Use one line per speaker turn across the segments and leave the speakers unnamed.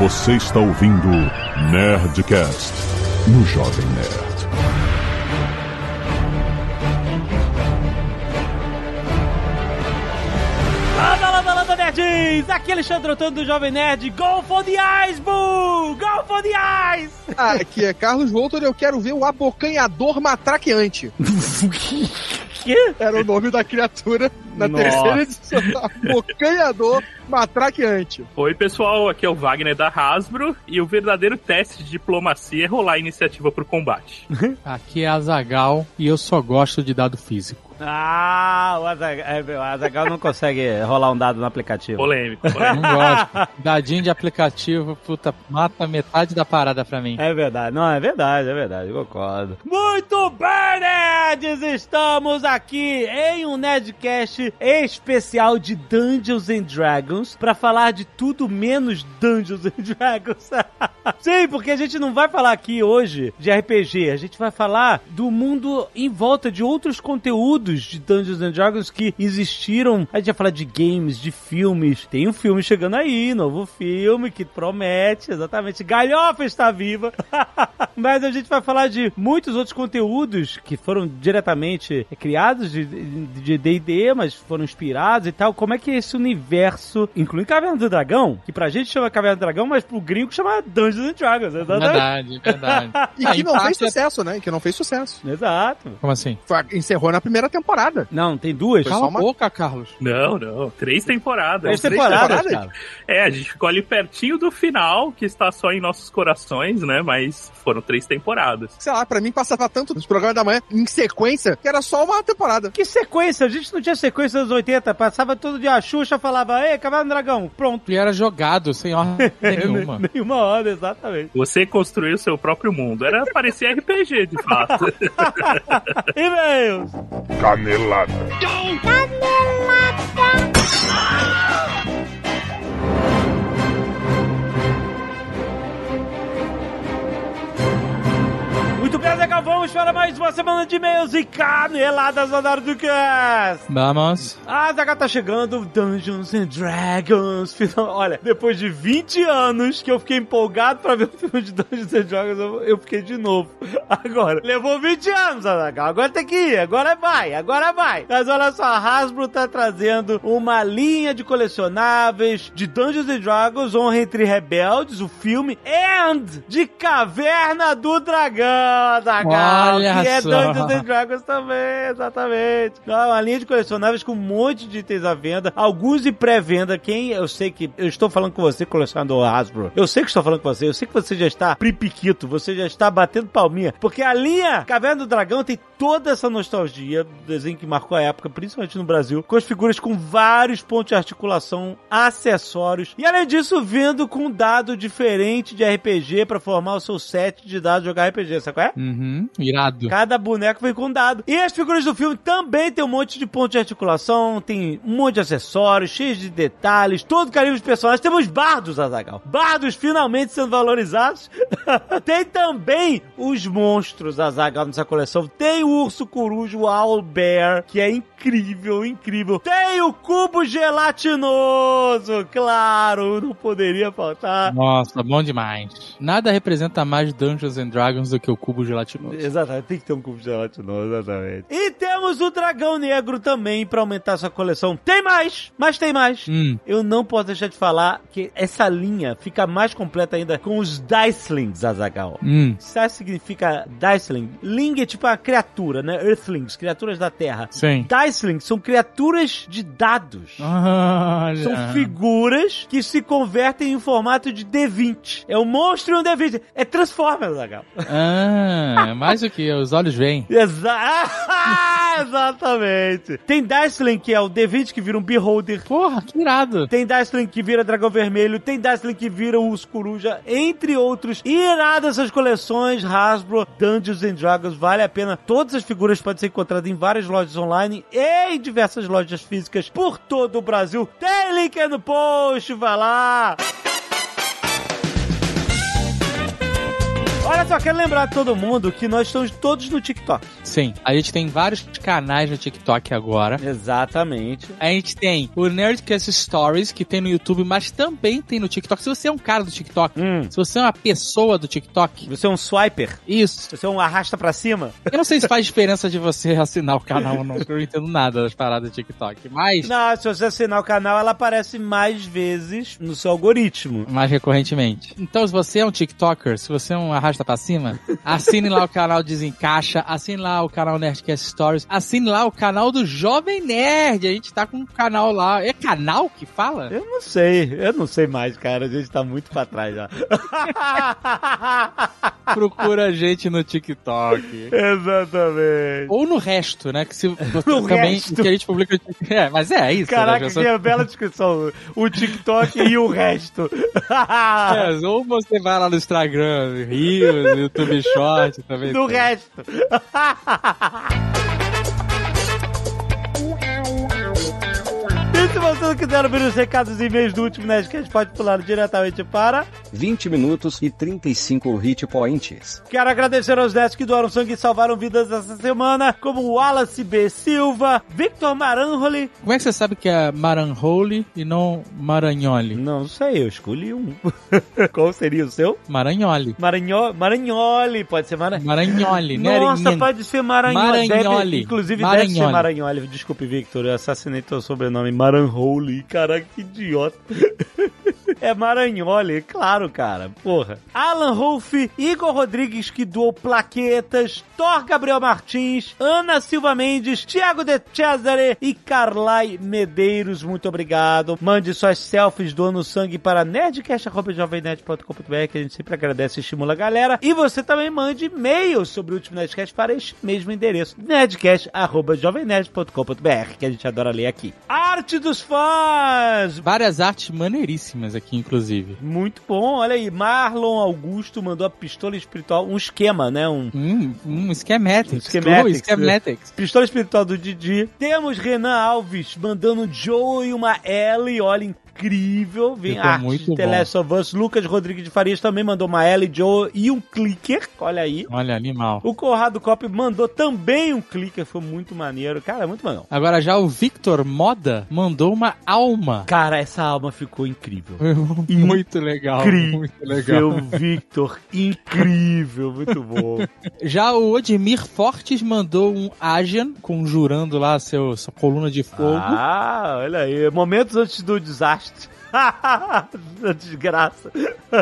Você está ouvindo Nerdcast no Jovem Nerd.
Landa, landa, landa, nerds! Aqui é Alexandre Antônio do Jovem Nerd. Go for the Ice, Boo! Go for the Ice!
Ah, aqui é Carlos Voltor e eu quero ver o abocanhador matraqueante.
que?
Era o nome da criatura na
Nossa.
terceira edição. Abocanhador matraqueante.
Oi, pessoal, aqui é o Wagner da Hasbro e o verdadeiro teste de diplomacia é rolar a iniciativa pro combate.
Aqui é Azagal e eu só gosto de dado físico.
Ah, o Azaghal, é, o Azaghal não consegue rolar um dado no aplicativo.
Polêmico,
Não
polêmico.
gosto. Dadinho de aplicativo, puta, mata metade da parada pra mim.
É verdade, não, é verdade, é verdade, eu concordo. Muito bem, nerds! Estamos aqui em um Nerdcast especial de Dungeons and Dragons pra falar de tudo menos Dungeons and Dragons. Sim, porque a gente não vai falar aqui hoje de RPG, a gente vai falar do mundo em volta de outros conteúdos de Dungeons and Dragons que existiram. A gente vai falar de games, de filmes. Tem um filme chegando aí, novo filme que promete, exatamente. Galhofa está viva. Mas a gente vai falar de muitos outros conteúdos que foram diretamente criados de de D&D, mas foram inspirados e tal. Como é que é esse universo, incluindo Caverna do Dragão, que pra gente chama Caverna do Dragão, mas pro gringo chama Dungeons and Dragons, exatamente.
Verdade, verdade.
E
Ah,
que
em
não fez sucesso, né? Que não fez sucesso.
Exato.
Como assim?
Encerrou na primeira temporada.
Não, tem duas.
Foi
Cala
uma-
boca, Carlos.
Não, não. Três temporadas.
Três
três
temporadas,
temporadas?
cara.
É, a gente ficou ali pertinho do final, que está só em nossos corações, né? Mas foram três temporadas.
Sei lá, pra mim passava tanto nos programas da manhã em sequência que era só uma temporada.
Que sequência? A gente não tinha sequência dos 80. Passava todo dia a Xuxa falava, ei, Caverna do Dragão, pronto.
E era jogado sem ordem nenhuma.
Nenhuma hora, exatamente.
Você construiu seu próprio mundo. Era parecia RPG, de fato.
E-mails.
Canelada.
Muito bem, Zeca, vamos para mais uma semana de e-mails e caneladas na do cast.
Vamos.
A Zaga tá chegando, Dungeons and Dragons. Final... Olha, depois de 20 anos que eu fiquei empolgado pra ver o filme de Dungeons and Dragons, eu, fiquei de novo. Agora, levou 20 anos, Zaga. Agora tem que ir, agora vai, agora vai. Mas olha só, a Hasbro tá trazendo uma linha de colecionáveis de Dungeons and Dragons, Honra entre Rebeldes, o filme, and de Caverna do Dragão, Zaga.
Olha
que é
só.
Dungeons and Dragons também, exatamente. Então, uma linha de colecionáveis com um monte de itens à venda, alguns em pré-venda. Quem eu sei que eu estou falando com você, colecionador Hasbro. Eu sei que estou falando com você, eu sei que você já está pripiquito, você já está batendo palminha, porque a linha Caverna do Dragão tem toda essa nostalgia do desenho que marcou a época, principalmente no Brasil, com as figuras com vários pontos de articulação, acessórios e além disso, vindo com um dado diferente de RPG para formar o seu set de dados de jogar RPG, sabe qual é?
Uhum. Irado.
Cada boneco vem com um dado. E as figuras do filme também tem um monte de pontos de articulação, tem um monte de acessórios, cheios de detalhes, todo carinho dos personagens. Temos bardos, Azagal. Bardos finalmente sendo valorizados. tem também os monstros, Azagal, nessa coleção. Tem o urso coruja, o Owl Bear, que é incrível, incrível. Tem o cubo gelatinoso, claro, não poderia faltar.
Nossa, bom demais. Nada representa mais Dungeons and Dragons do que o cubo gelatinoso.
Exatamente, tem que ter um cubo gelatinoso, exatamente. E temos o dragão negro também pra aumentar sua coleção. Tem mais, mas tem mais.
Hum.
Eu não posso deixar de falar que essa linha fica mais completa ainda com os Dicelings, Azagal.
Hum.
Sabe o que significa Diceling? Ling é tipo a criatura, né? Earthlings, criaturas da Terra.
Sim.
Dicelings são criaturas de dados.
Olha.
São figuras que se convertem em formato de D20. É um monstro e um D20. É Transformers, Azagal.
Ah, mais o que? Os olhos veem.
Exa Exatamente. Tem Diceling, que é o D20 que vira um Beholder.
Porra, que irado.
Tem Diceling que vira Dragão Vermelho. Tem Diceling que vira Urso Coruja, entre outros. Iradas essas coleções Hasbro, Dungeons and Dragons. Vale a pena. Todas as figuras podem ser encontradas em várias lojas online e em diversas lojas físicas por todo o Brasil. Tem link aí no post, vai lá. Olha só, quero lembrar a todo mundo que nós estamos todos no TikTok.
Sim, a gente tem vários canais no TikTok agora.
Exatamente.
A gente tem o Nerdcast Stories, que tem no YouTube, mas também tem no TikTok. Se você é um cara do TikTok,
Hum.
se você é uma pessoa do TikTok,
Você é um swiper?
isso.
Você é um arrasta pra cima?
Eu não sei se faz diferença de você assinar o canal ou não, porque eu não entendo nada das paradas do TikTok. Mas,
Não, se você assinar o canal, ela aparece mais vezes no seu algoritmo.
mais recorrentemente. Então, se você é um TikToker, se você é um arrasta pra cima, assine lá o canal Desencaixa, assine lá o canal Nerdcast Stories, assine lá o canal do Jovem Nerd. A gente tá com um canal lá. É canal que fala?
Eu não sei, eu não sei mais, cara. A gente tá muito pra trás já.
Procura a gente no TikTok.
Exatamente.
Ou no resto, né? Que se
No
também
resto.
que a gente publica. É, mas é isso.
Caraca,
né?
que é bela descrição. O TikTok e o resto.
É, ou você vai lá no Instagram, Rios, YouTube Short também.
Do
tem.
resto. E se você não quiser ouvir os recados e e-mails do último Nerdcast, pode pular diretamente para...
20 minutos e 35 hit points.
Quero agradecer aos nerds que doaram sangue e salvaram vidas essa semana, como Wallace B. Silva, Victor Maranholi...
Como é que você sabe que é Maranhole e não Maranhole?
Não sei, eu escolhi um. Qual seria o seu?
Maranhole.
Maranhol... Maranholi, pode ser Maranholi.
Maranhole, né?
Nossa, pode ser Maranholi.
Maranholi.
Deve, inclusive deve ser
Maranholi.
Maranholi. Desculpe, Victor, eu assassinei teu sobrenome. Maranholi. Caraca, que idiota. É Maranholi, claro, cara. Porra. Alan Rolf, Igor Rodrigues, que doou plaquetas, Thor Gabriel Martins, Ana Silva Mendes, Thiago de Cesare e Carlai Medeiros. Muito obrigado. Mande suas selfies doando sangue para nerdcast.jovemnerd.com.br que a gente sempre agradece e estimula a galera. E você também mande e-mail sobre o último Nerdcast para este mesmo endereço, nerdcast.jovemnerd.com.br que a gente adora ler aqui. Arte dos fãs!
Várias artes maneiríssimas aqui, inclusive.
Muito bom, olha aí. Marlon Augusto mandou a pistola espiritual, um esquema, né? Um
Hum, um schematics.
Schematics.
Oh, schematics.
pistola espiritual do Didi. Temos Renan Alves mandando um Joe e uma L, olha, incrível. Vem
Ficou
arte
muito
The. Last of Us. Lucas Rodrigues de Farias também mandou uma L, Joe e um clicker, olha aí.
Olha, animal.
O Conrado Cop mandou também um clicker, foi muito maneiro. Cara, muito maneiro.
Agora já o Victor Moda mandou uma alma.
Cara, essa alma ficou incrível.
muito legal. Muito legal.
Incrível, Victor. Incrível, muito bom.
Já o Odmir Fortes mandou um Asian, conjurando lá seu, sua coluna de fogo.
Ah, olha aí. Momentos antes do desastre. Da desgraça.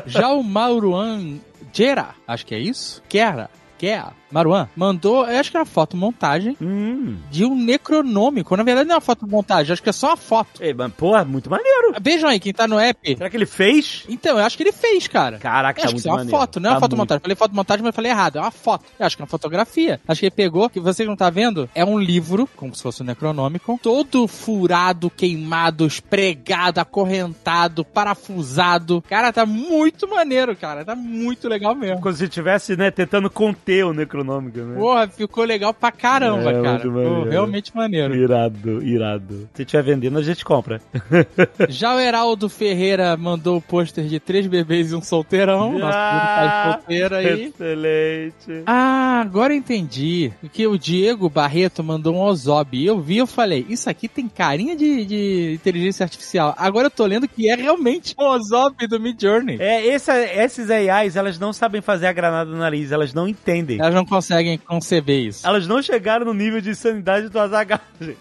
Já o Mauruan Gera, acho que é isso? Quera. Quer, Maruan, mandou, eu acho que é uma fotomontagem
Hum.
de um necronômico. Na verdade, não é uma fotomontagem, acho que é só uma foto.
Ei, mas, porra, muito maneiro.
Vejam aí, quem tá no app.
Será que ele fez?
Então, eu acho que ele fez, cara.
Caraca,
Eu
tá
acho que
muito
isso é uma
maneiro.
foto, não é uma
Tá
fotomontagem. Eu falei fotomontagem, mas eu falei errado. É uma foto. Eu acho que é uma fotografia. Acho que ele pegou, que você não tá vendo, é um livro, como se fosse um Necronômico, todo furado, queimado, espregado, acorrentado, parafusado. Cara, tá muito maneiro, cara. Tá muito legal mesmo.
Como se estivesse, né, tentando conter o Necronômico, né?
Porra, ficou legal pra caramba,
É,
cara. Ficou realmente maneiro.
Irado, irado. Se tiver vendendo, a gente compra.
Já o Heraldo Ferreira mandou o pôster de três bebês e um solteirão. Nosso querido pai solteiro aí.
Excelente.
Ah, agora eu entendi. Que o Diego Barreto mandou um Ozob. Eu vi, eu falei, isso aqui tem carinha de, de inteligência artificial. Agora eu tô lendo que é realmente o Ozob do Mid Journey.
É, essa, esses AIs, elas não sabem fazer a granada no nariz, elas não entendem.
Elas não conseguem conceber isso.
Elas não chegaram no nível de insanidade do Azaghal, gente.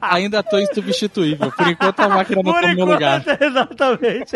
Ainda tô insubstituível. Por enquanto a máquina não tá no meu lugar.
exatamente.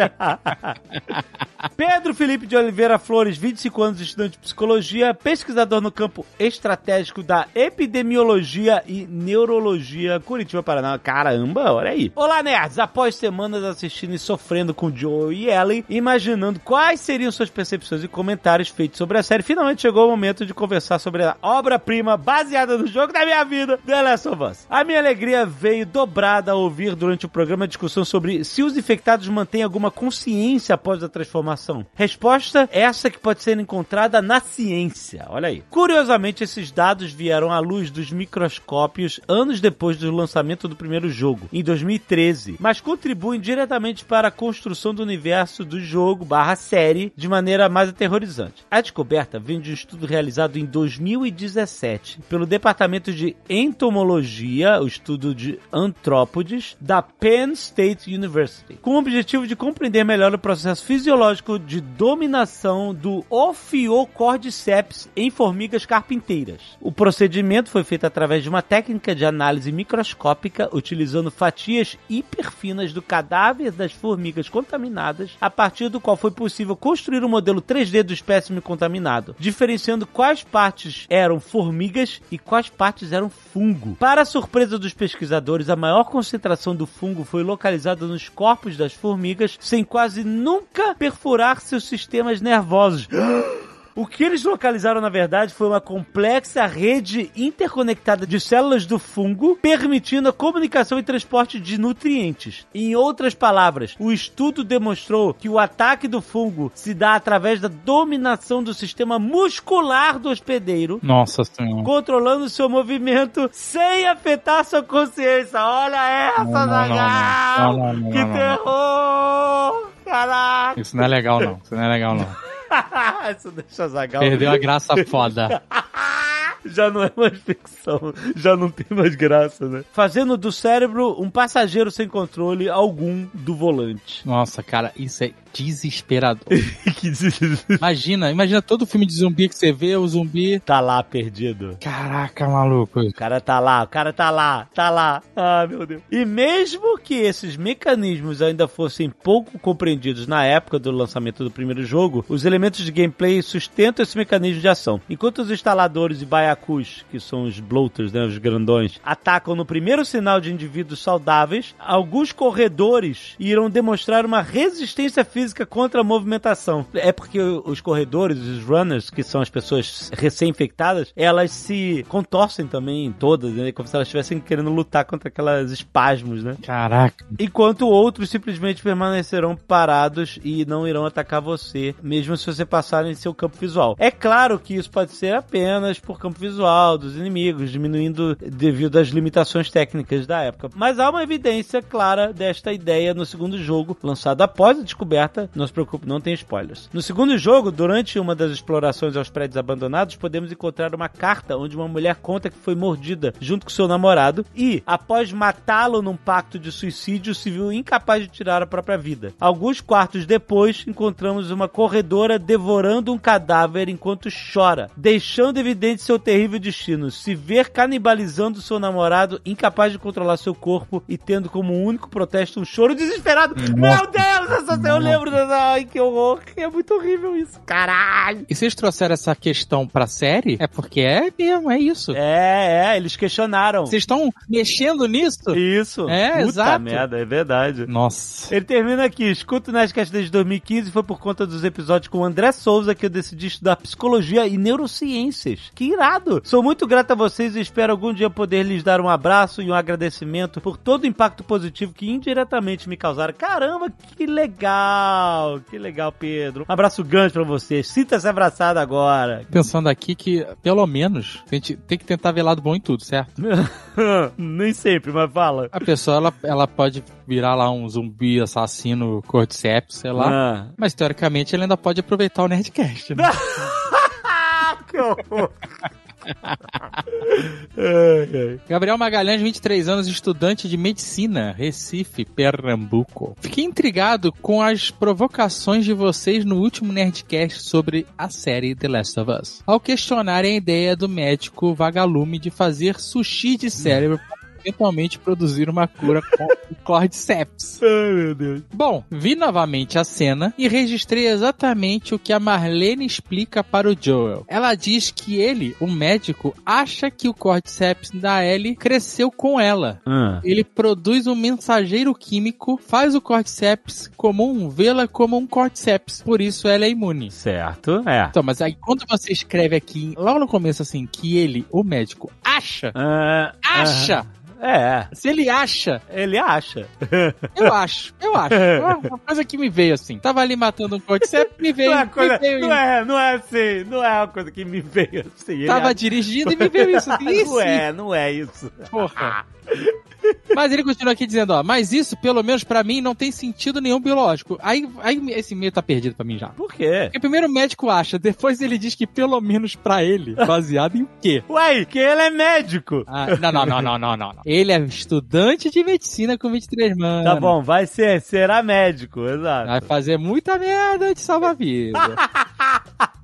Pedro Felipe de Oliveira Flores, 25 anos, estudante de psicologia, pesquisador no campo estratégico da epidemiologia e neurologia, Curitiba, Paraná. Caramba, olha aí. Olá, nerds! Após semanas assistindo e sofrendo com Joe e Ellie, imaginando quais seriam suas percepções e comentários feitos sobre a série, finalmente chegou o momento de conversar sobre a obra-prima baseada no jogo da minha vida, The Last of Us. A minha alegria veio dobrada ao ouvir durante o programa a discussão sobre se os infectados mantêm alguma consciência após a transformação? Resposta essa que pode ser encontrada na ciência. Olha aí. Curiosamente, esses dados vieram à luz dos microscópios anos depois do lançamento do primeiro jogo, em 2013, mas contribuem diretamente para a construção do universo do jogo barra série de maneira mais aterrorizante. A descoberta vem de um estudo realizado em 2017 pelo Departamento de Entomologia, o estudo de antrópodes, da Penn State University, com o objetivo de compreender melhor o processo fisiológico de dominação do Ophiocordyceps em formigas carpinteiras. O procedimento foi feito através de uma técnica de análise microscópica utilizando fatias hiperfinas do cadáver das formigas contaminadas, a partir do qual foi possível construir um modelo 3D do espécime contaminado, diferenciando quais partes eram formigas e quais partes eram fungo. Para surpresa dos pesquisadores, a maior concentração do fungo foi localizada nos corpos das formigas, sem quase nunca perfurar seus sistemas nervosos. O que eles localizaram, na verdade, foi uma complexa rede interconectada de células do fungo, permitindo a comunicação e transporte de nutrientes. Em outras palavras, o estudo demonstrou que o ataque do fungo se dá através da dominação do sistema muscular do hospedeiro,
Nossa senhora.
controlando seu movimento sem afetar sua consciência. Olha essa, Zagal! Que terror! Caraca!
Isso não é legal, não. Isso não é legal, não.
Isso deixa Zagal.
Perdeu a graça foda.
Já não é mais ficção, já não tem mais graça, né? Fazendo do cérebro um passageiro sem controle algum do volante.
Nossa, cara, isso é desesperador. Imagina, imagina todo filme de zumbi que você vê, o zumbi.
tá lá perdido.
Caraca, maluco.
O cara tá lá, o cara tá lá, tá lá. Ah, meu Deus. E mesmo que esses mecanismos ainda fossem pouco compreendidos na época do lançamento do primeiro jogo, os elementos de gameplay sustentam esse mecanismo de ação. Enquanto os instaladores e que são os bloaters, né, os grandões, atacam no primeiro sinal de indivíduos saudáveis, alguns corredores irão demonstrar uma resistência física contra a movimentação. É porque os corredores, os runners, que são as pessoas recém-infectadas, elas se contorcem também todas, né? Como se elas estivessem querendo lutar contra aquelas espasmos, né?
Caraca.
Enquanto outros simplesmente permanecerão parados e não irão atacar você, mesmo se você passar em seu campo visual. É claro que isso pode ser apenas por campo visual dos inimigos, diminuindo devido às limitações técnicas da época. Mas há uma evidência clara desta ideia no segundo jogo, lançado após a descoberta. Não se preocupe, não tem spoilers. No segundo jogo, durante uma das explorações aos prédios abandonados, podemos encontrar uma carta onde uma mulher conta que foi mordida junto com seu namorado e, após matá-lo num pacto de suicídio, se viu incapaz de tirar a própria vida. Alguns quartos depois, encontramos uma corredora devorando um cadáver enquanto chora, deixando evidente seu terrível destino: se ver canibalizando seu namorado, incapaz de controlar seu corpo e tendo como único protesto um choro desesperado. Meu Deus, essa, eu lembro dessa. Ai, que horror! É muito horrível isso. Caralho!
E vocês trouxeram essa questão pra série? É porque é mesmo, é isso.
É, é, eles questionaram.
Vocês estão mexendo nisso?
Isso.
É,
Puta
exato.
merda, é verdade.
Nossa.
Ele termina aqui, escuta o Nerdcast desde 2015 e foi por conta dos episódios com o André Souza que eu decidi estudar psicologia e neurociências. Que irado! Sou muito grato a vocês e espero algum dia poder lhes dar um abraço e um agradecimento por todo o impacto positivo que indiretamente me causaram. Caramba, que legal! Que legal, Pedro. Um abraço grande pra vocês. Sinta-se abraçado agora.
Pensando aqui que, pelo menos, a gente tem que tentar ver lado bom em tudo, certo?
Nem sempre, mas fala.
A pessoa, ela, ela pode virar lá um zumbi assassino cordyceps, sei lá.
Ah.
Mas, teoricamente, ele ainda pode aproveitar o Nerdcast, né?
que horror!
Gabriel Magalhães, 23 anos, estudante de medicina, Recife, Pernambuco. Fiquei intrigado com as provocações de vocês no último Nerdcast sobre a série The Last of Us. Ao questionarem a ideia do médico vagalume de fazer sushi de cérebro eventualmente produzir uma cura com o Cordyceps.
Ai, meu Deus.
Bom, vi novamente a cena e registrei exatamente o que a Marlene explica para o Joel. Ela diz que ele, o médico, acha que o Cordyceps da Ellie cresceu com ela.
Ah.
Ele produz um mensageiro químico, faz o Cordyceps comum, vê-la como um Cordyceps. Por isso ela é imune.
Certo, é.
Então, mas aí quando você escreve aqui, logo no começo assim, que ele, o médico, acha,
Ah,
acha,
É,
Se ele acha,
ele acha.
eu acho, eu acho. É Uma coisa que me veio assim. Tava ali matando um cordyceps, me veio,
Não é, coisa,
me veio
não, é, não é assim, não é uma coisa que me veio assim.
Tava dirigindo e me veio isso.
Não é, não é isso.
Porra. Mas ele continua aqui dizendo, ó, mas isso, pelo menos pra mim, não tem sentido nenhum biológico. Aí, aí esse meio tá perdido pra mim já.
Por quê?
Porque primeiro o médico acha, depois ele diz que pelo menos pra ele, baseado em quê?
Uai, que ele é médico.
Ah, não, não, não, não, não, não. Ele é estudante de medicina com 23 anos.
Tá bom, vai ser, será médico, exato.
Vai fazer muita merda de salvar vida.
Ai,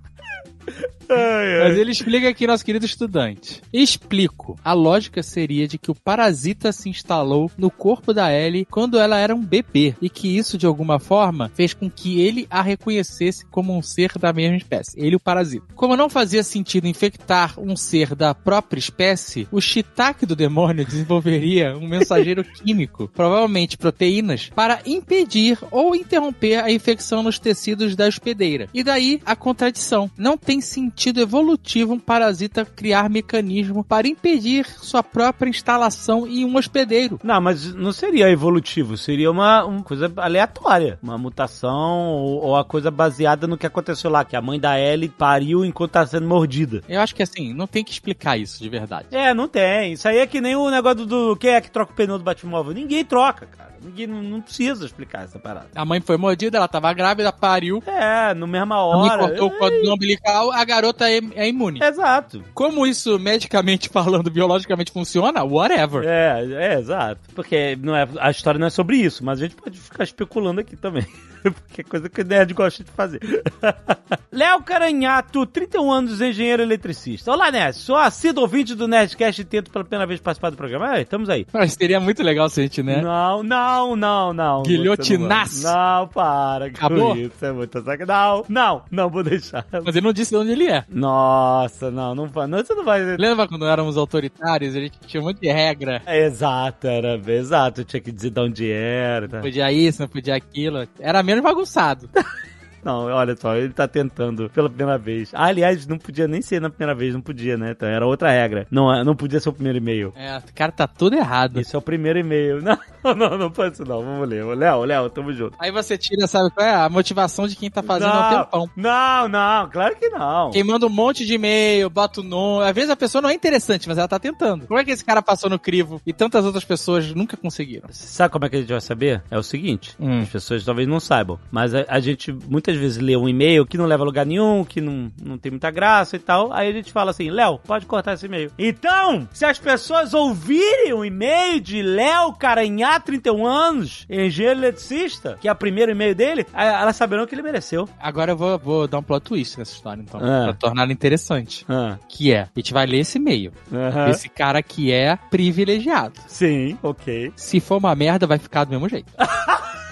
Mas ele explica aqui, nosso querido estudante. Explico. A lógica seria de que o parasita se instalou no corpo da Ellie quando ela era um bebê. E que isso, de alguma forma, fez com que ele a reconhecesse como um ser da mesma espécie. Ele, o parasita. Como não fazia sentido infectar um ser da própria espécie, o shiitake do demônio desenvolveria um mensageiro químico, provavelmente proteínas, para impedir ou interromper a infecção nos tecidos da hospedeira. E daí a contradição. Não tem sentido evolutivo um parasita criar mecanismo para impedir sua própria instalação em um hospedeiro.
Não, mas não seria evolutivo, seria uma, uma coisa aleatória. Uma mutação ou, ou a coisa baseada no que aconteceu lá, que a mãe da Ellie pariu enquanto tá sendo mordida.
Eu acho que assim, não tem que explicar isso de verdade.
É, não tem. Isso aí é que nem o negócio do. Quem é que troca o pneu do Batmóvel? Ninguém troca, cara. Ninguém não, precisa explicar essa parada.
A mãe foi mordida, ela tava grávida, pariu.
É, no mesma
A
hora.
cortou o cordão umbilical, a garota é, é imune.
É, Exato.
Como isso, medicamente falando, biologicamente funciona, whatever.
É, é, exato. Porque não é, a história não é sobre isso, mas a gente pode ficar especulando aqui também. Porque é coisa que o nerd gosta de fazer. Léo Caranhato, 31 anos, engenheiro eletricista. Olá, Nerd. Sou assíduo ouvinte do Nerdcast e tento pela primeira vez participar do programa. É, estamos aí.
Mas seria muito legal se a gente, né?
Não, não, não, não.
Guilhotinaço.
Não, não, para.
Acabou?
Isso é muito sacanagem. Não, não, não vou deixar.
Mas ele não disse de onde ele é.
Nossa, não, não vai. Não, você não vai.
Lembra quando éramos autoritários? A gente tinha um monte de regra.
É, exato, era exato. Tinha que dizer de onde era. tá?
Não podia isso, não podia aquilo. Era menos bagunçado.
Não, olha só, ele tá tentando pela primeira vez. Ah, aliás, não podia nem ser na primeira vez, não podia, né? Então era outra regra. Não, não podia ser o primeiro e-mail.
É, o cara tá tudo errado.
Esse é o primeiro e-mail. Não, não, não pode ser não. Vamos ler. Léo, Léo, tamo junto.
Aí você tira, sabe qual é? A motivação de quem tá fazendo há um
não,
tempão.
não, não, claro que não.
Quem manda um monte de e-mail, bota o nome. Às vezes a pessoa não é interessante, mas ela tá tentando. Como é que esse cara passou no crivo e tantas outras pessoas nunca conseguiram?
Sabe como é que a gente vai saber? É o seguinte:
Hum.
as pessoas talvez não saibam, mas a, a gente muitas vezes lê um e-mail que não leva a lugar nenhum, que não, não tem muita graça e tal. Aí a gente fala assim: Léo, pode cortar esse e-mail. Então, se as pessoas ouvirem o e-mail de Léo Caranhá, 31 anos, engenheiro eletricista, que é o primeiro e-mail dele, elas saberão que ele mereceu.
Agora eu vou, vou dar um plot twist nessa história, então,
Ah.
pra torná-la interessante.
Ah,
Que é, a gente vai ler esse e-mail.
aham.
Esse cara que é privilegiado.
Sim, ok.
Se for uma merda, vai ficar do mesmo jeito.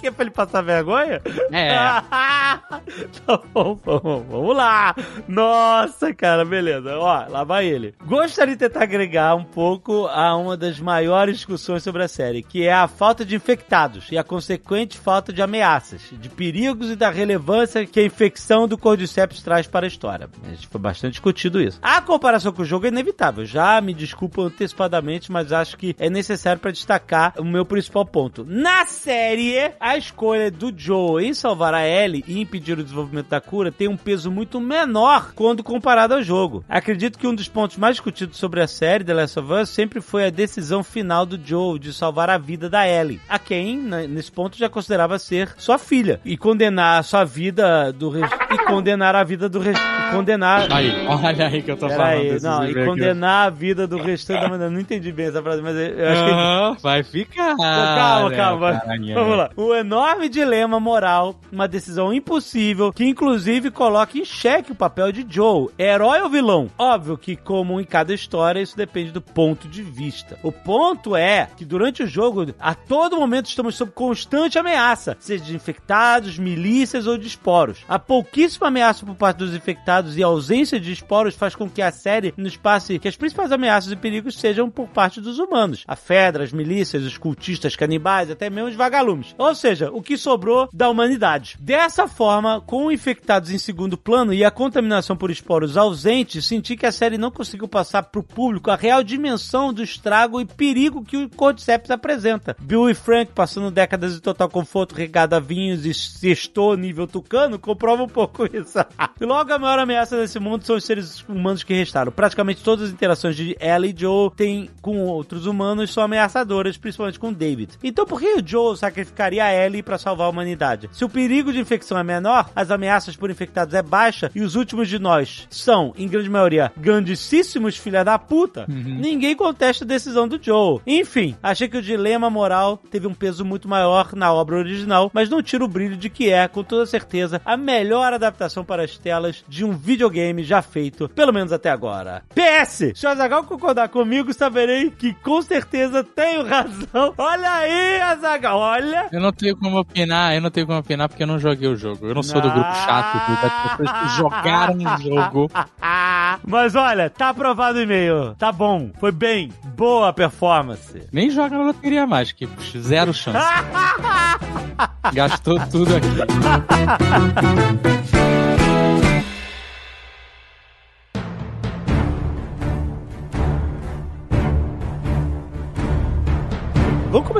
Que é pra ele passar vergonha?
É.
tá bom, vamos, vamos lá. Nossa, cara, beleza. Ó, lá vai ele. Gostaria de tentar agregar um pouco a uma das maiores discussões sobre a série, que é a falta de infectados e a consequente falta de ameaças, de perigos e da relevância que a infecção do Cordyceps traz para a história. A gente foi bastante discutido isso. A comparação com o jogo é inevitável. Já me desculpo antecipadamente, mas acho que é necessário para destacar o meu principal ponto. Na série, a escolha do Joe em salvar a Ellie e impedir o desenvolvimento da cura tem um peso muito menor quando comparado ao jogo. Acredito que um dos pontos mais discutidos sobre a série The Last of Us sempre foi a decisão final do Joe de salvar a vida da Ellie, a quem, né, nesse ponto, já considerava ser sua filha, e condenar a sua vida do e condenar a vida do res- e condenar
Aí, olha aí que eu tô falando.
Peraí,
desses
não, e condenar a vida do restante da humanidade. Não entendi bem essa frase, mas eu acho que
vai ficar.
calma,
né,
calma.
carinha?
Vamos lá. O enorme dilema moral, uma decisão impossível, que inclusive coloca em xeque o papel de Joe. Herói ou vilão? Óbvio que, como em cada história, isso depende do ponto de vista. O ponto é que durante o jogo, a todo momento estamos sob constante ameaça, seja de infectados, milícias ou de esporos. Há pouquíssima ameaça por parte dos infectados e a ausência de esporos faz com que a série nos passe que as principais ameaças e perigos sejam por parte dos humanos. A Fedra, as milícias, os cultistas canibais, até mesmo os vagalumes. Ou seja, o que sobrou da humanidade. Dessa forma, com infectados em segundo plano e a contaminação por esporos ausentes, senti que a série não conseguiu passar para o público a real dimensão do estrago e perigo que o Cordyceps apresenta. Bill e Frank, passando décadas de total conforto, regado a vinhos e sextou nível tucano, comprova um pouco isso. e logo a maior ameaça desse mundo são os seres humanos que restaram. Praticamente todas as interações de Ellie e Joe têm com outros humanos são ameaçadoras, principalmente com David. Então por que o Joe sacrificaria a Ellie para salvar a humanidade? Se o perigo de infecção é menor, as ameaças por infectados é baixa e os últimos de nós são, em grande maioria, grandíssimos filha da puta, ninguém contesta a decisão do Joe. Enfim, achei que o dilema moral teve um peso muito maior na obra original, mas não tira o brilho de que é, com toda certeza, a melhor adaptação para as telas de um videogame já feito, pelo menos até agora. PS! Se o Azagal concordar comigo, saberei que com certeza tenho razão. Olha aí, Azagal, olha!
Eu não tenho como opinar, eu não tenho como opinar porque eu não joguei o jogo. Eu não sou do grupo chato das pessoas que jogaram o jogo.
Mas olha, tá aprovado o e-mail. Tá bom. Foi bem. Boa performance.
Nem joga na loteria mais, que zero chance. Gastou tudo aqui.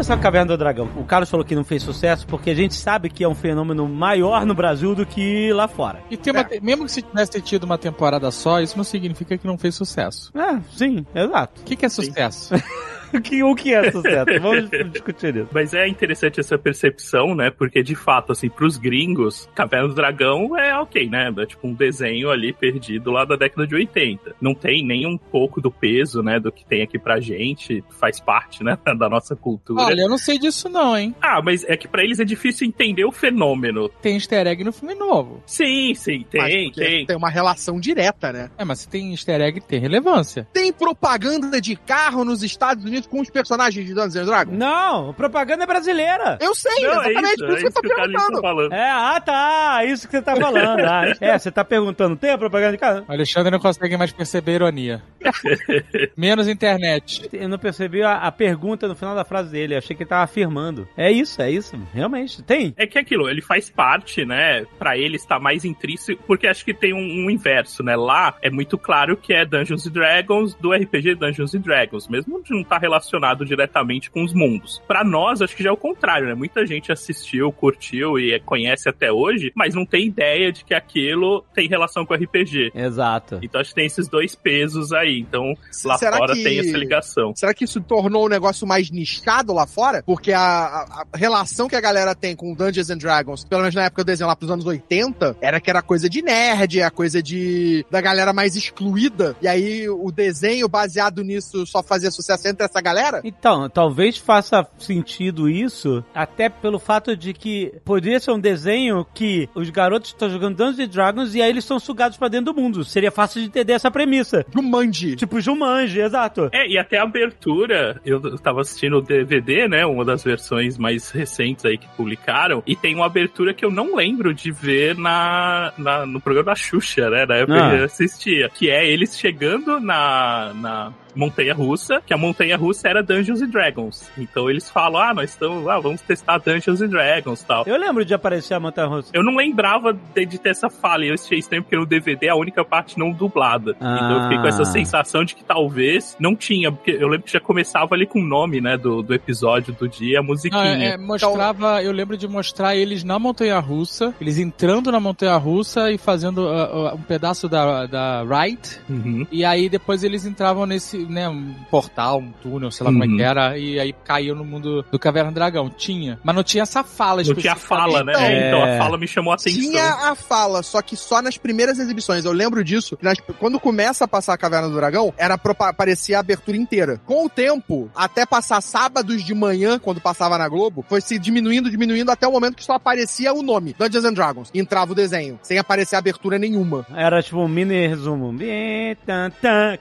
Começar com Caverna do Dragão. O Carlos falou que não fez sucesso porque a gente sabe que é um fenômeno maior no Brasil do que lá fora.
E uma te- mesmo que se tivesse tido uma temporada só, isso não significa que não fez sucesso.
É, sim, exato.
O que, que é sucesso?
O que, o que é sucesso? Vamos discutir isso.
Mas é interessante essa percepção, né? Porque de fato, assim, pros gringos, Caverna do Dragão é ok, né? É tipo um desenho ali perdido lá da década de 80. Não tem nem um pouco do peso, né? Do que tem aqui pra gente. Faz parte, né? Da nossa cultura.
Olha, eu não sei disso não, hein?
Ah, mas é que pra eles é difícil entender o fenômeno.
Tem easter egg no filme novo.
Sim, sim, tem, tem.
tem uma relação direta, né?
É, mas se tem easter egg, tem relevância.
Tem propaganda de carro nos Estados Unidos com os personagens de Dungeons and Dragons?
Não, propaganda é brasileira.
Eu sei,
Não, é
exatamente,
isso,
por
é
isso que eu tô
tá
perguntando.
falando.
É, ah tá, isso que você tá falando. Ah, é, você tá perguntando, tem a propaganda de casa?
O Alexandre não consegue mais perceber a ironia. Menos internet.
Eu não percebi a, a pergunta no final da frase dele, achei que ele tava afirmando. É isso, é isso, realmente, tem.
É que é aquilo, ele faz parte, né? Pra ele estar mais intrínseco, porque acho que tem um, um inverso, né? Lá é muito claro que é Dungeons and Dragons do RPG Dungeons and Dragons, mesmo de não estar relacionado diretamente com os mundos. Pra nós, acho que já é o contrário, né? Muita gente assistiu, curtiu e conhece até hoje, mas não tem ideia de que aquilo tem relação com RPG.
Exato.
Então acho que tem esses dois pesos aí. Então lá
Será
fora
que-
tem essa ligação.
Será que isso tornou o negócio mais nichado lá fora? Porque a, a- a relação que a galera tem com Dungeons and Dragons, pelo menos na época do desenho lá pros anos 80, era que era coisa de nerd, a coisa de da galera mais excluída. E aí o desenho baseado nisso só fazia sucesso entre essa galera?
Então, talvez faça sentido isso, até pelo fato de que poderia ser um desenho que os garotos estão jogando Dungeons and Dragons e aí eles são sugados pra dentro do mundo. Seria fácil de entender essa premissa.
Jumanji.
Tipo Jumanji, exato.
É, e até a abertura, eu tava assistindo o DVD, né? Uma das versões mais recentes aí que publicaram, e tem uma abertura que eu não lembro de ver na, na- no programa da Xuxa, né? Na época
Ah.
que eu assistia. Que é eles chegando na, na montanha russa, que a montanha russa era Dungeons and Dragons. Então eles falam, ah, nós estamos lá, vamos testar Dungeons and Dragons e tal.
Eu lembro de aparecer a Montanha Russa.
Eu não lembrava de, de ter essa falha. Eu achei estranho porque no DVD é a única parte não dublada. Então eu fiquei com essa
Ah.
sensação de que talvez não tinha. Porque eu lembro que já começava ali com o nome, né, do, do episódio do dia, a musiquinha.
é, é, mostrava, eu lembro de mostrar eles na montanha russa, eles entrando na montanha russa e fazendo ah, ah, um pedaço da, da ride,
Uhum.
e aí depois eles entravam nesse, né, um portal, um túnel, sei lá como é
Uhum.
que era, e aí caíam no mundo do Caverna do Dragão. Tinha, mas não tinha essa fala
Não tinha fala, né?
Então,
É, então a fala me chamou a atenção.
Tinha a fala, só que só nas primeiras exibições. Eu lembro disso. que nas- quando começa a passar a Caverna do Dragão, era aparecia a abertura inteira. Com o tempo, até passar sábados de manhã, quando passava na Globo, foi se diminuindo, diminuindo, até o momento que só aparecia o nome, Dungeons and Dragons. E entrava o desenho, sem aparecer abertura nenhuma.
Era tipo um mini resumo.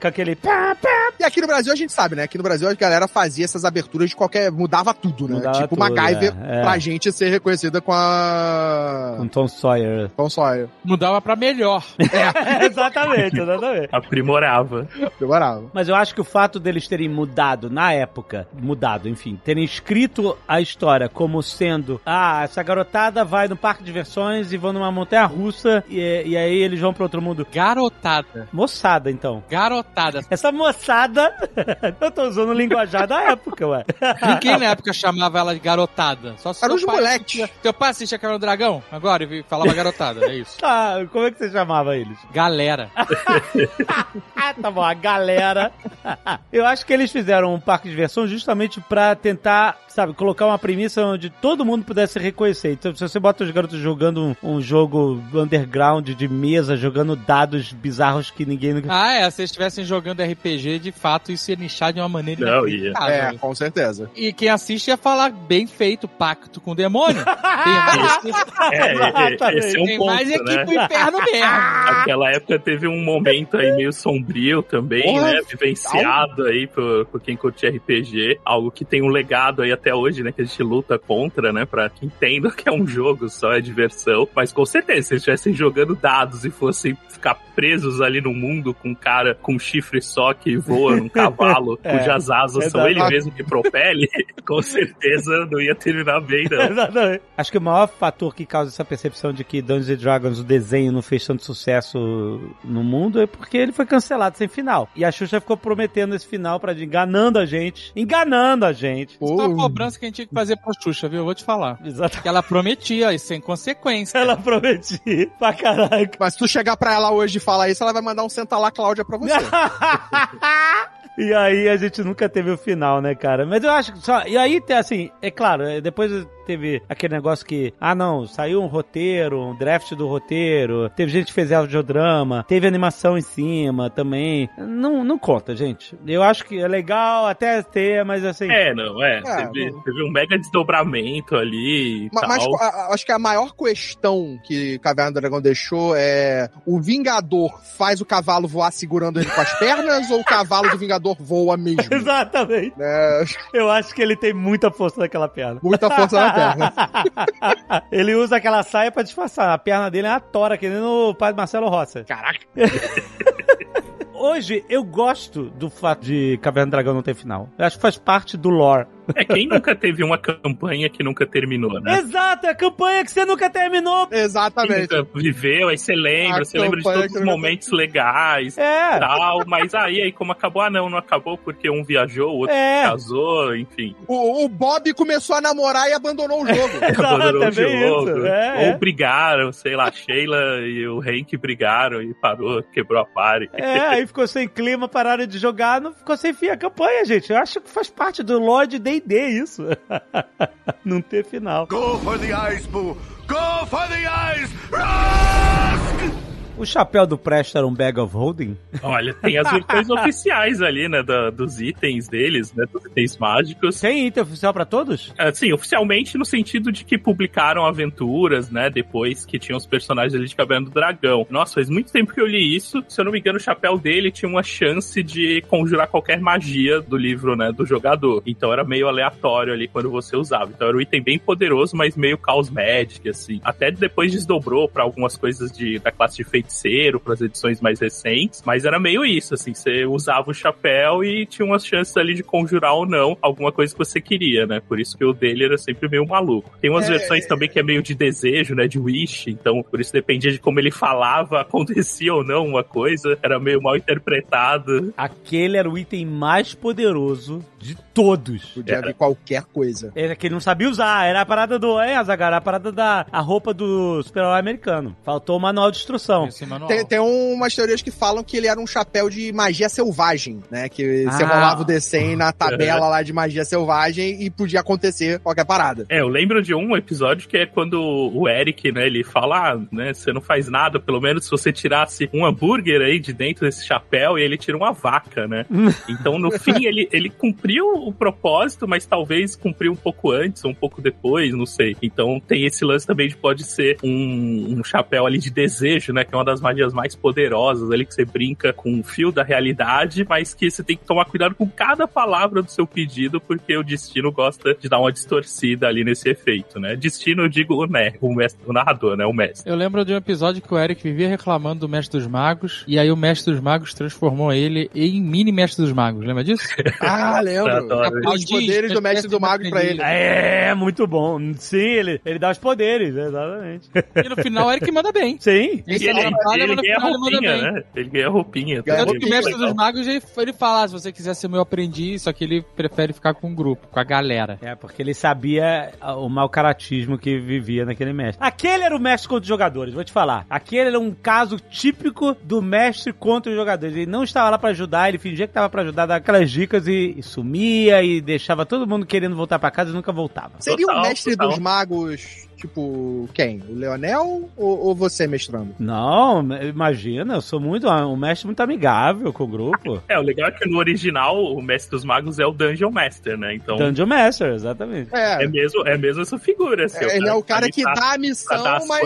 Com aquele pá, pá,
E aqui no Brasil a gente sabe, né? Aqui no Brasil a galera fazia essas aberturas de qualquer. mudava tudo, né?
Mudava
tipo
tudo,
MacGyver
é, é.
pra gente ser reconhecida com a.
Com Tom Sawyer.
Tom Sawyer.
Mudava pra melhor.
exatamente, exatamente.
Aprimorava.
Demorava.
Mas eu acho que o fato deles terem mudado na época, mudado, enfim, terem escrito a história como sendo: ah, essa garotada vai no parque de diversões e vão numa montanha russa e, e aí eles vão pra outro mundo.
Garotada.
Moçada, então.
Garotada.
Essa moçada, eu tô usando o linguajar da época, ué.
Ninguém na época chamava ela de garotada. Só se teu
os
pai
moleques.
assistia- Teu pai assistia Caverna do Dragão agora e falava garotada, é isso.
Tá, como é que você chamava eles?
Galera.
Ah, tá bom, a galera. Eu acho que eles fizeram um parque de diversão justamente pra tentar, sabe, colocar uma premissa onde todo mundo pudesse reconhecer. Então, se você bota os garotos jogando um, um jogo underground de mesa, jogando dados bizarros que ninguém nunca.
Ah, é, se eles estivessem jogando RPG, de fato, isso ia nichar de uma maneira
Não, ia.
É, com certeza.
E quem assiste ia falar bem feito, pacto com o demônio. Tem mais,
É, é, esse é um
tem
ponto,
mais é que
né?
pro inferno mesmo.
Aquela época teve um momento aí meio sombrio também,
Porra,
né? Vivenciado aí por, por quem curte RPG. Algo que tem um legado aí até hoje, né? Que a gente luta contra, né? Pra que entenda que é um jogo só, é diversão. Mas com certeza, se eles estivessem jogando dados e fossem ficar presos ali no mundo com um cara com um chifre só que voa num cavalo,
É,
cujas asas são
exato.
ele mesmo que propele, com certeza não ia terminar bem, não.
Exatamente. Acho que o maior fator que causa essa percepção de que Dungeons and Dragons, o desenho, não fez tanto sucesso no mundo é porque ele foi cancelado sem final. E a Xuxa ficou prometendo esse final pra enganando a gente. Enganando a gente.
Isso é uma cobrança que a gente tinha que fazer pra Xuxa, viu? Eu vou te falar.
Exatamente.
Que ela prometia, e sem consequência.
Ela prometia pra caraca.
Mas se tu chegar pra ela hoje e falar isso, ela vai mandar um senta lá, Cláudia, pra você.
E aí a gente nunca teve o final, né, cara? Mas eu acho que só. E aí, tem, assim, é claro, é, depois teve aquele negócio que. Ah, não, saiu um roteiro, um draft do roteiro. Teve gente que fez audiodrama. Teve animação em cima também. Não, não conta, gente. Eu acho que é legal até ter, mas assim.
É, não, é.
É,
teve,
não-
teve um mega desdobramento ali e
Ma- Mas,
tal.
a- a- acho que a maior questão que Caverna do Dragão deixou é: o Vingador faz o cavalo voar segurando ele com as pernas ou o cavalo do Vingador voa mesmo?
Exatamente.
É,
Eu acho que ele tem muita força naquela perna.
muita força na perna.
ele usa aquela saia pra disfarçar. A perna dele é uma tora, que nem no pai do Marcelo Rossi.
Caraca.
Hoje, eu gosto do fato de Caverna do Dragão não ter final. Eu acho que faz parte do lore.
É, quem nunca teve uma campanha que nunca terminou, né?
Exato, é a campanha que você nunca terminou.
Quem
Exatamente.
nunca viveu, aí você lembra,
A
você lembra de todos os
nunca-
momentos legais e
É.
tal, mas aí, aí como acabou? Ah, não, não acabou porque um viajou, o outro
É.
casou, enfim.
O, o Bob começou a namorar e abandonou o jogo.
Abandonou
é
o
bem
jogo.
isso, é,
Ou
é.
brigaram, sei lá, Sheila e o Hank brigaram e parou, quebrou a pare.
É, aí ficou sem clima, pararam de jogar, não ficou sem fim a campanha, gente. Eu acho que faz parte do lore de D&D isso. não ter final.
Go for the eyes, Boo! Go for the eyes!
O chapéu do Presto era um bag of holding?
Olha, tem as versões oficiais ali, né, da- dos itens deles, né, dos itens mágicos.
Tem item oficial pra todos?
Assim, oficialmente no sentido de que publicaram aventuras, né, depois que tinham os personagens ali de Caverna do Dragão. Nossa, faz muito tempo que eu li isso. Se eu não me engano, o chapéu dele tinha uma chance de conjurar qualquer magia do livro, né, do jogador. Então era meio aleatório ali quando você usava. Então era um item bem poderoso, mas meio Chaos Magic, assim. Até depois desdobrou pra algumas coisas de, da classe de feiticeiro, pras edições mais recentes. Mas era meio isso, assim. Você usava o chapéu e tinha umas chances ali de conjurar ou não alguma coisa que você queria, né? Por isso que o dele era sempre meio maluco. Tem umas
É,
versões também que é meio de desejo, né? De wish. Então, por isso dependia de como ele falava, acontecia ou não uma coisa. Era meio mal interpretado.
Aquele era o item mais poderoso de todos.
Podia
Era.
qualquer coisa.
Era que ele não sabia usar, era a parada do. É, Azaghar, era a parada da a roupa do super-herói americano. Faltou o manual de instrução.
Manual.
Tem, tem umas teorias que falam que ele era um chapéu de magia selvagem, né? Que você
Ah.
rolava o D100 na tabela lá de magia selvagem e podia acontecer qualquer parada.
É, eu lembro de um episódio que é quando o Eric, né, ele fala, ah, né, você não faz nada, pelo menos se você tirasse um hambúrguer aí de dentro desse chapéu e ele tira uma vaca, né? Então, no fim, ele, ele cumpriu o propósito, mas talvez cumpriu um pouco antes ou um pouco depois, não sei. Então, tem esse lance também de pode ser um, um chapéu ali de desejo, né, que é uma das magias mais poderosas ali, que você brinca com o fio da realidade, mas que você tem que tomar cuidado com cada palavra do seu pedido, porque o destino gosta de dar uma distorcida ali nesse efeito, né? Destino, eu digo o, né, o, mestre, o narrador, né? O mestre.
Eu lembro de um episódio que o Eric vivia reclamando do Mestre dos Magos, e aí o Mestre dos Magos transformou ele em mini Mestre dos Magos. Lembra disso?
Ah, lembro. Os poderes do mestre do mago pra ele.
É, muito bom. Sim, ele, ele dá os poderes, exatamente.
E no final o Eric manda bem.
Sim.
E
Esse
ele,
ele trabalha,
ele ganha roupinha, né? Ele ganha roupinha.
Ganha
Tanto que o Mestre dos Magos, ele, ele fala, "Ah, se você quiser ser meu aprendiz, só que ele prefere ficar com o grupo, com a galera.
É, porque ele sabia ah, o mau caratismo que vivia naquele mestre. Aquele era o mestre contra os jogadores, vou te falar. Aquele era um caso típico do mestre contra os jogadores. Ele não estava lá pra ajudar, ele fingia que estava pra ajudar, dava aquelas dicas e, e sumia e deixava todo mundo querendo voltar pra casa e nunca voltava.
Seria o mestre
total.
dos magos, tipo, quem? O Leonel ou, ou você mestrando?
Não, imagina, eu sou muito um mestre muito amigável com o grupo.
É, o legal é que no original o Mestre dos Magos é o Dungeon Master, né? Então
Dungeon Master, exatamente.
É,
é mesmo, é mesmo essa figura. Assim,
ele é o cara que
tá
dá a missão,
dar as
mas.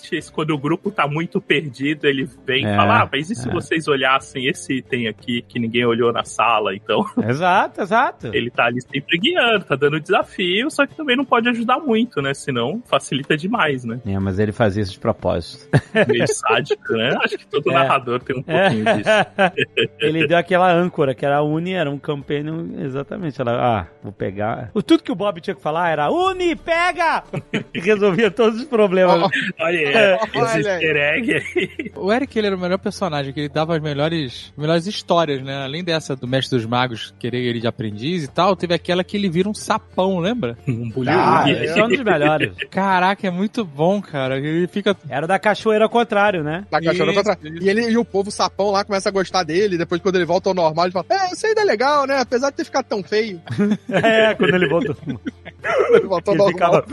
quests, quando o grupo tá muito perdido, ele vem
É,
e fala, ah, mas e se
é.
vocês olhassem esse item aqui que ninguém olhou na sala? Então,
Exato, exato.
ele tá ali sempre guiando, tá dando desafio, só que também não pode ajudar muito, né? Senão facilita demais, né?
É, mas ele fazia isso de propósito.
Meio sádico, né? Acho que todo
É.
narrador tem um pouquinho disso.
ele deu aquela âncora, que era a Uni, era um campaign, exatamente. Ela, ah, vou pegar. O tudo que o Bob tinha que falar era Uni, pega! E resolvia todos os problemas.
Olha, é, esse easter egg aí.
O Eric, ele era o melhor personagem, que ele dava as melhores, melhores histórias, né? Além dessa do Mestre dos Magos querer ele de aprendiz e tal, teve aquela que ele vira um sapão, lembra?
Um
Ah,
bullying.
Esse é um dos melhores.
Caraca, é muito bom, cara. Ele fica...
Era da cachoeira ao contrário, né?
Da cachorra
Isso,
contra...
isso.
E, ele, e o povo sapão lá começa a gostar dele. Depois, quando ele volta ao normal, ele fala: É, isso ainda é legal, né? Apesar de ter ficado tão feio.
É, quando ele voltou.
Ele voltou ao normal.
ficava...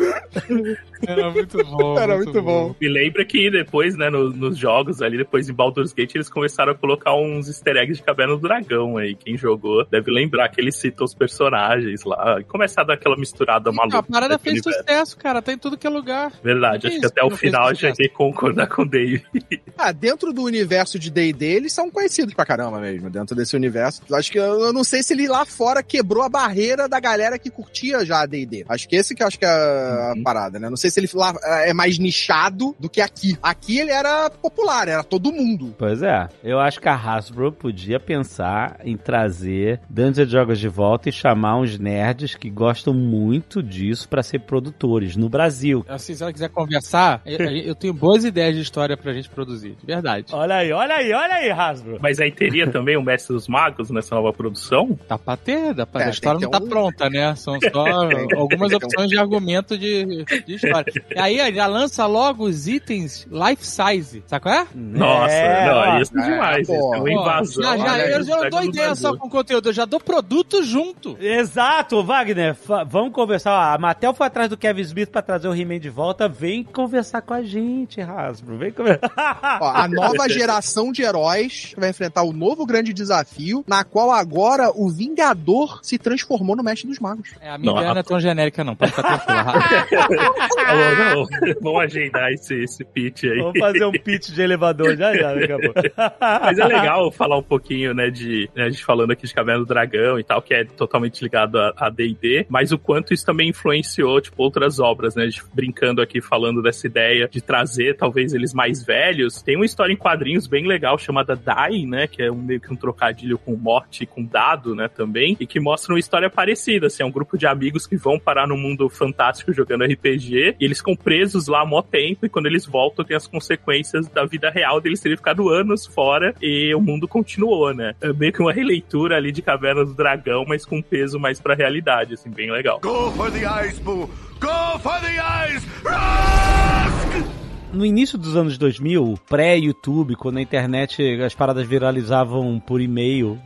Era muito bom.
Era muito bom.
Me lembra que depois, né, no- nos jogos ali, depois em Baldur's Gate, eles começaram a colocar uns easter eggs de Caverna do Dragão aí. Quem jogou deve lembrar que ele cita os personagens lá. E começa a dar aquela misturada maluca.
A parada fez
universo.
sucesso, cara. Tá em tudo que é lugar.
Verdade, acho que até o final eu cheguei a concordar com o Dave.
Ah, dentro do universo de D&D, eles são conhecidos pra caramba mesmo. Dentro desse universo. Acho que eu, eu não sei se ele lá fora quebrou a barreira da galera que curtia já a D&D. Acho que esse que eu acho que é a
Uhum.
parada, né? Não sei se ele lá é mais nichado do que aqui. Aqui ele era popular, era todo mundo.
Pois é, eu acho que a Hasbro podia pensar em trazer Dungeons Jogos de volta e chamar uns nerds que gostam muito disso pra ser produtores no Brasil.
Assim, se ela quiser conversar, eu, eu tenho boas ideias de história pra gente produzir. De verdade.
Olha aí, olha aí, olha aí, Hasbro.
Mas aí teria também o Mestre dos Magos nessa nova produção?
Dá pra ter, dá pra...
É,
a história não tá
um-
pronta, né? São só algumas
um-
opções de argumento de, de história. E aí, já lança logo os itens life size, sabe qual é?
Nossa,
É,
não,
ó.
isso é demais. isso é uma invasão.
Já, já,
olha
eu já não dou ideia
Brasil.
só com conteúdo, eu já dou produto junto.
Exato, Wagner. vamos conversar. A Mattel foi atrás do Kevin Smith pra trazer o He-Man de volta. Vem conversar com a gente, Hasbro. Vem conversar.
Ó, a nova geração de heróis vai enfrentar o novo grande desafio, na qual agora o Vingador se transformou no Mestre dos Magos.
É, a minha
Não,
ideia não é tão genérica, não. Pode ficar tranquilo.
Não, vamos agendar esse, esse pitch aí.
Vamos fazer um pitch de elevador já já, daqui a pouco.
Mas é legal falar um pouquinho, né, de né, a gente falando aqui de Caverna do Dragão e tal, que é totalmente ligado a a D&D, mas o quanto isso também influenciou, tipo, outras obras, né, a gente brincando aqui, falando dessa ideia de trazer, talvez, eles mais velhos. Tem uma história em quadrinhos bem legal, chamada Die, né, que é um, meio que um trocadilho com morte e com dado, né, também, e que mostra uma história parecida, assim, é um grupo de amigos que vão parar no mundo fantástico jogando RPG, e eles ficam presos lá há mó tempo, e quando eles voltam tem as consequências da vida real deles terem ficado anos fora, e o mundo continuou, né. É meio que uma releitura ali de Caverna do Dragão, mas com peso mais pra realidade, assim, bem legal.
Go for the eyes, Boo! Go for the eyes! Rusk!
No início dos anos 2000, pré-YouTube, quando a internet, as paradas viralizavam por e-mail,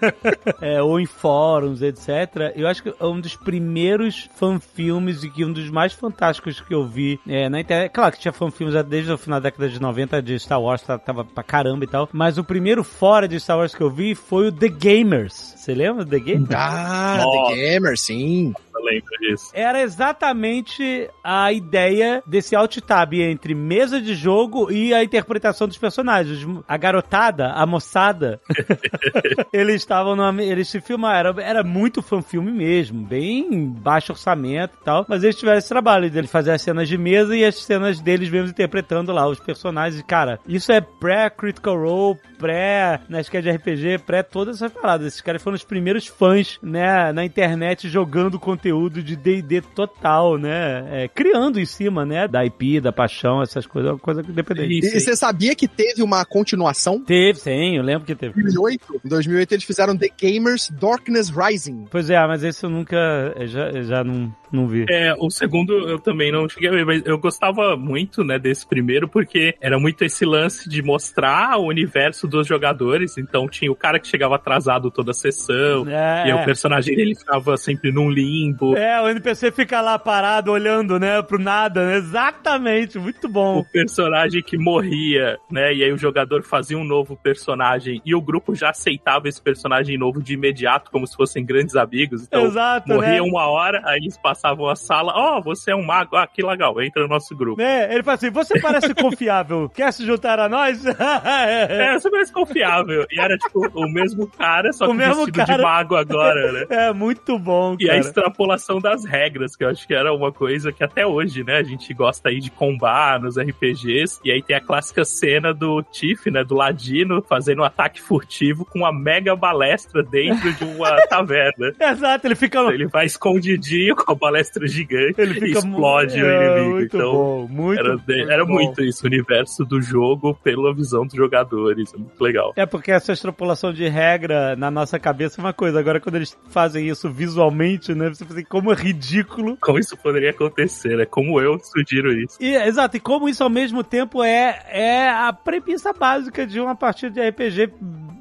é, ou em fóruns, etc., eu acho que é um dos primeiros fanfilmes e que um dos mais fantásticos que eu vi é, na internet. Claro que tinha fanfilmes desde o final da década de 90 de Star Wars, tá- tava pra caramba e tal, mas o primeiro fora de Star Wars que eu vi foi o The Gamers. Você lembra do The Gamers?
Ah,
Nossa.
The Gamer, sim.
Lembro disso.
Era exatamente a ideia desse alt tab entre mesa de jogo e a interpretação dos personagens. A garotada, a moçada, eles estavam numa, eles se filmaram, era, era muito fã-filme mesmo, bem baixo orçamento e tal, mas eles tiveram esse trabalho de fazer as cenas de mesa e as cenas deles mesmos interpretando lá os personagens. Cara, isso é pré-Critical Role, pré Nerdcast de RPG, pré todas essas paradas. Esses caras foram os primeiros fãs, né, na internet jogando conteúdo de D&D total, né, é, criando em cima, né, da IP, da paixão, essas coisas, uma coisa independente.
E, e você sabia que teve uma continuação?
Teve, sim, eu lembro que teve.
Em 2008, em 2008 eles fizeram The Gamers Darkness Rising.
Pois é, mas esse eu nunca, eu já, eu já não, não vi.
É, o segundo eu também não cheguei a ver, mas eu gostava muito, né, desse primeiro, porque era muito esse lance de mostrar o universo dos jogadores. Então tinha o cara que chegava atrasado toda a sessão,
É,
e aí
é.
o personagem dele ficava sempre num limbo.
É, o NPC fica lá parado, olhando, né, pro nada, né? Exatamente, muito bom.
O personagem que morria, né? E aí o jogador fazia um novo personagem e o grupo já aceitava esse personagem novo de imediato, como se fossem grandes amigos. Então,
Exato,
morria
né?
uma hora, aí eles passavam a sala. Ó, você é um mago. Ah, que legal, entra no nosso grupo.
É, ele fala assim, você parece confiável, quer se juntar a nós?
É, você parece confiável. E era tipo o mesmo cara, só
O
que
mesmo
vestido
cara.
de mago agora, né?
É muito bom,
E a
cara.
Extrapolação das regras, que eu acho que era uma coisa que até hoje, né, a gente gosta aí de combar nos RPGs. E aí tem a clássica cena do Tiff, né, do Ladino, fazendo um ataque furtivo com uma mega balestra dentro de uma taverna.
Exato, ele fica...
Ele vai escondidinho com a balestra gigante
Ele
e
fica
explode o
é,
inimigo.
Muito
então,
bom, muito
era, era
bom.
muito isso, o universo do jogo pela visão dos jogadores. É muito legal.
É porque essa extrapolação de regra na nossa cabeça é uma coisa. Agora, quando eles fazem isso visualmente, né? Você assim, como é ridículo.
Como isso poderia acontecer, né? Como eu sugiro isso.
E, exato, e como isso ao mesmo tempo é, é a premissa básica de uma partida de RPG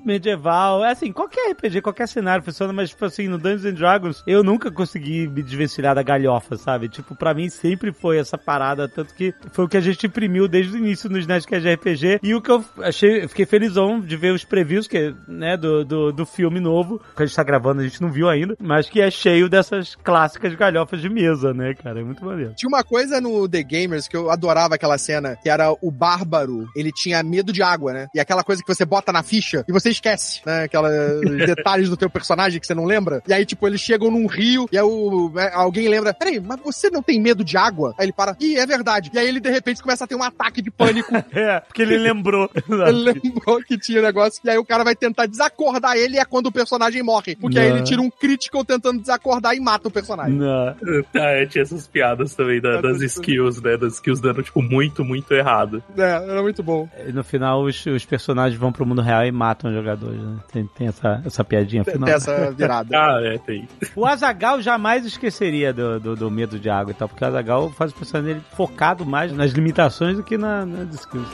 medieval. É assim, qualquer RPG, qualquer cenário funciona, mas, tipo assim, no Dungeons and Dragons, eu nunca consegui me desvencilhar da galhofa, sabe? Tipo, pra mim sempre foi essa parada, tanto que foi o que a gente imprimiu desde o início nos Nerdcast de RPG. E o que eu achei, eu fiquei felizão de ver os previews, que, né, do, do, do filme novo, que a gente tá gravando, a gente não viu ainda, mas que é cheio dessas clássicas galhofas de mesa, né, cara? É muito maneiro.
Tinha uma coisa no The Gamers que eu adorava aquela cena, que era o bárbaro, ele tinha medo de água, né? E aquela coisa que você bota na ficha e você esquece, né? Aquela detalhes do teu personagem que você não lembra. E aí, tipo, eles chegam num rio e aí o, é, alguém lembra, peraí, mas você não tem medo de água? Aí ele para, ih, é verdade. E aí ele, de repente, começa a ter um ataque de pânico.
É, porque ele lembrou.
ele lembrou que tinha negócio. E aí o cara vai tentar desacordar ele e é quando o personagem morre. Porque aí
Não.
ele tira um critical tentando desacordar e mata o personagem.
Não.
Ah, é, tinha essas piadas também da- das skills, né? Das skills dando, tipo, muito, muito errado.
É, era muito bom.
E no final, os, os personagens vão pro mundo real e matam os jogadores, né? Tem, tem essa, essa piadinha final.
Tem essa virada.
Ah, é, tem.
O Azagal jamais esqueceria do, do, do medo de água e tal, porque o Azagal faz o personagem dele focado mais nas limitações do que na, nas skills.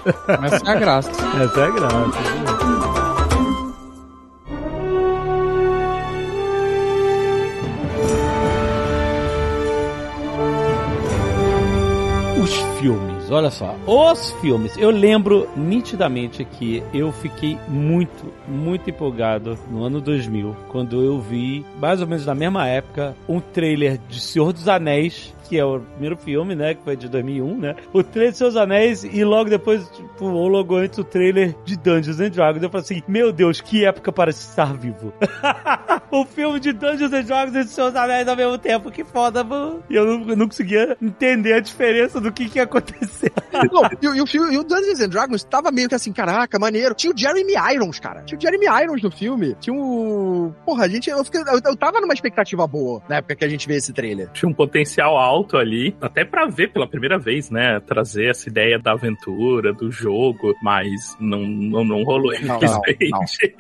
Essa é a graça.
Essa é a graça. Olha só. Os filmes. Eu lembro nitidamente que eu fiquei muito, muito empolgado no ano 2000, quando eu vi, mais ou menos na mesma época, um trailer de Senhor dos Anéis, que é o primeiro filme, né, que foi de 2001, né? O trailer de Seus Anéis e logo depois, tipo, ou logo antes o trailer de Dungeons and Dragons. Eu falei assim, meu Deus, que época para estar vivo. o filme de Dungeons and Dragons e de Seus Anéis ao mesmo tempo, que foda, mano. E eu não, eu não conseguia entender a diferença do que que ia acontecer.
Não, e, o- e o filme, e o Dungeons and Dragons tava meio que assim, caraca, maneiro. Tinha o Jeremy Irons, cara. Tinha o Jeremy Irons no filme. Tinha o. Porra, a gente. Eu, fiquei- eu, eu tava numa expectativa boa na época que a gente vê esse trailer.
Tinha um potencial alto ali, até pra ver pela primeira vez, né? Trazer essa ideia da aventura, do jogo, mas não, não, não rolou,
Não,
infelizmente.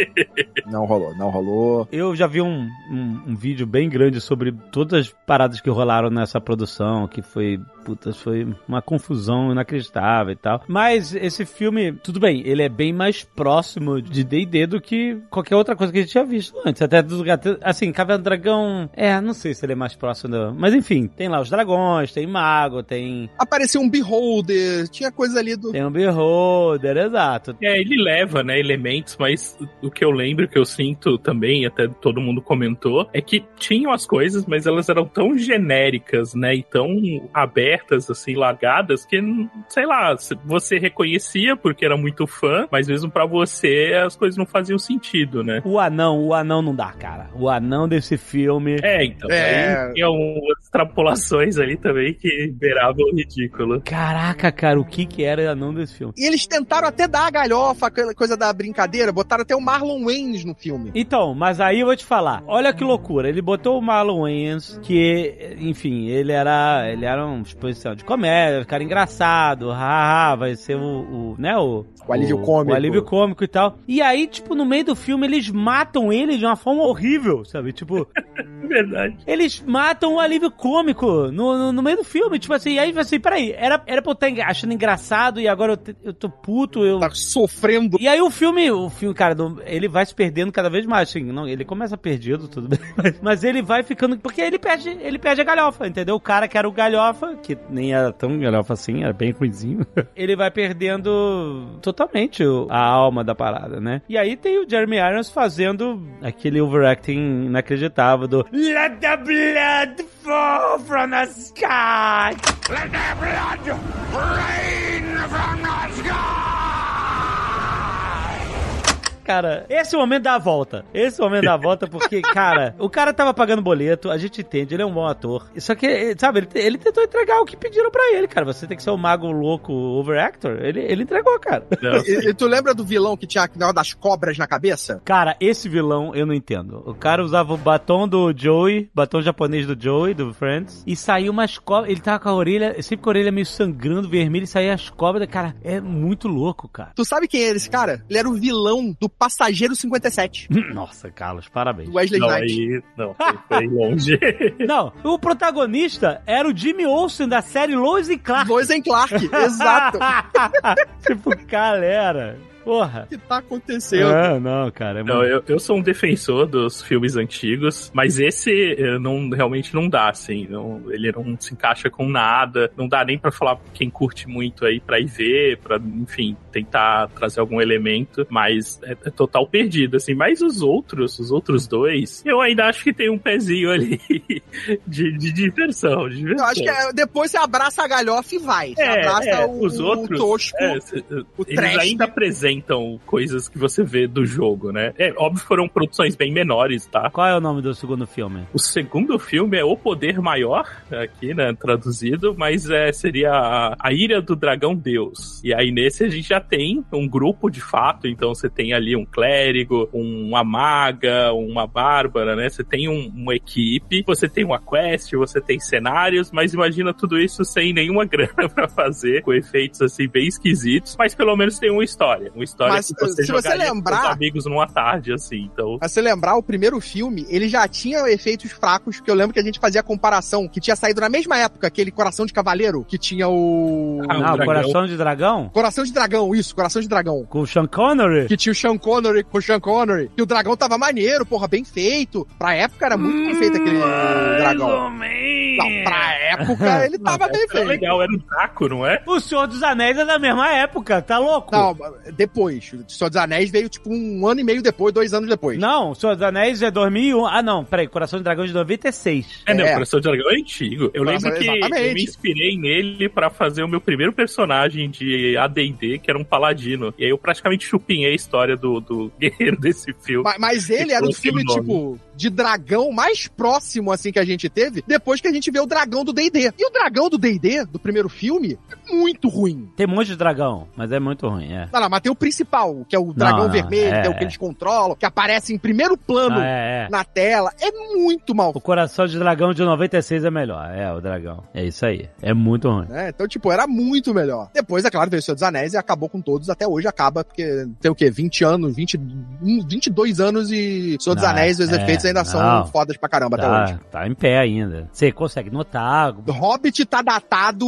Não rolou, não rolou.
Eu já vi um, um, um vídeo bem grande sobre todas as paradas que rolaram nessa produção, que foi, putas, foi uma confusão inacreditável e tal. Mas esse filme, tudo bem, ele é bem mais próximo de D&D do que qualquer outra coisa que a gente tinha visto antes. Até do gato, assim, Caverna do Dragão, é, não sei se ele é mais próximo do... Mas enfim, tem lá os dragões, dragões, tem mago, tem,
Apareceu um beholder, tinha coisa ali do.
tem um beholder, exato.
É, ele leva, né, elementos, mas o que eu lembro, que eu sinto também, até todo mundo comentou, é que tinham as coisas, mas elas eram tão genéricas, né, e tão abertas, assim, largadas, que, sei lá, você reconhecia porque era muito fã, mas mesmo pra você as coisas não faziam sentido, né?
O anão, o anão não dá, cara. O anão desse filme.
É, então,
É.
aí umas extrapolações ali também que beiravam o ridículo.
Caraca, cara, o que que era o anão desse filme?
E eles tentaram até dar a galhofa, aquela coisa da brincadeira, botaram até o Marlon Waynes no filme.
Então, mas aí eu vou te falar. Olha que loucura. Ele botou o Marlon Wayans, que, enfim, ele era, ele era uma exposição de comédia, cara engraçado, haha, vai ser o, o né, o,
O alívio cômico.
O alívio cômico e tal. E aí, tipo, no meio do filme, eles matam ele de uma forma horrível, sabe? Tipo,
Verdade.
eles matam o alívio cômico no, no, no meio do filme. Tipo assim, e aí assim, peraí, era, era pra eu estar achando engraçado e agora eu, te- eu tô puto, eu.
Tá sofrendo.
E aí o filme, o filme, cara, ele vai se perdendo cada vez mais, assim, não, ele começa perdido, tudo bem, mas, mas ele vai ficando, porque ele perde, ele perde a galhofa, entendeu? O cara que era o galhofa, que nem era tão galhofa assim, era bem ruimzinho, ele vai perdendo totalmente o- a alma da parada, né? E aí tem o Jeremy Irons fazendo aquele overacting inacreditável do Let the blood fall from the sky!
Let the blood rain from the sky!
Cara, esse é o momento da volta. Esse é o momento da volta porque, cara, o cara tava pagando boleto, a gente entende, ele é um bom ator. Só que, sabe, ele, ele tentou entregar o que pediram pra ele, cara. Você tem que ser o mago louco overactor. Ele, ele entregou, cara.
Não,
E, e tu lembra do vilão que tinha negócio das cobras na cabeça?
Cara, esse vilão eu não entendo. O cara usava o batom do Joey, batom japonês do Joey, do Friends, e saiu umas cobras. Ele tava com a orelha, sempre com a orelha meio sangrando, vermelha, e saía as cobras. Cara, é muito louco, cara.
Tu sabe quem era esse cara? Ele era o vilão do Passageiro 57,
Nossa, Carlos, parabéns.
do Wesley
não,
Snipes.
aí, não, foi, longe.
Não, o protagonista era o Jimmy Olsen da série Lois e Clark.
Lois and Clark, exato.
tipo, galera. Porra.
O que tá acontecendo?
Ah, não, cara. É
Não,
muito...
eu, eu sou um defensor dos filmes antigos, mas esse eh, não, realmente não dá, assim. Não, ele não se encaixa com nada. Não dá nem pra falar pra quem curte muito aí pra ir ver, pra, enfim, tentar trazer algum elemento, mas é, é total perdido, assim. Mas os outros, os outros dois, eu ainda acho que tem um pezinho ali de, de diversão, de
Eu
diversão.
acho que é- depois você abraça a galhofa e vai. Você
É,
abraça
é,
o,
os outros,
o tosco.
É, cê-
o
eles
trash.
ainda apresentam coisas que você vê do jogo, né? É, óbvio que foram produções bem menores, tá?
Qual é o nome do segundo filme?
O segundo filme é O Poder Maior, aqui, né, traduzido, mas é, seria a, a Ira do Dragão Deus. E aí nesse a gente já tem um grupo de fato, então você tem ali um clérigo, uma maga, uma bárbara, né? Você tem um- uma equipe, você tem uma quest, você tem cenários, mas imagina tudo isso sem nenhuma grana pra fazer, com efeitos assim bem esquisitos, mas pelo menos tem uma história, uma história
Mas,
que você
se você
jogaria com
lembrar-
seus amigos numa tarde, assim, então...
Mas se lembrar, o primeiro filme, ele já tinha efeitos fracos, que eu lembro que a gente fazia a comparação, que tinha saído na mesma época, aquele Coração de Cavaleiro, que tinha o...
Ah, o
o. Coração de Dragão?
Coração de Dragão, isso, Coração de Dragão.
Com o Sean Connery?
Que tinha o Sean Connery com o Sean Connery. E o dragão tava maneiro, porra, bem feito. Pra época era muito bem feito aquele dragão. Não, pra época ele tava bem
Era
feito.
legal, era o Draco, não é?
O Senhor dos Anéis é da mesma época, tá louco?
Não, depois. O Senhor dos Anéis veio tipo um ano e meio depois, dois anos depois.
Não, o Senhor dos Anéis é 2001. Ah, não, peraí, Coração de Dragão de 96.
É, não,
É.
o Coração de Dragão é antigo. Eu
Coração-
lembro que eu
exatamente.
me inspirei nele pra fazer o meu primeiro personagem de AD&D, que era um paladino. E aí eu praticamente chupinhei a história do, do guerreiro desse filme.
Ma- Mas ele era o
Coloquei
filme,
nome.
tipo, de dragão mais próximo, assim, que a gente teve, depois que a gente vê o dragão do D&D. E o dragão do D&D, do primeiro filme, é muito ruim.
Tem um monte de dragão, mas é muito ruim, é.
Não, não, mas tem o principal, que é o dragão
Não, não,
vermelho,
é,
que é o que
é.
eles controlam, que aparece em primeiro plano
Ah, é, é.
na tela. É muito mal
O Coração de Dragão de 96 é melhor. É, o dragão. É isso aí. É muito ruim.
né? Então, tipo, era muito melhor. Depois, é claro, veio o Senhor dos Anéis e acabou com todos. Até hoje acaba, porque tem o quê? 20 anos, 20, um, 22 anos e Senhor dos
Não,
Anéis e os
é,
efeitos ainda
não.
são fodas pra caramba até hoje.
Tá, tá em pé ainda. Você consegue notar.
Hobbit tá datado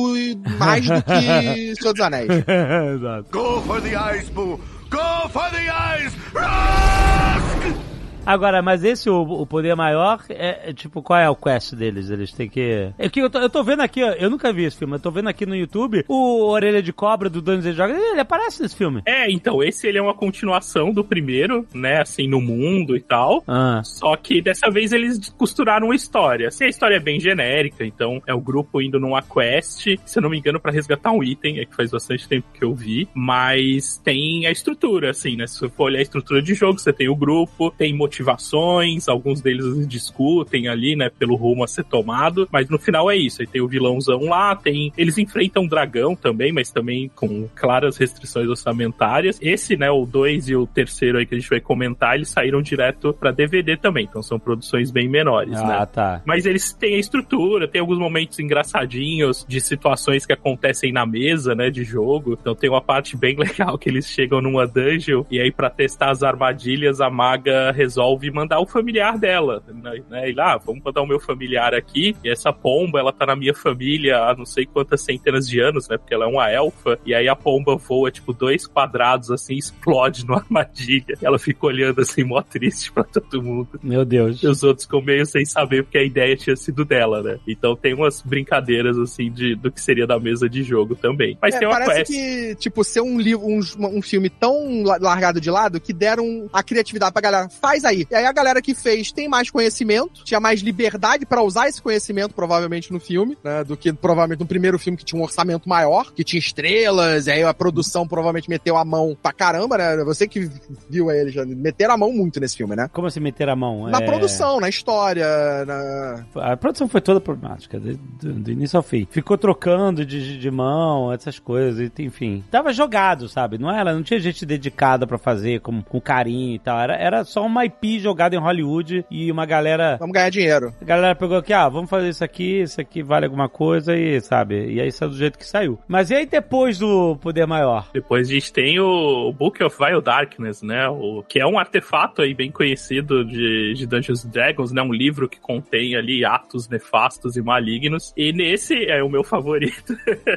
mais do que Senhor dos Anéis.
Exato.
Go for the eyes, Boo! Go for the eyes! Rusk!
Agora, mas esse, o, o poder maior, é, é, tipo, qual é o quest deles? Eles têm que. É que eu tô, eu tô vendo aqui, ó, eu nunca vi esse filme, eu tô vendo aqui no YouTube o Orelha de Cobra do Dungeons and Dragons, ele aparece nesse filme.
É, então, esse ele é uma continuação do primeiro, né, assim, no mundo e tal.
Ah.
Só que dessa vez eles costuraram a história. Assim, a história é bem genérica, então é o grupo indo numa quest, se eu não me engano, pra resgatar um item, é que faz bastante tempo que eu vi, mas tem a estrutura, assim, né? Se você for olhar a estrutura de jogo, você tem o grupo, tem motivações, alguns deles discutem ali, né, pelo rumo a ser tomado, mas no final é isso. Aí tem o vilãozão lá, tem. Eles enfrentam um dragão também, mas também com claras restrições orçamentárias. Esse, né, o 2 e o terceiro aí que a gente vai comentar, eles saíram direto pra DVD também, então são produções bem menores,
Ah,
né?
tá.
Mas eles têm a estrutura, tem alguns momentos engraçadinhos de situações que acontecem na mesa, né, de jogo. Então tem uma parte bem legal que eles chegam numa dungeon e aí pra testar as armadilhas a maga resolve mandar o familiar dela, né? né? E lá, ah, vamos mandar o meu familiar aqui. E essa pomba, ela tá na minha família há não sei quantas centenas de anos, né? Porque ela é uma elfa. E aí a pomba voa tipo dois quadrados assim, explode numa armadilha. Ela fica olhando assim, mó triste pra todo mundo.
Meu Deus.
E os outros ficam meio sem saber porque a ideia tinha sido dela, né? Então tem umas brincadeiras, assim, de, do que seria da mesa de jogo também. Mas
É,
tem uma
parece
quest.
que, tipo, ser um livro, um, um filme tão la- largado de lado que deram a criatividade pra galera. Faz E aí a galera que fez tem mais conhecimento, tinha mais liberdade pra usar esse conhecimento, provavelmente, no filme, né? Do que provavelmente no primeiro filme que tinha um orçamento maior, que tinha estrelas, e aí a produção provavelmente meteu a mão pra caramba, né? Você que viu ele já, meteram a mão muito nesse filme, né?
Como assim meter a mão?
Na
É,
produção, na história, na...
A produção foi toda problemática, do, do- início ao fim. Ficou trocando de, de mão, essas coisas, enfim. Tava jogado, sabe? Não era, não tinha gente dedicada pra fazer com, com carinho e tal. Era, era só uma IP jogada em Hollywood e uma galera.
Vamos ganhar dinheiro.
A galera pegou aqui, ah, vamos fazer isso aqui, isso aqui vale alguma coisa e, sabe? E aí saiu do jeito que saiu. Mas e aí depois do Poder Maior?
Depois a gente tem o Book of Vile Darkness, né? O, que é um artefato aí bem conhecido de, de Dungeons and Dragons, né? Um livro que contém ali atos nefastos e malignos. E nesse é o meu favorito.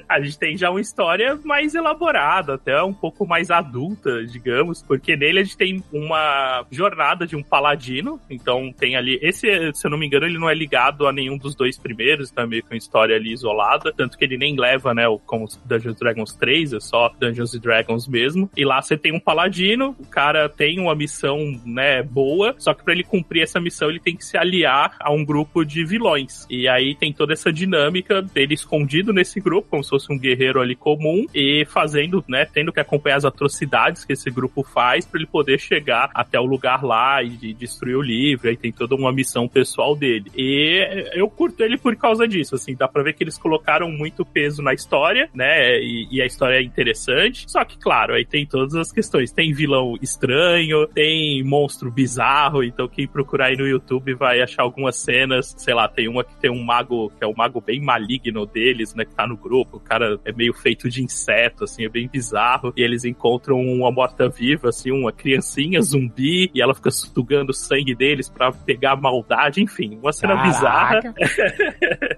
a gente tem já uma história mais elaborada, até um pouco mais adulta, digamos, porque nele a gente tem uma jornada de um paladino. Então tem ali. Esse, se eu não me engano, ele não é ligado a nenhum dos dois primeiros, tá meio com história ali isolada. Tanto que ele nem leva, né, o, como Dungeons Dragons 3, é só Dungeons Dragons mesmo. E lá você tem um paladino, o cara tem uma missão, né, boa, só que pra ele cumprir essa missão ele tem que se aliar a um grupo de vilões. E aí tem toda essa dinâmica dele escondido nesse grupo, como se fosse um guerreiro ali comum, e fazendo, né, tendo que acompanhar as atrocidades que esse grupo faz pra ele poder chegar até o lugar lá e de destruir o livro. Aí tem toda uma missão pessoal dele. E eu curto ele por causa disso, assim, dá pra ver que eles colocaram muito peso na história, né, e, e a história é interessante. Só que, claro, aí tem todas as questões. Tem vilão estranho, tem monstro bizarro, então quem procurar aí no YouTube vai achar algumas cenas, sei lá, tem uma que tem um mago, que é o mago bem maligno deles, né, que tá no grupo, o cara é meio feito de inseto, assim, é bem bizarro, e eles encontram uma morta-viva, assim, uma criancinha zumbi, e ela fica sugando o sangue deles pra pegar a maldade, enfim, uma cena bizarra.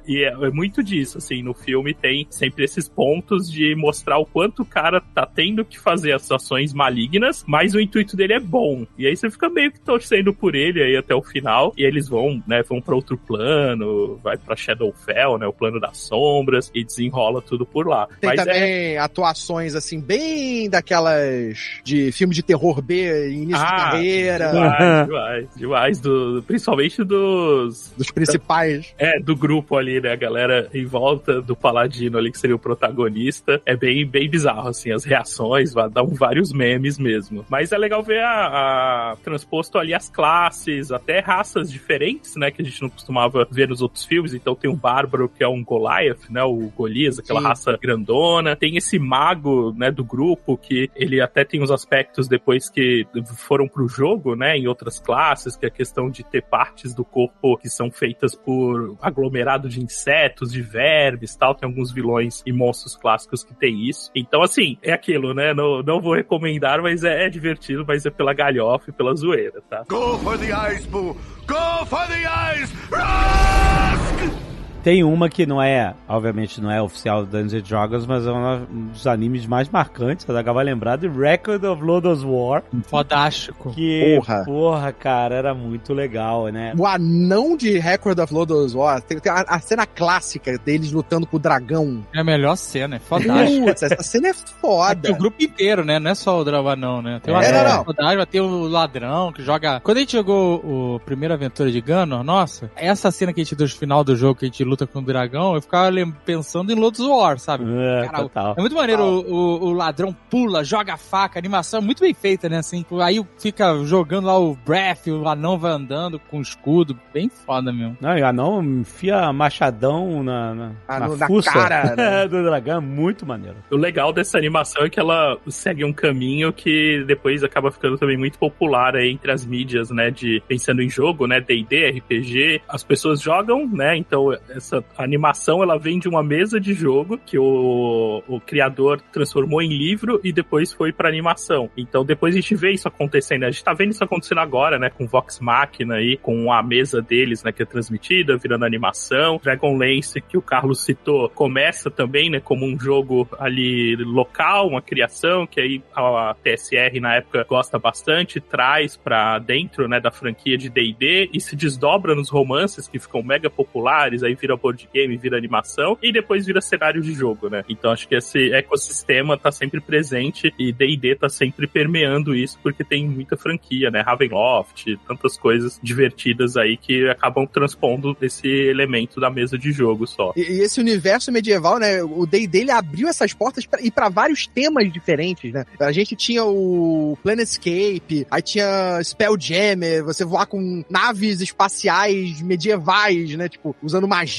E é, é muito disso, assim, no filme tem sempre esses pontos de mostrar o quanto o cara tá tendo que fazer as ações malignas, mas o intuito dele é bom. E aí você fica meio que torcendo por ele aí até o final, e eles vão, né, vão pra outro plano, vai pra Shadowfell, né, o plano das sombras, e desenrola tudo por lá.
Tem
mas é,
também atuações, assim, bem daquelas de filme de terror B, início de
Ah,
carreira,
demais, demais, demais, do, principalmente dos,
dos principais.
É, do grupo ali, né? A galera em volta do Paladino ali, que seria o protagonista. É bem, bem bizarro, assim, as reações, vai dar um- vários memes mesmo. Mas é legal ver a, a- transposto ali as classes, até raças diferentes, né? Que a gente não costumava ver nos outros filmes. Então tem o Bárbaro, que é um Goliath, né? O Golias, aquela
Sim.
raça grandona. Tem esse mago, né? Do grupo, que ele até tem uns aspectos depois que foram pro jogo, né? Em outras classes, que é a questão de ter partes do corpo que são feitas por aglomerado de insetos, de vermes tal. Tem alguns vilões e monstros clássicos que tem isso. Então, assim, é aquilo, né? Não, não vou recomendar, mas é, é divertido, mas é pela galhofa e pela zoeira, tá?
Go for the eyes, Boo! Go for the eyes! Rusk!
Tem uma que não é, obviamente não é oficial do Dungeons Dragons, mas é um dos animes mais marcantes, a Zaga vai lembrar, de Record of Lodoss War.
Fodástico.
Que,
Porra.
porra, cara, era muito legal, né?
O anão de Record of Lodoss War, tem, tem a, a cena clássica deles lutando com o dragão.
É a melhor cena, é fodástico.
Putz, essa cena é foda.
Tem o grupo inteiro, né? Não é só o Dravanão, né? Tem uma
É, não, não.
fodástico, tem o ladrão que joga. Quando a gente jogou o primeira aventura de Ganon, nossa, essa cena que a gente do final do jogo que a gente luta com o dragão, eu ficava pensando em Lotus War, sabe?
É,
Cara,
total.
É muito maneiro, o, o- o ladrão pula, joga a faca, a animação é muito bem feita, né? Assim, aí fica jogando lá o breath, o anão vai andando com o escudo, bem foda mesmo.
Não, e o anão enfia machadão na, na,
Ah,
na
no- na cara, né?
do dragão, é muito maneiro.
O legal dessa animação é que ela segue um caminho que depois acaba ficando também muito popular aí entre as mídias, né? De pensando em jogo, né? D&D, RPG, as pessoas jogam, né? Então essa animação ela vem de uma mesa de jogo que o, o criador transformou em livro e depois foi pra animação. Então depois a gente vê isso acontecendo. A gente tá vendo isso acontecendo agora, né? Com Vox Machina aí, com a mesa deles, né? Que é transmitida, virando animação. Dragonlance, que o Carlos citou, começa também, né? Como um jogo ali local, uma criação, que aí a TSR na época gosta bastante, traz pra dentro, né? Da franquia de D&D e se desdobra nos romances que ficam mega populares, aí vira board game, vira animação e depois vira cenário de jogo, né? Então acho que esse ecossistema tá sempre presente e D&D tá sempre permeando isso porque tem muita franquia, né? Ravenloft, tantas coisas divertidas aí que acabam transpondo esse elemento da mesa de jogo só.
E, e esse universo medieval, né? O D&D ele abriu essas portas pra, e para vários temas diferentes, né? A gente tinha o Planescape, aí tinha Spelljammer, você voar com naves espaciais medievais, né? Tipo, usando magia.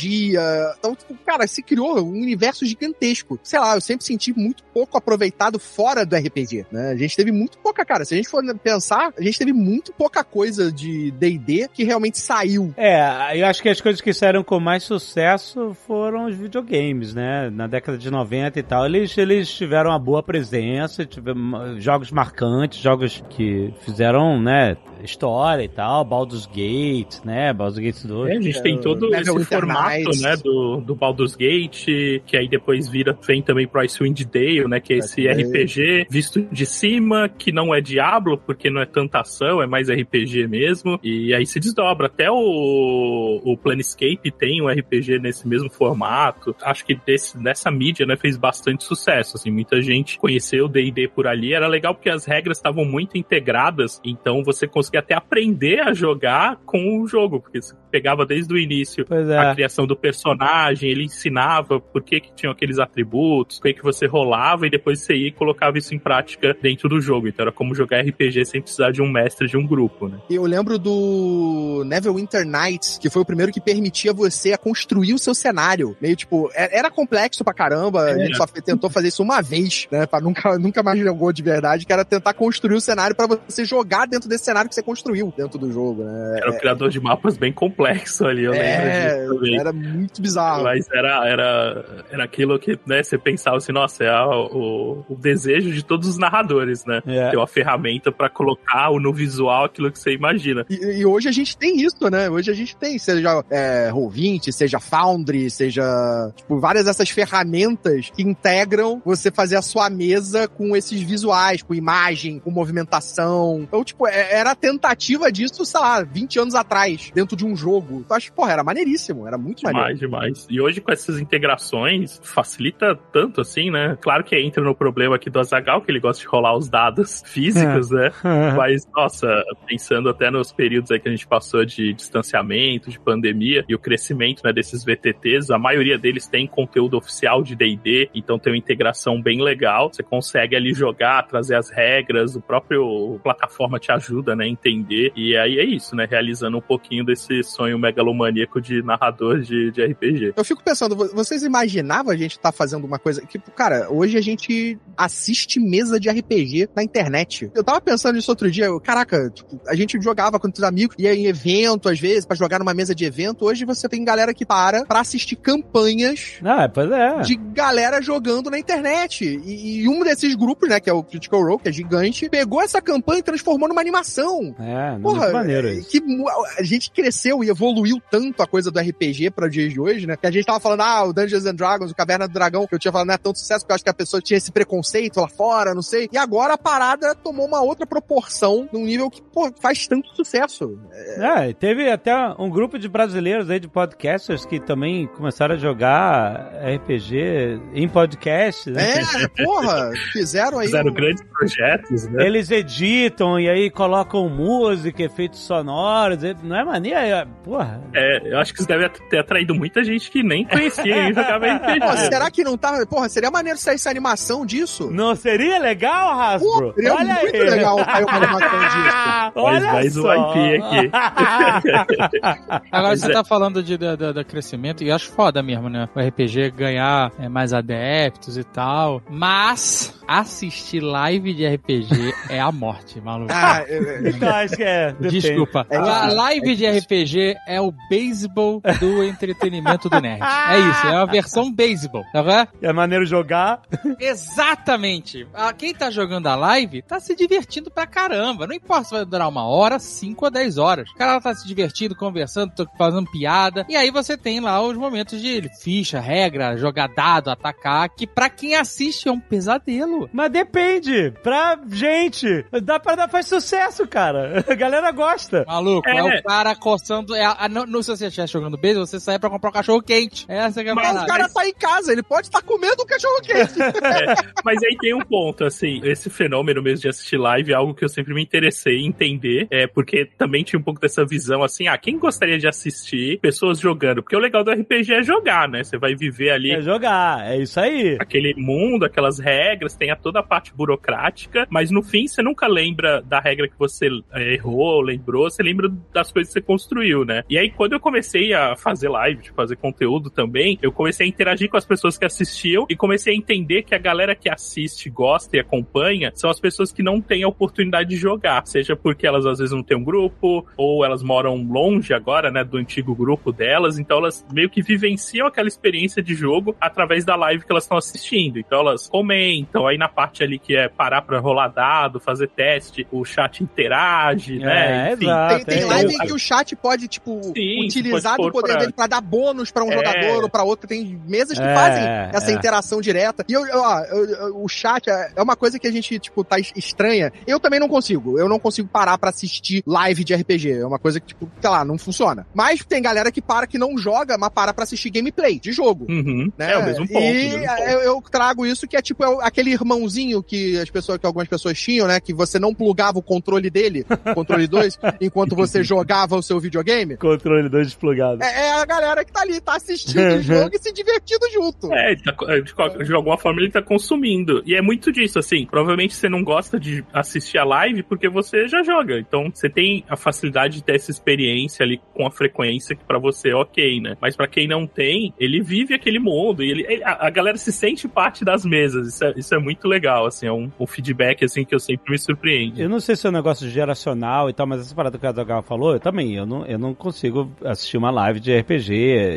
Então, tipo, cara, se criou um universo gigantesco. Sei lá, eu sempre senti muito pouco aproveitado fora do RPG, né? A gente teve muito pouca, cara. Se a gente for pensar, a gente teve muito pouca coisa de D&D que realmente saiu.
É, eu acho que as coisas que saíram com mais sucesso foram os videogames, né? Na década de 90 e tal, eles, eles tiveram uma boa presença, tiveram jogos marcantes, jogos que fizeram, né, história e tal, Baldur's Gate, né, Baldur's Gate 2.
É, a gente tem todo esse
Neverwinter
né, do, do Baldur's Gate, que aí depois vira, vem também pro Icewind Dale, né, que é esse
Dale.
RPG visto de cima, que não é Diablo, porque não é tanta ação, é mais RPG mesmo, e aí se desdobra. Até o, o Planescape tem um RPG nesse mesmo formato. Acho que desse, dessa mídia, né, fez bastante sucesso, assim, muita gente conheceu o D&D por ali, era legal porque as regras estavam muito integradas, então você conseguia até aprender a jogar com o jogo, porque você pegava desde o início
Pois
a
é.
Criação do personagem, ele ensinava por que, que tinham aqueles atributos, o que, que você rolava e depois você ia e colocava isso em prática dentro do jogo. Então era como jogar RPG sem precisar de um mestre de um grupo, né?
Eu lembro do Neverwinter Nights, que foi o primeiro que permitia você a construir o seu cenário. Meio tipo, é- era complexo pra caramba, a gente só fe- tentou fazer isso uma vez, né? Pra nunca, nunca mais jogou de verdade, que era tentar construir o cenário pra você jogar dentro desse cenário que você construiu dentro do jogo, né?
Era um criador de mapas bem complexo ali, eu
É,
lembro disso também.
era muito bizarro.
Mas era, era, era aquilo que, né, você pensava assim, nossa, é a- o, o desejo de todos os narradores, né?
É.
Ter uma ferramenta pra colocar no visual aquilo que você imagina.
E, e hoje a gente tem isso, né? Hoje a gente tem, seja é, Roll20, seja Foundry, seja tipo, várias dessas ferramentas que integram você fazer a sua mesa com esses visuais, com imagem, com movimentação. Então, tipo, é- era a tentativa disso, sei lá, 20 anos atrás, dentro de um jogo. Então, acho que, porra, era maneiríssimo, era muito maneiro.
Demais, demais. E hoje com essas integrações, facilita tanto assim, né? Claro que entra no problema aqui do Azagal, que ele gosta de rolar os dados físicos, né? Mas, nossa, pensando até nos períodos aí que a gente passou de distanciamento, de pandemia e o crescimento né, desses VTTs, a maioria deles tem conteúdo oficial de D&D, então tem uma integração bem legal. Você consegue ali jogar, trazer as regras, o próprio plataforma te ajuda, né, entender. E aí é isso, né, realizando um pouquinho desse sonho megalomaníaco de narrador de, de RPG.
Eu fico pensando, vo- vocês imaginavam a gente estar fazendo uma coisa que, cara, hoje a gente assiste mesa de RPG na internet. Eu tava pensando nisso outro dia, eu, caraca, tipo, a gente jogava com os amigos, ia em evento às vezes, pra jogar numa mesa de evento. Hoje você tem galera que para pra assistir campanhas
Ah, pois é.
de galera jogando na internet. E, e um desses grupos, né, que é o Critical Role, que é gigante, pegou essa campanha e transformou numa animação.
É,
Porra,
muito maneiro
é,
isso.
que a gente cresceu e evoluiu tanto a coisa do RPG RPG para dias de hoje, né? Que a gente tava falando, ah, o Dungeons and Dragons, o Caverna do Dragão, que eu tinha falado não é tanto sucesso, porque eu acho que a pessoa tinha esse preconceito lá fora, não sei. E agora a parada tomou uma outra proporção, num nível que, pô, faz tanto sucesso.
É, teve até um grupo de brasileiros aí, de podcasters, que também começaram a jogar RPG em podcast, né?
É, porra, fizeram aí.
Fizeram
um-
grandes projetos, né?
Eles editam e aí colocam música, efeitos sonoros, não é mania? Porra.
É, eu acho que isso deve ter atraído muita gente que nem conhecia e jogava RPG.
Pô, será que não tá. Porra, seria maneiro sair essa animação disso?
Não seria legal, Hasbro?
Pô, seria
Olha
muito
aí.
legal sair uma animação disso.
Olha
mais um
só.
IP aqui.
Agora você
é.
tá falando de, de, de- de crescimento e acho foda mesmo, né? O RPG ganhar é, mais adeptos e tal. Mas assistir live de RPG é a morte, maluco.
Ah, é, é,
Então, acho que é. depende.
Desculpa.
É
live de RPG é o beisebol do entretenimento do nerd. É isso, é a versão beisebol, tá vendo?
É maneiro jogar.
Exatamente. Ah, Quem tá jogando a live tá se divertindo pra caramba. Não importa se vai durar uma hora, cinco ou dez horas. O cara tá se divertindo, conversando, fazendo piada. E aí você tem lá os momentos de ficha, regra, jogar dado, atacar, que pra quem assiste é um pesadelo.
Mas depende. Pra gente. Dá pra dar faz sucesso, cara. A galera gosta.
Maluco, é,
É.
o cara coçando. É, a- no, no- se você estiver jogando beisebol, você sai pra comprar um cachorro quente. Essa que é a
Mas o cara tá em casa, ele pode estar comendo um cachorro quente.
Mas aí tem um ponto, assim, esse fenômeno mesmo de assistir live é algo que eu sempre me interessei em entender, é porque também tinha um pouco dessa visão assim, ah, quem gostaria de assistir pessoas jogando? Porque o legal do RPG é jogar, né? Você vai viver ali
É jogar. É isso aí.
aquele mundo, aquelas regras, tem a toda a parte burocrática, mas no fim você nunca lembra da regra que você eh, errou, lembrou, você lembra das coisas que você construiu, né? E aí quando eu comecei a fazer live, de fazer conteúdo também, eu comecei a interagir com as pessoas que assistiam e comecei a entender que a galera que assiste, gosta e acompanha são as pessoas que não têm a oportunidade de jogar, seja porque elas às vezes não têm um grupo, ou elas moram longe agora, né, do antigo grupo delas, então elas meio que vivenciam aquela experiência de jogo através da live que elas estão assistindo. Então elas comentam, aí na parte ali que é parar pra rolar dado, fazer teste, o chat interage, né?
É,
Enfim.
exato.
Tem, tem
é.
live em que o chat pode, tipo,
Sim,
utilizar
pode
do poder
pra-
dele pra dar bônus pra um
É.
jogador ou pra outro. Tem mesas que
É,
fazem essa
é.
interação direta. E eu, ó, eu- eu- o chat é é uma coisa que a gente, tipo, tá es- estranha. Eu também não consigo. Eu não consigo parar pra assistir live de RPG. É uma coisa que, tipo, sei lá, não funciona. Mas tem galera que para que não joga, mas para pra assistir gameplay de jogo.
Uhum.
Né?
É o mesmo ponto.
E
mesmo ponto.
eu, eu trago isso que é tipo é aquele irmãozinho que as pessoas, que algumas pessoas tinham, né? Que você não plugava o controle dele, controle 2, enquanto você jogava o seu videogame.
Controle 2 desplugado.
É, é galera que tá ali, tá assistindo o jogo e se divertindo junto.
É, tá- de, de alguma forma ele tá consumindo. E é muito disso, assim. Provavelmente você não gosta de assistir a live porque você já joga. Então você tem a facilidade de ter essa experiência ali com a frequência que pra você é ok, né? Mas pra quem não tem, ele vive aquele mundo e ele, ele- a, a galera se sente parte das mesas. Isso é, isso é muito legal, assim. É um, um feedback, assim, que eu sempre me surpreende.
Eu não sei se é um negócio geracional e tal, mas essa parada que o Azaghal falou, eu também, eu não, eu não consigo assistir uma live de RPG,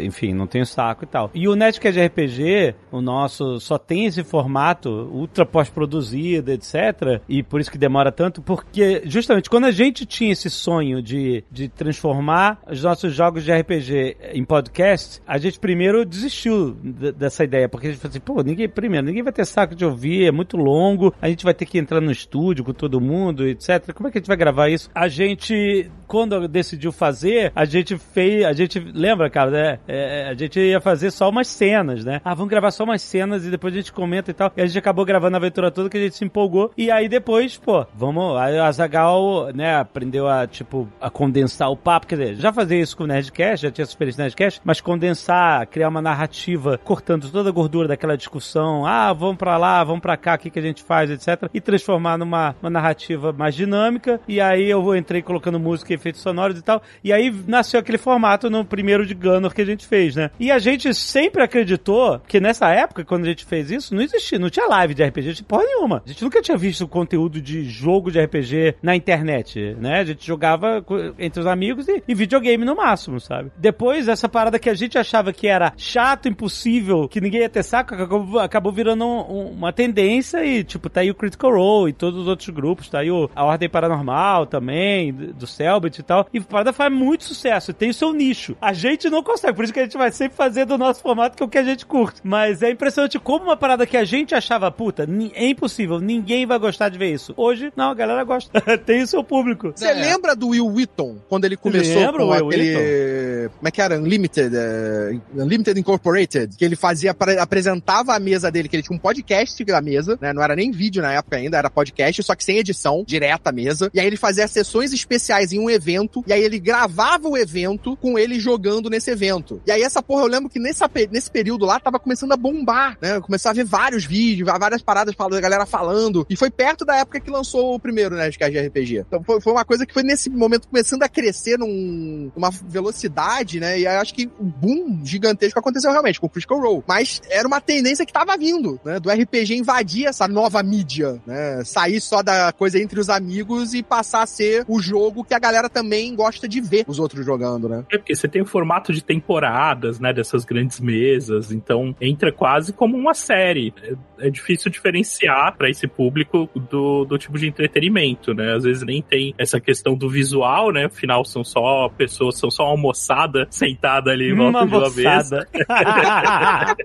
enfim, não tenho saco e tal. E o Nerdcast de RPG, o nosso, só tem esse formato ultra pós-produzido, etc. E por isso que demora tanto, porque justamente quando a gente tinha esse sonho de, de transformar os nossos jogos de RPG em podcast, a gente primeiro desistiu dessa ideia, porque a gente falou assim, pô, ninguém, primeiro, ninguém vai ter saco de ouvir, é muito longo, a gente vai ter que entrar no estúdio com todo mundo, etc. Como é que a gente vai gravar isso? A gente, quando decidiu fazer, a gente fez, a gente, lembra, cara, né? É, a gente ia fazer só umas cenas, né? Ah, vamos gravar só umas cenas e depois a gente comenta e tal. E a gente acabou gravando a aventura toda que a gente se empolgou. E aí depois, pô, vamos, a Zagal, né, aprendeu a, tipo, a condensar o papo, quer dizer, já fazia isso com o Nerdcast, já tinha essa experiência no Nerdcast, mas condensar, criar uma narrativa cortando toda a gordura daquela discussão, ah, vamos pra lá, vamos pra cá, o que, que a gente faz, etc. E transformar numa uma narrativa mais dinâmica. E aí eu entrei colocando música efeitos sonoros e tal. E aí nasceu aquele formato no primeiro de Gunner que a gente fez, né? E a gente sempre acreditou que nessa época, quando a gente fez isso, não existia, não tinha live de RPG de porra nenhuma. A gente nunca tinha visto conteúdo de jogo de RPG na internet, né? A gente jogava entre os amigos e, e videogame no máximo, sabe? Depois, essa parada que a gente achava que era chato, impossível, que ninguém ia ter saco, acabou, acabou virando um- um- uma tendência e, tipo, tá aí o Critical Role e todos os outros grupos, tá aí o, a Ordem Paranormal também, do, do Selbit e tal. E a parada faz muito sucesso, tem o seu nicho. A gente gente não consegue. Por isso que a gente vai sempre fazer do nosso formato, que é o que a gente curte. Mas é impressionante como uma parada que a gente achava puta, é impossível, ninguém vai gostar de ver isso. Hoje, não, a galera gosta. Tem o seu público.
Você lembra do Will Wheaton, quando ele começou
Lembro,
com
Will
aquele... Como é que era? Unlimited, eh, Unlimited Incorporated, que ele fazia, apre- apresentava a mesa dele, que ele tinha um podcast da mesa, né? Não era nem vídeo na época ainda, era podcast, só que sem edição, direto à mesa. E aí ele fazia sessões especiais em um evento, e aí ele gravava o evento com ele jogando nesse evento. E aí essa porra, eu lembro que nessa, nesse período lá, tava começando a bombar, né? Começar a ver vários vídeos, várias paradas falando, a galera falando. E foi perto da época que lançou o primeiro, né, de RPG. Então foi, foi uma coisa que foi nesse momento começando a crescer num, numa velocidade, né? E acho que o boom gigantesco aconteceu realmente com o Critical Role. Mas era uma tendência que tava vindo, né? Do RPG invadir essa nova mídia, né? Sair só da coisa entre os amigos e passar a ser o jogo que a galera também gosta de ver os outros jogando, né?
É porque você tem o formato de temporadas, né, dessas grandes mesas, então entra quase como uma série. É, é difícil diferenciar para esse público do, do tipo de entretenimento, né? Às vezes nem tem essa questão do visual, né? Afinal, são só pessoas, são só uma moçada sentada ali em volta
Uma
de uma mesa.
moçada.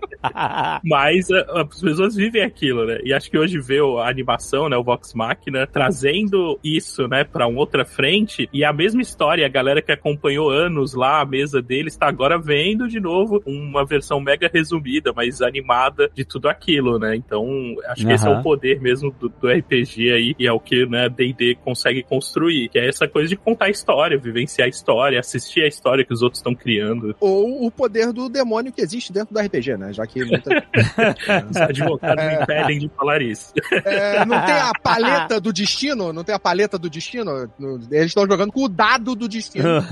Mas a- as pessoas vivem aquilo, né? E acho que hoje o- a animação, né, o Vox Machina, trazendo isso, né, pra uma outra frente, e a mesma história, a galera que acompanhou anos lá, a mesa deles, tá agora vendo de novo uma versão mega resumida, mas animada de tudo aquilo, né? Então, acho que esse é o poder mesmo do, do RPG aí, e é o que, né, D&D consegue construir, que é essa coisa de contar a história, vivenciar a história, assistir a história que os outros estão criando.
Ou o poder do demônio que existe dentro do RPG, né? Já que muita-
Os advogados me impedem de falar isso.
É, não tem a paleta do destino? Não tem a paleta do destino? No- Eles estão jogando com o dado do destino.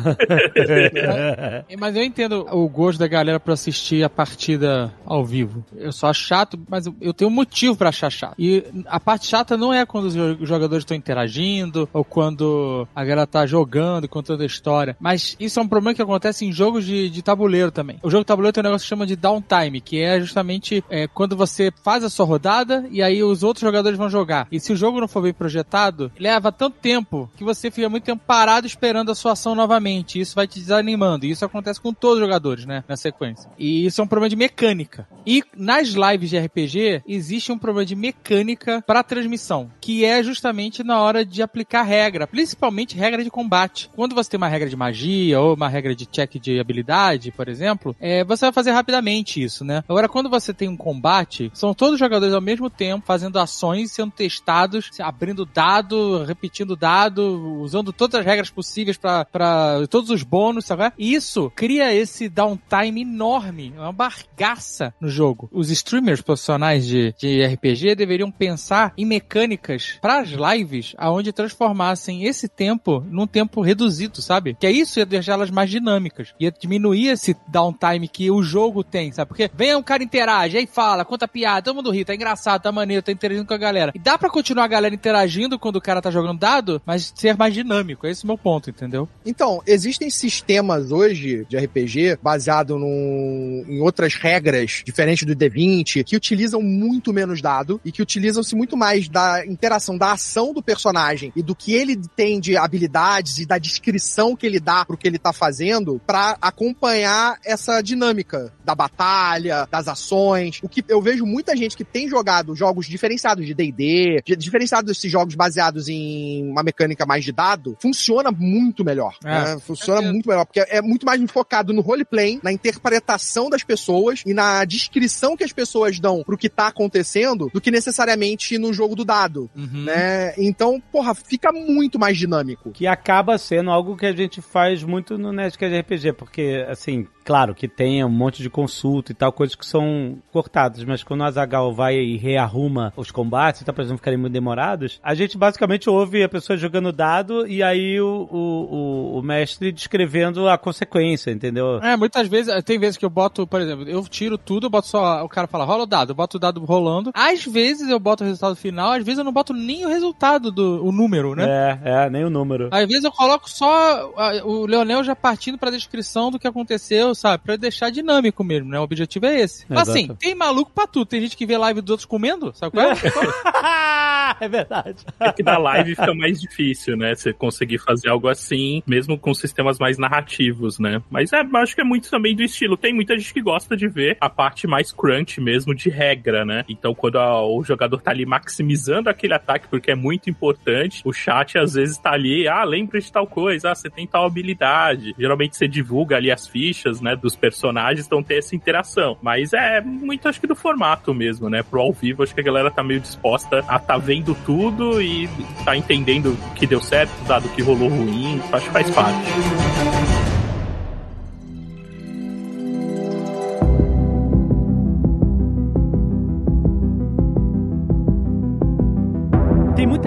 É, Mas eu entendo o gosto da galera pra assistir a partida ao vivo. Eu só acho chato, mas eu- tenho um motivo pra achar chato. E a parte chata não é quando os jo- jogadores estão interagindo ou quando a galera tá jogando contando a história. Mas isso é um problema que acontece em jogos de, de tabuleiro também. O jogo de tabuleiro tem um negócio que chama de downtime, que é justamente é, quando você faz a sua rodada e aí os outros jogadores vão jogar. E se o jogo não for bem projetado, leva tanto tempo que você fica muito tempo parado esperando a sua ação novamente. Isso vai te desanimando. E isso acontece com todos os jogadores, né? Na sequência. E isso é um problema de mecânica. E nas lives de RPG, existe um problema de mecânica para transmissão, que é justamente na hora de aplicar regra, principalmente regra de combate. Quando você tem uma regra de magia ou uma regra de check de habilidade, por exemplo, é, você vai fazer rapidamente isso, né? Agora, quando você tem um combate, são todos os jogadores ao mesmo tempo fazendo ações, sendo testados, abrindo dado, repetindo dado, usando todas as regras possíveis para todos os bônus, sabe? Isso cria esse downtime enorme, é uma bargaça no jogo. Os streamers profissionais de, de RPG deveriam pensar em mecânicas para as lives, aonde transformassem esse tempo num tempo reduzido, sabe? Que é isso ia deixar elas mais dinâmicas, ia diminuir esse downtime que o jogo tem, sabe? Porque vem um cara interage, aí fala, conta piada, todo mundo ri, tá engraçado, tá maneiro, tá interagindo com a galera. E dá pra continuar a galera interagindo quando o cara tá jogando dado, mas ser mais dinâmico. Esse é o meu ponto, entendeu?
Então, existem sistemas hoje de RPG baseado num, em outras regras diferentes do D20 que utilizam muito menos dado e que utilizam-se muito mais da interação da ação do personagem e do que ele tem de habilidades e da descrição que ele dá pro que ele tá fazendo pra acompanhar essa dinâmica da batalha, das ações. O que eu vejo muita gente que tem jogado jogos diferenciados de D&D, diferenciados desses jogos baseados em uma mecânica mais de dado, funciona muito melhor.
É,
né? Funciona
certeza.
muito melhor, porque é muito mais focado no roleplay, na interpretação das pessoas e na descrição que as pessoas dão pro que tá acontecendo do que necessariamente no jogo do dado.
Uhum.
Né? Então, porra, fica muito mais dinâmico.
Que acaba sendo algo que a gente faz muito no Nerdcast RPG, porque, assim, claro que tem um monte de consulta e tal, coisas que são cortadas, mas quando o Azagal vai e rearruma os combates tal, pra eles não ficarem muito demorados, a gente basicamente ouve a pessoa jogando dado e aí o, o, o, mestre descrevendo a consequência, entendeu?
É, muitas vezes, tem vezes que eu boto, por exemplo, eu tiro tudo, eu boto só, o cara fala, rola o dado, eu boto o dado rolando. Às vezes eu boto o resultado final, às vezes eu não boto nem o resultado do o número, né?
É, é, nem o número.
Às vezes eu coloco só o Leonel já partindo pra descrição do que aconteceu, sabe? Pra deixar dinâmico mesmo, né? O objetivo é esse. Mas,
Exato.
Assim, tem maluco pra tudo. Tem gente que vê live dos outros comendo, sabe qual é?
é verdade.
É que na live fica mais difícil, né? Você conseguir fazer algo assim, mesmo com sistemas mais narrativos, né? Mas é, acho que é muito também do estilo. Tem muita gente que gosta de ver a parte mais crunch mesmo de regra, né? Então, quando a, o jogador tá ali maximizando aquele ataque, porque é muito importante, o chat às vezes tá ali, ah, lembra de tal coisa, ah, você tem tal habilidade. Geralmente você divulga ali as fichas, né, dos personagens, então tem essa interação. Mas é muito, acho que do formato mesmo, né? Pro ao vivo, acho que a galera tá meio disposta a tá vendo tudo e tá entendendo o que deu certo, dado que rolou ruim, acho que faz parte.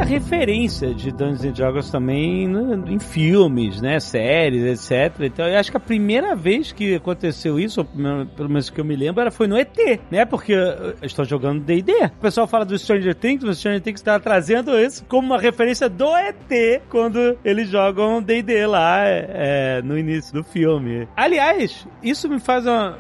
Referência de Dungeons and Dragons também em filmes, né, séries, etc. Então eu acho que a primeira vez que aconteceu isso, pelo menos que eu me lembro, era foi no ET, né? Porque eu estou jogando D&D. O pessoal fala do Stranger Things, o Stranger Things está trazendo isso como uma referência do ET quando eles jogam D&D lá é, no início do filme. Aliás, isso me faz uma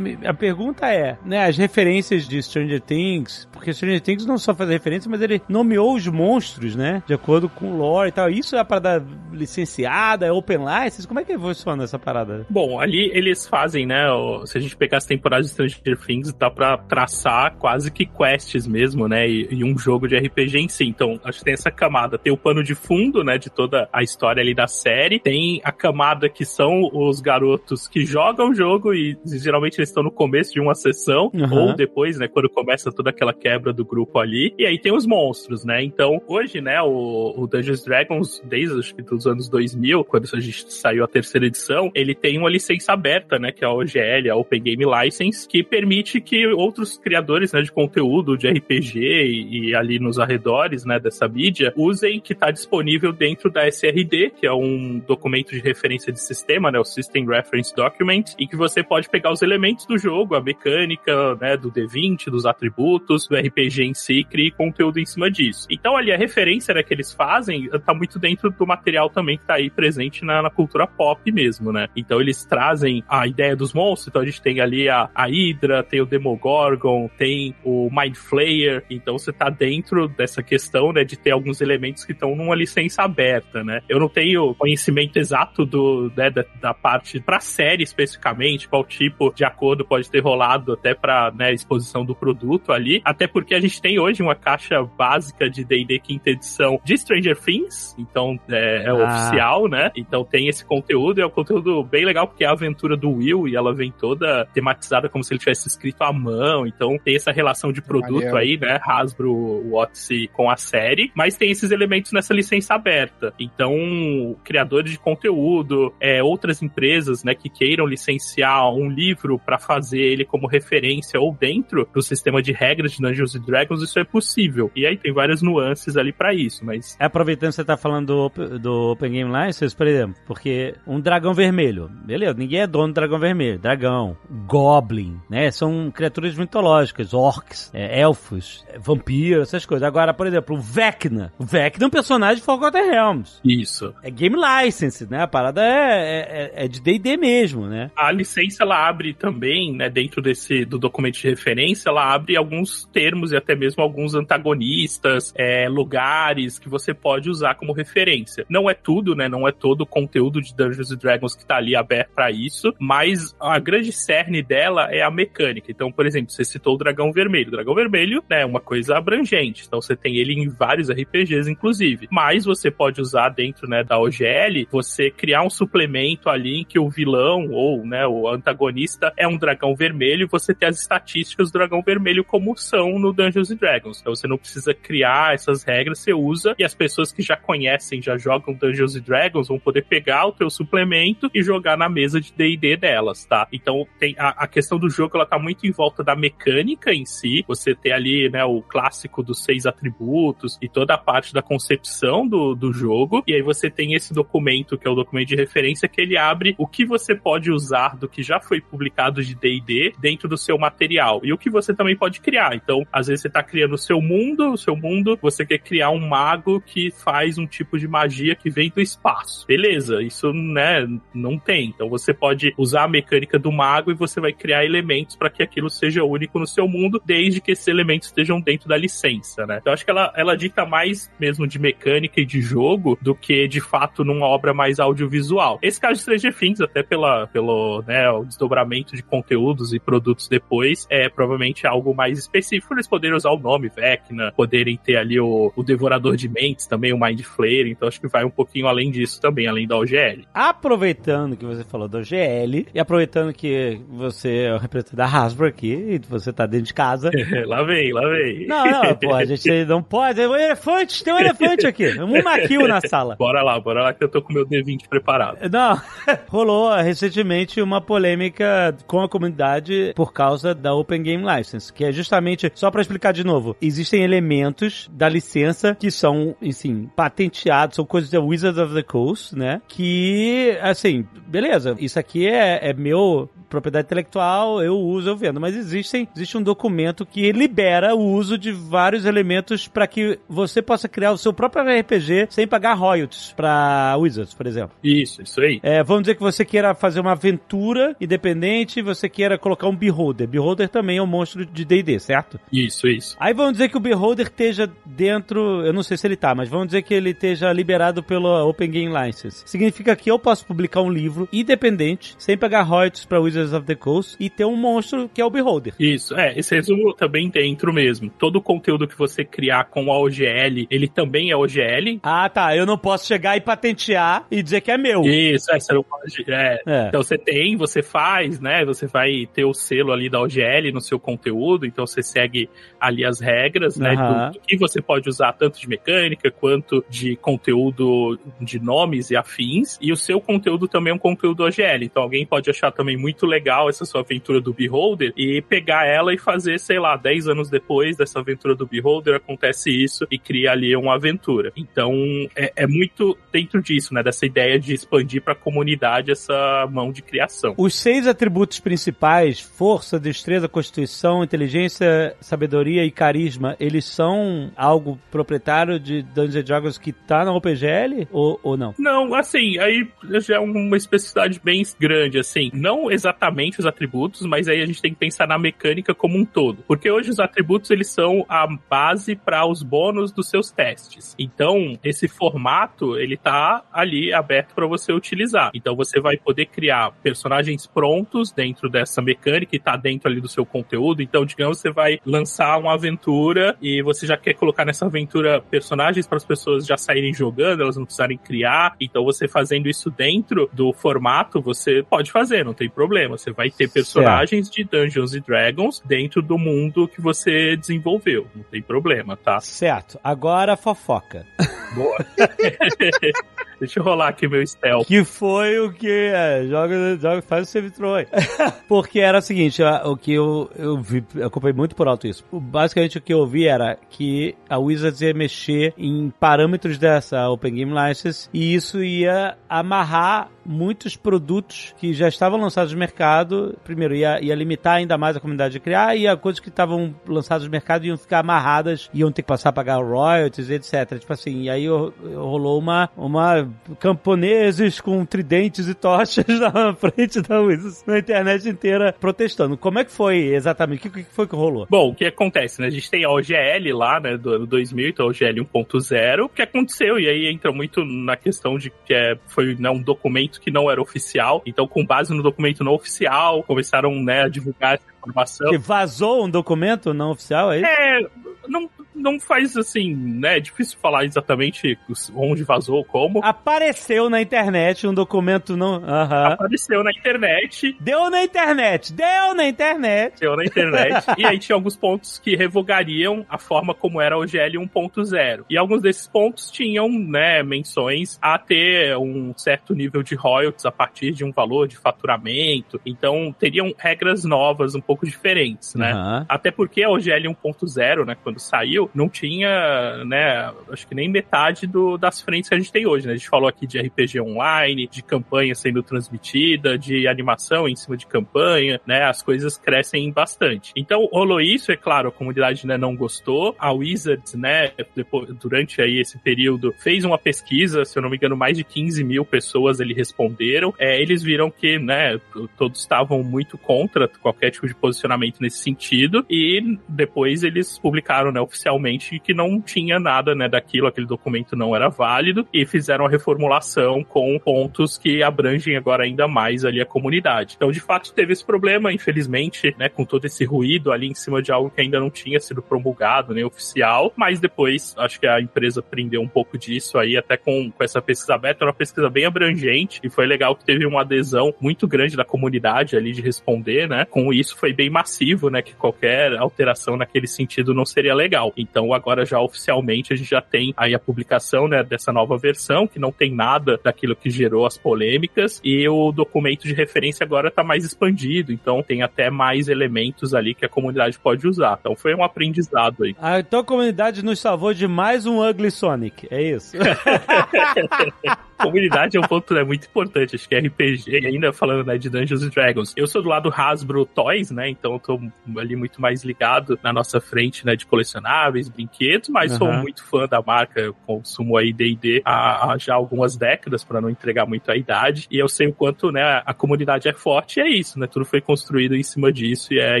a pergunta é, né, as referências de Stranger Things, porque Stranger Things não só faz referência, mas ele nomeou os monstros, né? De acordo com o lore e tal. Isso é a parada licenciada, é open license? Como é que funciona essa parada?
Bom, ali eles fazem, né? Se a gente pegar as temporadas de Stranger Things, dá pra traçar quase que quests mesmo, né? E, e um jogo de RPG em si. Então, acho que tem essa camada. Tem o pano de fundo, né? De toda a história ali da série. Tem a camada que são os garotos que jogam o jogo e geralmente eles estão no começo de uma sessão
Uhum.
ou depois, né? Quando começa toda aquela quebra do grupo ali. E aí tem os monstros, né? Então, hoje, né? O, o Dungeons Dragons, desde que dos anos 2000, quando a gente saiu a terceira edição, ele tem uma licença aberta, né? Que é a OGL, a Open Game License, que permite que outros criadores, né? De conteúdo, de RPG e, e ali nos arredores, né? Dessa mídia, usem que está disponível dentro da SRD, que é um documento de referência de sistema, né? O System Reference Document, e que você pode pegar os elementos do jogo, a mecânica, né? Do D20, dos atributos, do RPG em si, e conteúdo em cima disso. Então, ali, a referência né, que eles fazem tá muito dentro do material também que tá aí presente na, na cultura pop mesmo, né? Então, eles trazem a ideia dos monstros, então a gente tem ali a, a Hydra, tem o Demogorgon, tem o Mind Flayer, então você tá dentro dessa questão, né, de ter alguns elementos que estão numa licença aberta, né? Eu não tenho conhecimento exato do, né, da, da parte pra série especificamente, qual tipo de acordo pode ter rolado até pra, né, exposição do produto ali, até porque a gente tem hoje uma caixa básica de D&D quinta edição de Stranger Things, então é, é
Ah.
oficial, né? Então tem esse conteúdo, e é um conteúdo bem legal porque é a aventura do Will e ela vem toda tematizada como se ele tivesse escrito à mão, então tem essa relação de produto
Maneiro.
aí, né? Hasbro Odyssey com a série, mas tem esses elementos nessa licença aberta. Então, criadores de conteúdo, é, outras empresas, né, que queiram licenciar um livro para fazer ele como referência ou dentro do sistema de regras de Dungeons Dragons, isso é possível. E aí tem várias nuances ali para isso, mas
É, Aproveitando que você tá falando do, do Open Game License, por exemplo, porque um dragão vermelho, beleza, ninguém é dono do dragão vermelho, dragão, goblin, né, são criaturas mitológicas, orcs, é, elfos, é, vampiros, essas coisas. Agora, por exemplo, o Vecna, o Vecna é um personagem de Forgotten Realms,
isso.
é Game License, né, a parada é, é, é de D&D mesmo, né.
A licença ela abre também, né, dentro desse do documento de referência, ela abre alguns termos e até mesmo alguns antagonistas, é, lugares que você pode usar como referência. Não é tudo, né, não é todo o conteúdo de Dungeons Dragons que tá ali aberto para isso, mas a grande cerne dela é a mecânica. Então, por exemplo, você citou o Dragão Vermelho. O Dragão Vermelho né, é uma coisa abrangente, então você tem ele em vários RPGs, inclusive. Mas você pode usar dentro né, da OGL, você criar um suplemento ali em que o vilão ou né, o antagonista é um dragão vermelho você tem as estatísticas do dragão vermelho como são no Dungeons Dragons. Então você não precisa criar essas regras, você usa e as pessoas que já conhecem, já jogam Dungeons Dragons vão poder pegar o teu suplemento e jogar na mesa de D&D delas, tá? Então tem a, a questão do jogo, ela tá muito em volta da mecânica em si. Você tem ali, né, o clássico dos seis atributos e toda a parte da concepção do, do jogo. E aí você tem esse documento, que é o documento de referência, que ele abre o que você pode usar do que já foi publicado de D&D dentro do seu material. E o que você também pode criar. Então, às vezes você tá criando o seu mundo, o seu mundo, você quer criar um mago que faz um tipo de magia que vem do espaço. Beleza, isso, né, não tem. Então você pode usar a mecânica do mago e você vai criar elementos para que aquilo seja único no seu mundo, desde que esses elementos estejam dentro da licença, né? Então acho que ela, ela dita mais mesmo de mecânica e de jogo do que de fato numa obra mais audiovisual. Esse caso de Stranger Things, até pela, pelo né, o desdobramento de conteúdos e produtos depois, é provavelmente algo mais específico. Eles poderem usar o nome Vecna, poderem ter ali o, o Devorador de Mentes também, o Mind Flayer. Então acho que vai um pouquinho além disso também, além da OGL.
Aproveitando que você falou da OGL e aproveitando que você é o representante da Hasbro aqui e você tá dentro de casa.
lá vem, lá vem.
Não, não, pô, a gente não pode. Tem um elefante, tem um elefante aqui. Um maquil na sala.
Bora lá, bora lá que eu tô com meu D20 preparado.
Não, rolou recentemente uma polêmica com a comunidade por causa da Open Game License, que é justamente, só para explicar de novo, existem elementos da licença que são, assim, patenteados, são coisas da Wizards of the Coast, né? Que, assim, beleza, isso aqui é, é meu propriedade intelectual, eu uso, eu vendo, mas existem, existe um documento que libera o uso de vários elementos para que você possa criar o seu próprio RPG sem pagar royalties para Wizards, por exemplo.
Isso, isso aí.
É, vamos dizer que você queira fazer uma aventura independente você queira colocar um Beholder. Beholder também é um monstro de D&D, certo?
Isso, isso.
Aí vamos dizer que o Beholder esteja dentro, eu não sei se ele tá, mas vamos dizer que ele esteja liberado pela Open Game License. Significa que eu posso publicar um livro independente, sem pagar royalties para Wizards of the Coast e ter um monstro que é o Beholder.
Isso, é, esse resumo também dentro mesmo. Todo o conteúdo que você criar com a OGL, ele também é OGL.
Ah, tá. Eu não posso chegar e patentear e dizer que é meu.
Isso, é, você não pode. É.
É.
Então você tem, você faz, né? Você vai ter o selo ali da OGL no seu conteúdo, então você segue ali as regras, né?
Aham.
Do, do que você pode usar tanto de mecânica quanto de conteúdo de nomes e afins. E o seu conteúdo também é um conteúdo OGL. Então alguém pode achar também muito legal essa sua aventura do Beholder e pegar ela e fazer, sei lá, 10 anos depois dessa aventura do Beholder, acontece isso e cria ali uma aventura. Então é, é muito dentro disso, né? Dessa ideia de expandir para a comunidade essa mão de criação.
Os seis atributos principais, força, destreza, constituição, inteligência, sabedoria e carisma, eles são algo proprietário de Dungeons Dragons que tá na OPGL ou, ou não?
Não, assim, aí já é uma especificidade bem grande, assim. Não exatamente os atributos, mas aí a gente tem que pensar na mecânica como um todo. Porque hoje os atributos, eles são a base para os bônus dos seus testes. Então, esse formato, ele tá ali aberto para você utilizar. Então, você vai poder criar personagens prontos dentro dessa mecânica e tá dentro ali do seu conteúdo. Então, digamos, você vai lançar uma aventura e você já quer colocar nessa aventura personagens para as pessoas já saírem jogando, elas não precisarem criar. Então, você fazendo isso dentro do formato, você pode fazer, não tem problema. Você vai ter personagens de Dungeons and Dragons dentro do mundo que você desenvolveu. Não tem problema, tá?
Certo. Agora fofoca.
Boa. Deixa eu rolar aqui meu stealth.
Que foi o que é, joga, joga, faz o throw aí. Porque era o seguinte, o que eu, eu vi, eu acompanhei muito por alto isso. Basicamente o que eu ouvi era que a Wizards ia mexer em parâmetros dessa Open Game License e isso ia amarrar muitos produtos que já estavam lançados no mercado. Primeiro, ia, ia limitar ainda mais a comunidade de criar e a coisas que estavam lançadas no mercado iam ficar amarradas, iam ter que passar a pagar royalties, etc. Tipo assim, e aí ro- rolou uma, uma camponeses com tridentes e tochas na frente da Wizards, na internet inteira protestando. Como é que foi exatamente? O que, que foi que rolou?
Bom, o que acontece, né? A gente tem a OGL lá, né, do ano 2000, então a OGL 1.0. O que aconteceu? E aí entra muito na questão de que é, foi né, um documento que não era oficial. Então, com base no documento não oficial, começaram né, a divulgar informação.
Que vazou um documento não oficial, é isso?
É, não, não faz assim, né? É difícil falar exatamente onde vazou, como.
Apareceu na internet um documento não.
Apareceu na internet,
Deu na internet! Deu na internet!
Deu na internet. e aí tinha alguns pontos que revogariam a forma como era o GL 1.0. E alguns desses pontos tinham, né, menções a ter um certo nível de royalties a partir de um valor de faturamento. Então, teriam regras novas, um pouco diferentes, né?
Aham.
Até porque a OGL 1.0, né, quando saiu, não tinha, né, acho que nem metade do, das frentes que a gente tem hoje, né? A gente falou aqui de RPG online, de campanha sendo transmitida, de animação em cima de campanha, né? As coisas crescem bastante. Então, rolou isso, é claro, a comunidade né, não gostou. A Wizards, né, depois, durante aí esse período, fez uma pesquisa, se eu não me engano, mais de 15 mil pessoas ali responderam. É, eles viram que, né, todos estavam muito contra qualquer tipo de posicionamento nesse sentido e depois eles publicaram, né, oficialmente que não tinha nada, né, daquilo, aquele documento não era válido e fizeram a reformulação com pontos que abrangem agora ainda mais ali a comunidade. Então, de fato, teve esse problema, infelizmente, né, com todo esse ruído ali em cima de algo que ainda não tinha sido promulgado, nem né, oficial, mas depois acho que a empresa aprendeu um pouco disso aí, até com, com essa pesquisa aberta, uma pesquisa bem abrangente e foi legal que teve uma adesão muito grande da comunidade ali de responder, né? Com isso foi bem massivo, né? Que qualquer alteração naquele sentido não seria legal. Então agora já oficialmente a gente já tem aí a publicação, né? Dessa nova versão, que não tem nada daquilo que gerou as polêmicas e o documento de referência agora está mais expandido, então tem até mais elementos ali que a comunidade pode usar. Então foi um aprendizado aí.
Ah, então a comunidade nos salvou de mais um Ugly Sonic, é isso?
comunidade é um ponto né, muito importante, acho que é RPG, ainda falando né, de Dungeons Dragons. Eu sou do lado Hasbro Toys, né? Então eu tô ali muito mais ligado na nossa frente, né? De colecionáveis, brinquedos, mas uhum. sou muito fã da marca, eu consumo aí D&D há, há, já algumas décadas, para não entregar muito a idade, e eu sei o quanto, né, a comunidade é forte, e é isso, né? Tudo foi construído em cima disso, e é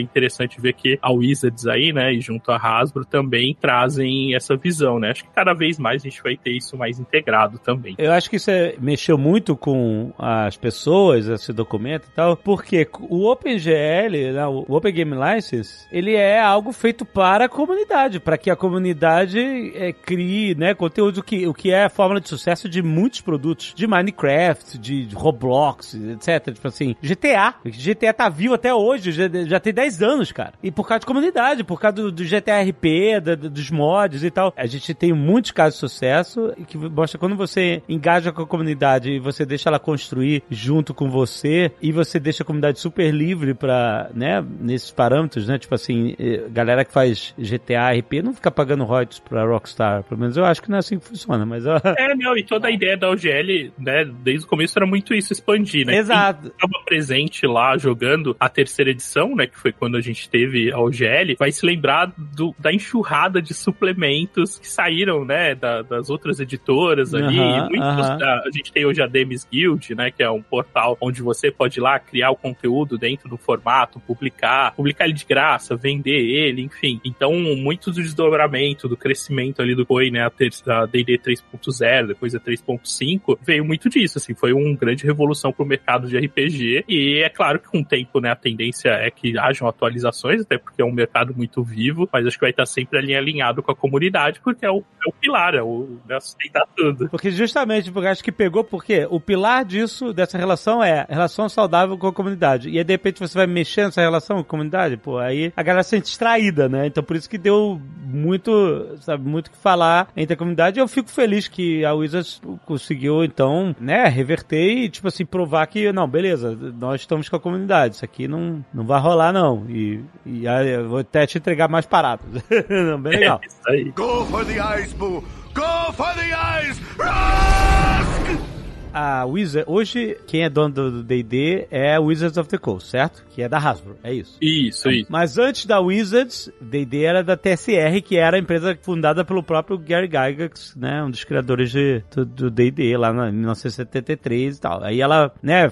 interessante ver que a Wizards aí, né, e junto a Hasbro também trazem essa visão, né? Acho que cada vez mais a gente vai ter isso mais integrado também.
Eu acho que isso é, mexeu muito com as pessoas, esse documento e tal, porque o OpenGL, né, o Open Game License, ele é algo feito para a comunidade, para que a comunidade é, crie né, conteúdo que, o que é a fórmula de sucesso de muitos produtos, de Minecraft, de, de Roblox, etc. Tipo assim, GTA. GTA tá vivo até hoje, já, já tem 10 anos, cara. E por causa de comunidade, por causa do, do GTA RP, da, dos mods e tal. A gente tem muitos casos de sucesso que mostra quando você engaja com a comunidade e você deixa ela construir junto com você e você deixa a comunidade super livre para, né, nesses parâmetros, né? Tipo assim, eh, galera que faz GTA, RP não fica pagando royalties pra Rockstar. Pelo menos eu acho que não é assim que funciona, mas...
É, não, e toda a ideia da OGL, né, desde o começo era muito isso, expandir, né?
Exato.
Quem estava presente lá jogando a terceira edição, né, que foi quando a gente teve a OGL, vai se lembrar do, da enxurrada de suplementos que saíram, né, da, das outras editoras ali. Uhum, muitos, uhum. A, a gente tem hoje a Demis Guild, né, que é um portal onde você pode ir lá criar o conteúdo dentro do formato, publicar, publicar ele de graça, vender ele, enfim. Então, muito do desdobramento, do crescimento ali do COI, né, a D&D 3.0, depois a 3.5, veio muito disso, assim, foi uma grande revolução pro mercado de RPG e é claro que com o tempo, né, a tendência é que hajam atualizações, até porque é um mercado muito vivo, mas acho que vai estar sempre ali alinhado com a comunidade, porque é o, é o pilar, é o né, sustentar tudo.
Porque justamente, porque acho que pegou, porque o pilar disso, dessa relação é relação saudável com a comunidade. E aí, de repente, você vai mexer nessa relação com a comunidade, pô, aí a galera se sente distraída, né? Então, por isso que deu muito, sabe, muito que falar entre a comunidade. Eu fico feliz que a Wizards conseguiu, então, né, reverter e, tipo assim, provar que, não, beleza, nós estamos com a comunidade, isso aqui não, não vai rolar, não. E, e aí, eu vou até te entregar mais paradas. não, bem legal. É isso
aí. Go for the Boo! Go for the eyes! Rusk!
A Wizard, hoje quem é dono do D&D é a Wizards of the Coast, certo? Que é da Hasbro, é isso.
Isso, isso.
Mas antes da Wizards, D&D era da TSR, que era a empresa fundada pelo próprio Gary Gygax, né, um dos criadores de, do D&D lá em 1973 e tal. Aí ela, né,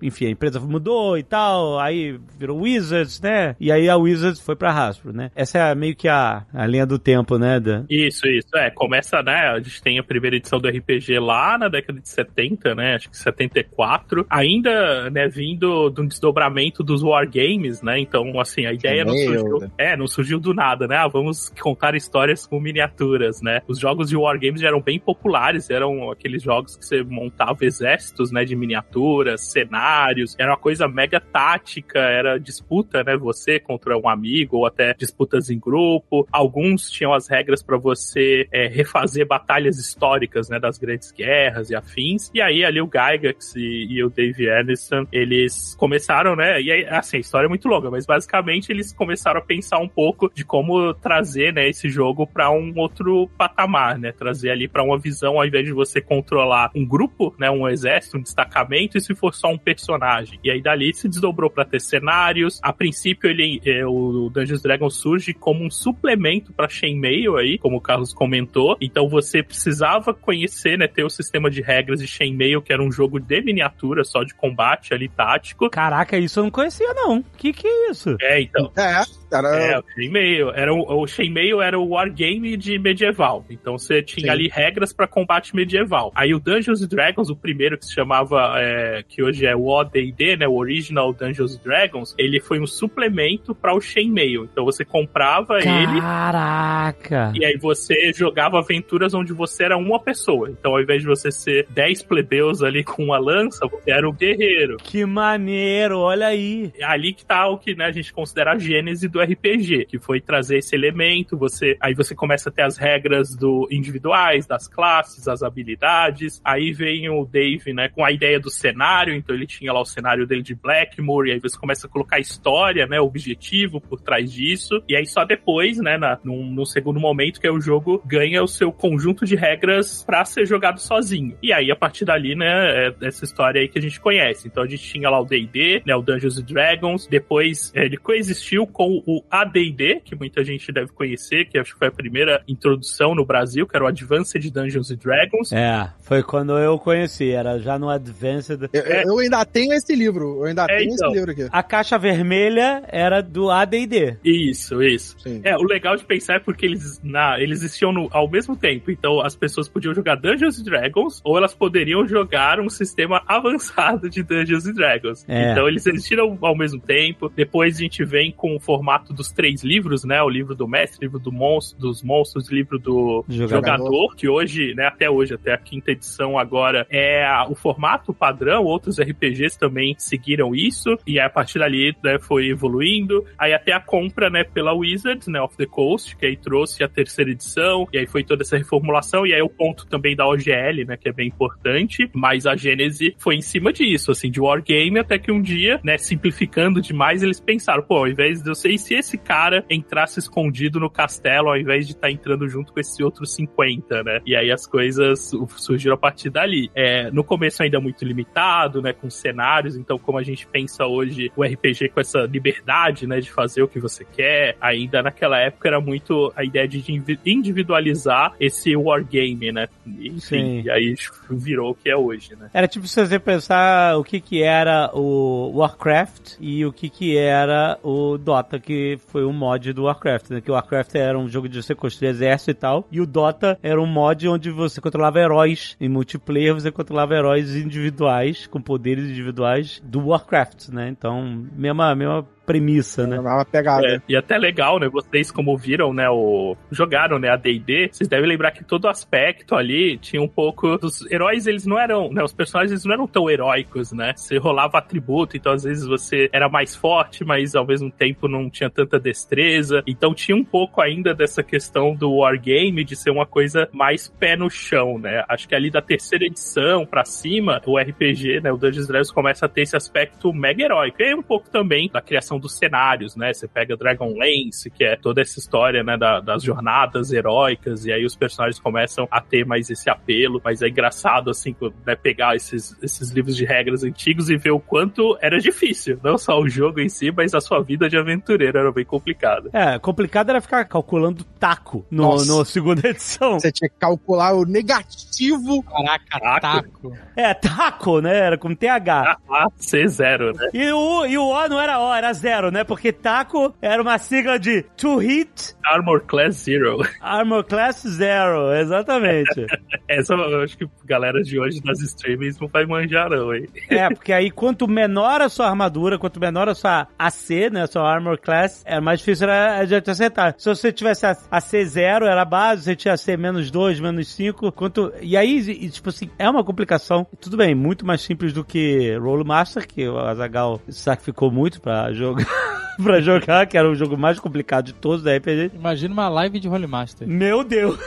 enfim, a empresa mudou e tal, aí virou Wizards, né? E aí a Wizards foi pra Hasbro, né? Essa é meio que a, a linha do tempo, né? Da...
Isso, isso. É, começa, né, a gente tem a primeira edição do RPG lá na década de 70, 70, né? Acho que 74. Ainda, né, vindo de um desdobramento dos wargames, né? Então, assim, a ideia não surgiu. É, não surgiu do nada, né? Ah, vamos contar histórias com miniaturas, né? Os jogos de wargames eram bem populares, eram aqueles jogos que você montava exércitos, né, de miniaturas, cenários, era uma coisa mega tática, era disputa, né, você contra um amigo ou até disputas em grupo. Alguns tinham as regras para você é, refazer batalhas históricas, né, das grandes guerras e afins. E aí aí, ali o Gygax e, e o Dave Anderson, eles começaram, né? E aí, assim, a história é muito longa, mas basicamente eles começaram a pensar um pouco de como trazer, né, esse jogo para um outro patamar, né? Trazer ali para uma visão, ao invés de você controlar um grupo, né, um exército, um destacamento, e se for só um personagem. E aí dali se desdobrou para ter cenários. A princípio, ele, é, o Dungeons Dragons surge como um suplemento para Chainmail aí, como o Carlos comentou. Então você precisava conhecer, né, ter o sistema de regras de Chainmail, que era um jogo de miniatura, só de combate ali tático.
Caraca, isso eu não conhecia, não. Que que é isso?
É, então.
É, era.
É, o Chainmail. Era o, o Chainmail era o wargame de medieval. Então você tinha
Sim.
ali regras para combate medieval. Aí o Dungeons and Dragons, o primeiro que se chamava, é, que hoje é o ODD, né, o Original Dungeons and Dragons, ele foi um suplemento para o Chainmail. Então você comprava ele
Caraca.
e aí você jogava aventuras onde você era uma pessoa. Então ao invés de você ser 10 plebeus ali com uma lança, você era o guerreiro.
Que maneiro, olha aí.
É ali que tá o que né, a gente considera a gênese do RPG, que foi trazer esse elemento, você aí você começa a ter as regras do individuais, das classes, as habilidades. Aí vem o Dave, né, com a ideia do cenário, então ele tinha lá o cenário dele de Blackmore, e aí você começa a colocar história, né, objetivo por trás disso. E aí só depois, né, na, num, num segundo momento que é o jogo ganha o seu conjunto de regras pra ser jogado sozinho. E aí a partir dali, né, é essa história aí que a gente conhece. Então a gente tinha lá o D&D, né, o Dungeons and Dragons, depois é, ele coexistiu com o AD&D, que muita gente deve conhecer, que acho que foi a primeira introdução no Brasil, que era o Advanced Dungeons and Dragons.
É, foi quando eu conheci, era já no Advanced.
Eu, eu ainda tenho esse livro. Eu ainda
É,
tenho
então.
esse livro aqui.
A caixa vermelha era do AD&D.
Isso, isso.
Sim.
É, o legal de pensar é porque eles, na, eles existiam no- ao mesmo tempo. Então as pessoas podiam jogar Dungeons and Dragons ou elas poderiam jogar um sistema avançado de Dungeons and Dragons.
É.
Então eles existiram ao mesmo tempo. Depois a gente vem com o formato dos três livros, né? O livro do mestre, o livro do monstro, dos monstros, o livro do
Jogador.
jogador, que hoje, né, até hoje, até a quinta edição agora, é o formato padrão. Outros RPGs também seguiram isso. E aí, a partir dali, né, foi evoluindo. Aí até a compra, né, pela Wizards, né, of the Coast, que aí trouxe a terceira edição. E aí foi toda essa reformulação. E aí o ponto também da OGL, né, que é bem importante. Mas a Gênese foi em cima disso, assim, de Wargame, até que um dia, né, simplificando demais, eles pensaram, pô, ao invés de eu sei se esse cara entrasse escondido no castelo, ao invés de estar entrando junto com esse outro 50, né? E aí as coisas surgiram a partir dali. É, no começo ainda muito limitado, né, com cenários, então como a gente pensa hoje o RPG com essa liberdade, né, de fazer o que você quer, ainda naquela época era muito a ideia de individualizar esse wargame, né? Enfim,
Sim.
e aí virou o que é hoje, né?
Era tipo se você pensar o que que era o Warcraft e o que que era o Dota, que foi um mod do Warcraft, né? Que o Warcraft era um jogo de você construir exército e tal, e o Dota era um mod onde você controlava heróis. Em multiplayer você controlava heróis individuais, com poderes individuais do Warcraft, né? Então, mesma, mesma premissa, né?
Era uma pegada.
É, e até legal, né? Vocês, como viram, né? O, jogaram, né? A D&D, vocês devem lembrar que todo aspecto ali tinha um pouco... Dos heróis, eles não eram... Né, os personagens, eles não eram tão heróicos, né? Você rolava atributo, então às vezes você era mais forte, mas ao mesmo tempo não tinha tanta destreza. Então tinha um pouco ainda dessa questão do wargame, de ser uma coisa mais pé no chão, né? Acho que ali da terceira edição pra cima, o RPG, né? O Dungeons Dragons começa a ter esse aspecto mega heróico. E aí um pouco também da criação dos cenários, né? Você pega Dragonlance, que é toda essa história, né, da- das jornadas heróicas, e aí os personagens começam a ter mais esse apelo, mas é engraçado, assim, né, pegar esses, esses livros de regras antigos e ver o quanto era difícil, não só o jogo em si, mas a sua vida de aventureiro era bem complicada.
É, complicado era ficar calculando taco no,
Nossa.
no segunda edição.
Você tinha que calcular o negativo.
Caraca, taco.
É, taco, né? Era com TH.
Ah, C0, né?
E o, e o O não era O, era zero, né? Porque taco era uma sigla de To Hit
Armor Class Zero.
Armor Class Zero, exatamente.
Essa eu acho que galera de hoje das streamings não vai manjar, não, hein?
é, porque aí quanto menor a sua armadura, quanto menor a sua AC, né? A sua Armor Class, é mais difícil era de acertar. Se você tivesse AC zero, era base, você tinha AC menos 2, menos 5, quanto... E aí, tipo assim, é uma complicação. Tudo bem, muito mais simples do que Roll Master, que o Azagal sacrificou muito pra jogar. pra jogar, que era o jogo mais complicado de todos da RPG.
Imagina uma live de Holy Master.
Meu Deus!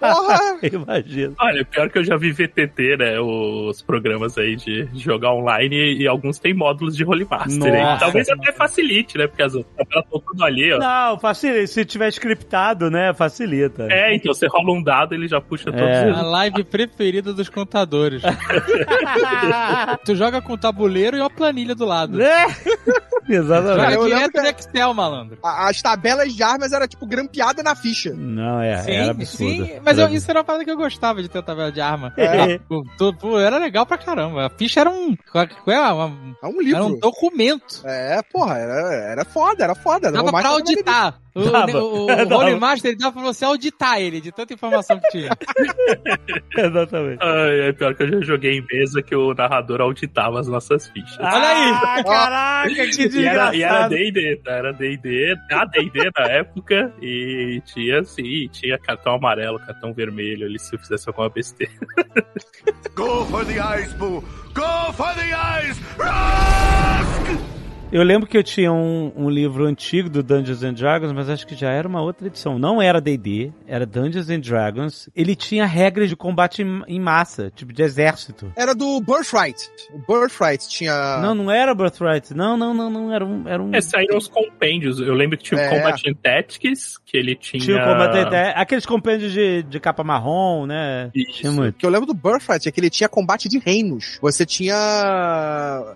Porra!
Imagina.
Olha, pior que eu já vi VTT, né? Os programas aí de jogar online e alguns têm módulos de Holy Master. Talvez até facilite, né? Porque as tabelas estão tudo ali, ó.
Não, facilita. Se tiver scriptado, né, facilita.
É, então você rola um dado ele já puxa todos
É.
os.
A live preferida dos contadores. tu joga com o tabuleiro e a planilha do lado.
É. Exatamente.
Cara, eu
direto
que-
no Excel, malandro.
A- As tabelas de armas era tipo grampeada na ficha.
Não, é, era absurdo.
sim, mas eu- isso era uma parada que eu gostava de ter tabela de arma.
É.
Pô, era legal pra caramba. A ficha era um. qual- é? Uma-
É um livro.
era um documento.
É, porra, era, era foda, era foda.
Dava pra auditar. O,
Dava.
o, o,
Dava.
Holy Master ele dava pra você auditar ele, de tanta informação que tinha.
Exatamente.
Ai, é pior que eu já joguei em mesa que o narrador auditava as nossas fichas.
Olha aí.
Ah, caraca, que
E era, e era
desgraçado.
D&D, tá? era D&D, a D&D na época, e tinha, sim, tinha cartão amarelo, cartão vermelho, ali se eu fizesse alguma besteira.
Go for the eyes, Boo! Go for the eyes! Rusk!
Eu lembro que eu tinha um, um livro antigo do Dungeons and Dragons, mas acho que já era uma outra edição. Não era D&D, era Dungeons and Dragons. Ele tinha regras de combate em, em massa, tipo de exército.
Era do Birthright. O Birthright tinha.
Não, não era Birthright. Não, não, não, não. Era um... Era um...
É, saíram os compêndios, eu lembro que tinha o
É.
Combat Tactics, que ele tinha...
Tinha o combate até... Aqueles compêndios de, de capa marrom, né?
Isso.
Tinha muito.
O que eu lembro do Birthright é que ele tinha combate de reinos. Você tinha.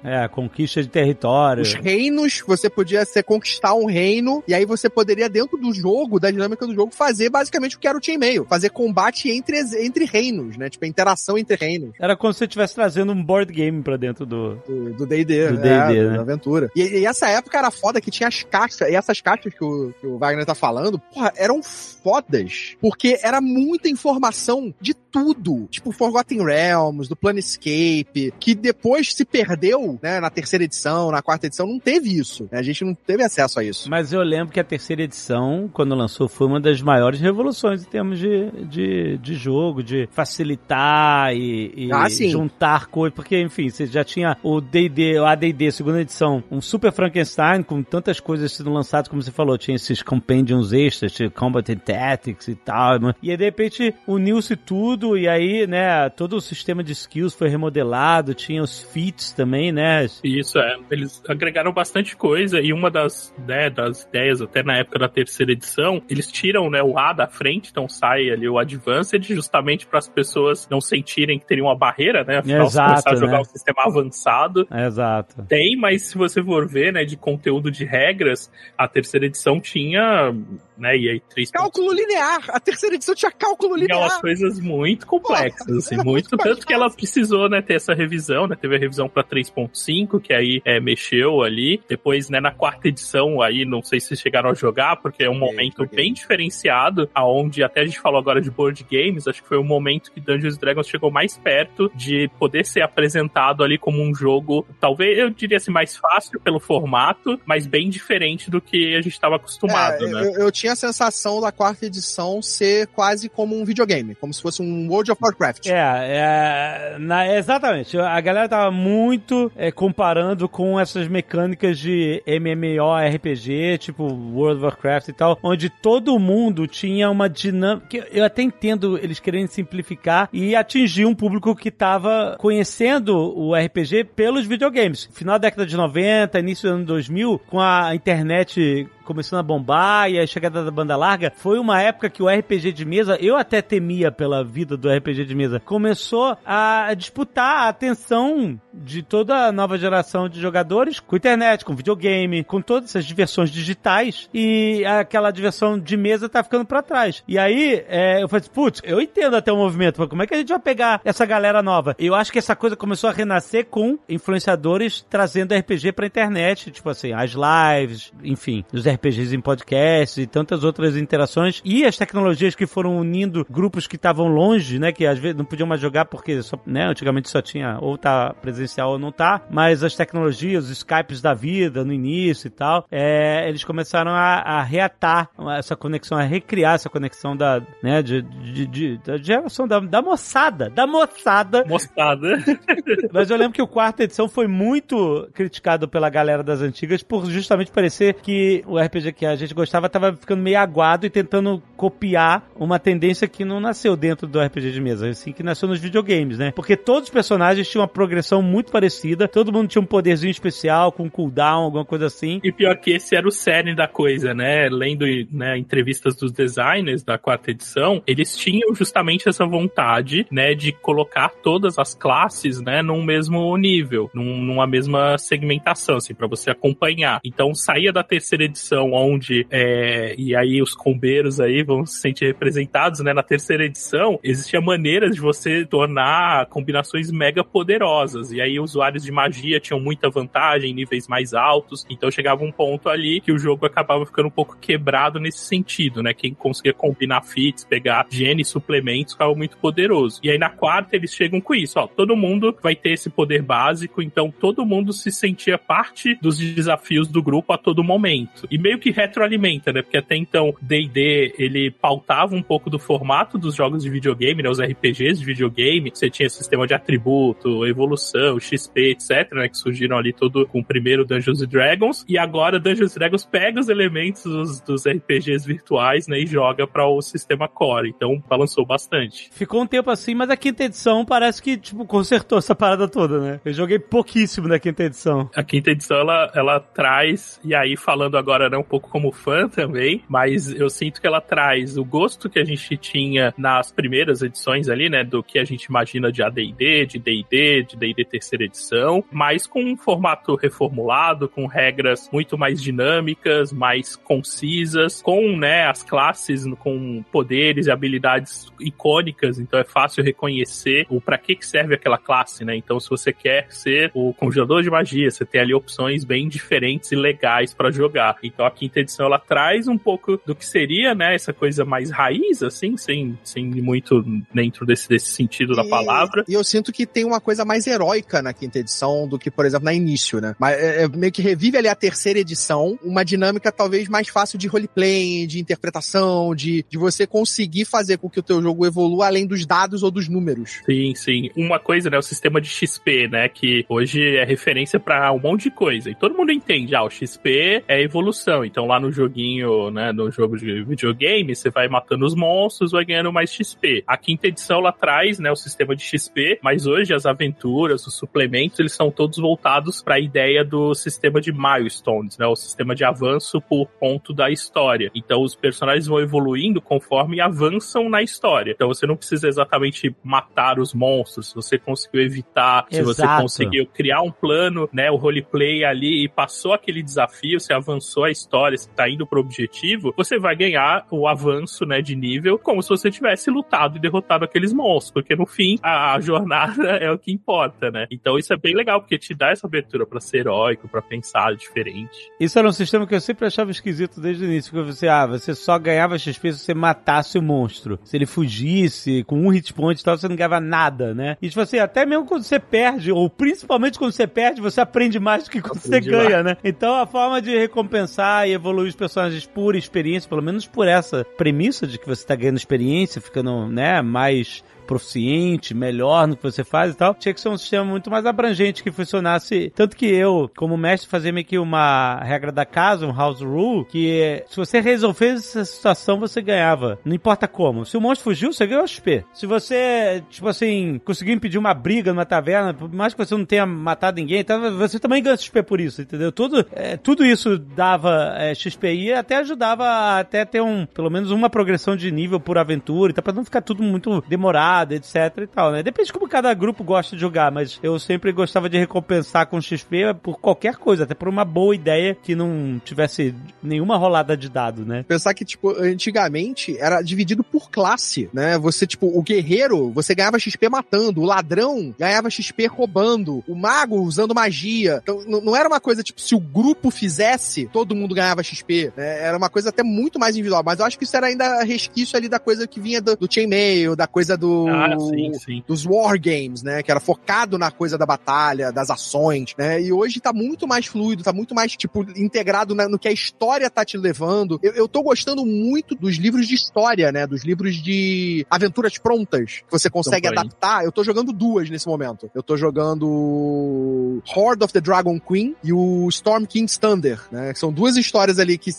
É, conquista de território.
Os reinos, você podia ser, conquistar um reino, e aí você poderia, dentro do jogo, da dinâmica do jogo, fazer basicamente o que era o chainmail. Fazer combate entre, entre reinos, né? Tipo, a interação entre reinos.
Era como se você estivesse trazendo um board game pra dentro do...
Do do D&D,
Do
né?
D&D,
Da
né?
aventura. E, e essa época era foda que tinha as caixas, e essas caixas que o, que o Wagner tá falando, porra, eram fodas, porque era muita informação de tudo. Tipo, Forgotten Realms, do Planescape, que depois se perdeu, né, na terceira edição, na quarta edição, não teve isso. né? A gente não teve acesso a isso.
Mas eu lembro que a terceira edição, quando lançou, foi uma das maiores revoluções em termos de, de, de jogo, de facilitar e, e
Ah,
juntar coisas. Porque, enfim, você já tinha o D&D, o AD&D, segunda edição, um Super Frankenstein com tantas coisas sendo lançadas, como você falou, tinha esses compendiums extras, tinha Combat and Tactics e tal. E aí, de repente, uniu-se tudo e aí, né, todo o sistema de skills foi remodelado, tinha os feats também, né?
Isso, é. Eles agregaram bastante coisa e uma das, né, das ideias, até na época da terceira edição, eles tiram né, o A da frente, então sai ali o Advanced, justamente para as pessoas não sentirem que teriam uma barreira, né? Afinal, se
Exato,
começar a jogar
né?
um sistema avançado,
Exato.
tem, mas se você for ver, né, de conteúdo de regras, a terceira edição tinha, né, e aí três
Cálculo linear! A terceira edição tinha cálculo
tinha umas
linear!
coisas muito complexas, assim, muito, tanto que ela precisou, né, ter essa revisão, né, teve a revisão pra 3.5, que aí é, mexeu ali, depois, né, na quarta edição, aí, não sei se vocês chegaram a jogar, porque é um momento bem diferenciado, aonde até a gente falou agora de board games, acho que foi o momento que Dungeons and Dragons chegou mais perto de poder ser apresentado ali como um jogo, talvez, eu diria assim, mais fácil pelo formato, mas bem diferente do que a gente estava acostumado,
É,
né.
eu, eu tinha a sensação da quarta edição ser quase como um videogame, como se fosse um World of Warcraft.
É, é na- exatamente. A galera tava muito é, comparando com essas mecânicas de MMORPG, tipo World of Warcraft e tal, onde todo mundo tinha uma dinâmica. Eu até entendo eles querendo simplificar e atingir um público que tava conhecendo o RPG pelos videogames. Final da década de 90, início do ano 2000, com a internet começando a bombar e a chegada da banda larga, foi uma época que o RPG de mesa, eu até temia pela vida do RPG de mesa, começou a disputar a atenção de toda a nova geração de jogadores com internet, com videogame, com todas essas diversões digitais e aquela diversão de mesa tá ficando pra trás. E aí, é, eu falei, assim, putz, eu entendo até o movimento, mas como é que a gente vai pegar essa galera nova? Eu acho que essa coisa começou a renascer com influenciadores trazendo RPG pra internet, tipo assim, as lives, enfim, os RPGs em podcast e tantas outras interações. E as tecnologias que foram unindo grupos que estavam longe, né? Que às vezes não podiam mais jogar porque só, né, antigamente só tinha ou tá presencial ou não tá. Mas as tecnologias, os Skypes da vida no início e tal, é, eles começaram a, a reatar essa conexão, a recriar essa conexão da, né, de, de, de da geração da, da moçada, da moçada.
Moçada.
Mas eu lembro que o quarta edição foi muito criticado pela galera das antigas por justamente parecer que o RPG que a gente gostava tava ficando meio aguado e tentando copiar uma tendência que não nasceu dentro do RPG de mesa, assim, que nasceu nos videogames, né? Porque todos os personagens tinham uma progressão muito parecida, todo mundo tinha um poderzinho especial, com cooldown, alguma coisa assim.
E pior que esse era o cerne da coisa, né? Lendo né, entrevistas dos designers da quarta edição, eles tinham justamente essa vontade, né, de colocar todas as classes, né, num mesmo nível, num, numa mesma segmentação, assim, para você acompanhar. Então saía da terceira edição, onde é, e aí os combeiros aí vão se sentir representados, né? Na terceira edição existia maneiras de você tornar combinações mega poderosas e aí usuários de magia tinham muita vantagem, níveis mais altos. Então chegava um ponto ali que o jogo acabava ficando um pouco quebrado nesse sentido, né? Quem conseguia combinar feats, pegar gene suplementos, ficava muito poderoso. E aí na quarta eles chegam com isso, ó, todo mundo vai ter esse poder básico, então todo mundo se sentia parte dos desafios do grupo a todo momento. E meio que retroalimenta, né? Porque até então D&D ele pautava um pouco do formato dos jogos de videogame, né? Os RPGs de videogame. Você tinha sistema de atributo, evolução, XP, etc, né? Que surgiram ali todo com o primeiro Dungeons Dragons. E agora Dungeons Dragons pega os elementos dos, dos RPGs virtuais, né? E joga para o sistema core. Então balançou bastante.
Ficou um tempo assim, mas a quinta edição parece que, tipo, consertou essa parada toda, né? Eu joguei pouquíssimo na quinta edição.
A quinta edição, ela, ela traz, e aí falando agora né, um pouco como fã também, mas eu sinto que ela traz o gosto que a gente tinha nas primeiras edições ali, né? Do que a gente imagina de AD&D, de D&D, de D&D terceira edição, mas com um formato reformulado, com regras muito mais dinâmicas, mais concisas, com, né, as classes com poderes e habilidades icônicas, então é fácil reconhecer o para que que serve aquela classe, né? Então se você quer ser o congelador de magia, você tem ali opções bem diferentes e legais para jogar. Então a quinta edição ela traz um pouco do que seria, né, essa coisa mais raiz assim, sem sem muito dentro desse desse sentido da palavra.
E eu sinto que tem uma coisa mais heróica na quinta edição do que, por exemplo, na início, né? Mas é, é meio que revive ali a terceira edição, uma dinâmica talvez mais fácil de roleplay, de interpretação, de, de você conseguir fazer com que o teu jogo evolua além dos dados ou dos números.
Sim, sim. Uma coisa, né, o sistema de XP, né, que hoje é referência para um monte de coisa. E todo mundo entende, ah, o XP é evolução. Então lá no joguinho, né, no jogo de videogame, você vai matando os monstros, vai ganhando mais XP. A quinta edição lá traz, né, o sistema de XP, mas hoje as aventuras, os suplementos, eles são todos voltados para a ideia do sistema de milestones, né, o sistema de avanço por ponto da história. Então os personagens vão evoluindo conforme avançam na história. Então você não precisa exatamente matar os monstros, se você conseguiu evitar, se você
Exato.
conseguiu criar um plano, né, o roleplay ali e passou aquele desafio, você avançou a história, você tá indo pro objetivo, você vai ganhar o avanço, né, de nível, como se você tivesse lutado e derrotado aqueles monstros, porque no fim a, a jornada é o que importa, né? Então isso é bem legal, porque te dá essa abertura para ser heróico, para pensar diferente.
Isso era um sistema que eu sempre achava esquisito desde o início, porque você, ah, você só ganhava XP se você matasse o monstro. Se ele fugisse com um hit point e tal, você não ganhava nada, né? E tipo assim, até mesmo quando você perde, ou principalmente quando você perde, você aprende mais do que quando você
Aprende
ganha, né? Então a forma de recompensar e evoluir os personagens por experiência, pelo menos por essa premissa de que você tá ganhando experiência, ficando, né, mais proficiente, melhor no que você faz e tal, tinha que ser um sistema muito mais abrangente que funcionasse. Tanto que eu, como mestre, fazia meio que uma regra da casa, um house rule, que se você resolvesse essa situação, você ganhava. Não importa como. Se o monstro fugiu, você ganhou XP. Se você, tipo assim, conseguiu impedir uma briga numa taverna, por mais que você não tenha matado ninguém, então você também ganha XP por isso, entendeu? Tudo, é, tudo isso dava é, XP e até ajudava até ter um, pelo menos uma progressão de nível por aventura, então pra não ficar tudo muito demorado etc e tal, né? Depende de como cada grupo gosta de jogar, mas eu sempre gostava de recompensar com XP por qualquer coisa, até por uma boa ideia que não tivesse nenhuma rolada de dado, né?
Pensar que, tipo, antigamente era dividido por classe, né? Você, tipo, o guerreiro, você ganhava XP matando, o ladrão ganhava XP roubando, o mago usando magia. Então, não era uma coisa, tipo, se o grupo fizesse, todo mundo ganhava XP, né? Era uma coisa até muito mais individual, mas eu acho que isso era ainda resquício ali da coisa que vinha do, do chainmail, da coisa do...
Ah, sim, sim.
dos wargames, né? Que era focado na coisa da batalha, das ações, né? E hoje tá muito mais fluido, tá muito mais, tipo, integrado na- no que a história tá te levando. Eu, eu tô gostando muito dos livros de história, né? Dos livros de aventuras prontas que você consegue
Então,
adaptar. Eu tô jogando duas nesse momento. Eu tô jogando Horde of the Dragon Queen e o Storm King's Thunder, né? Que são duas histórias ali que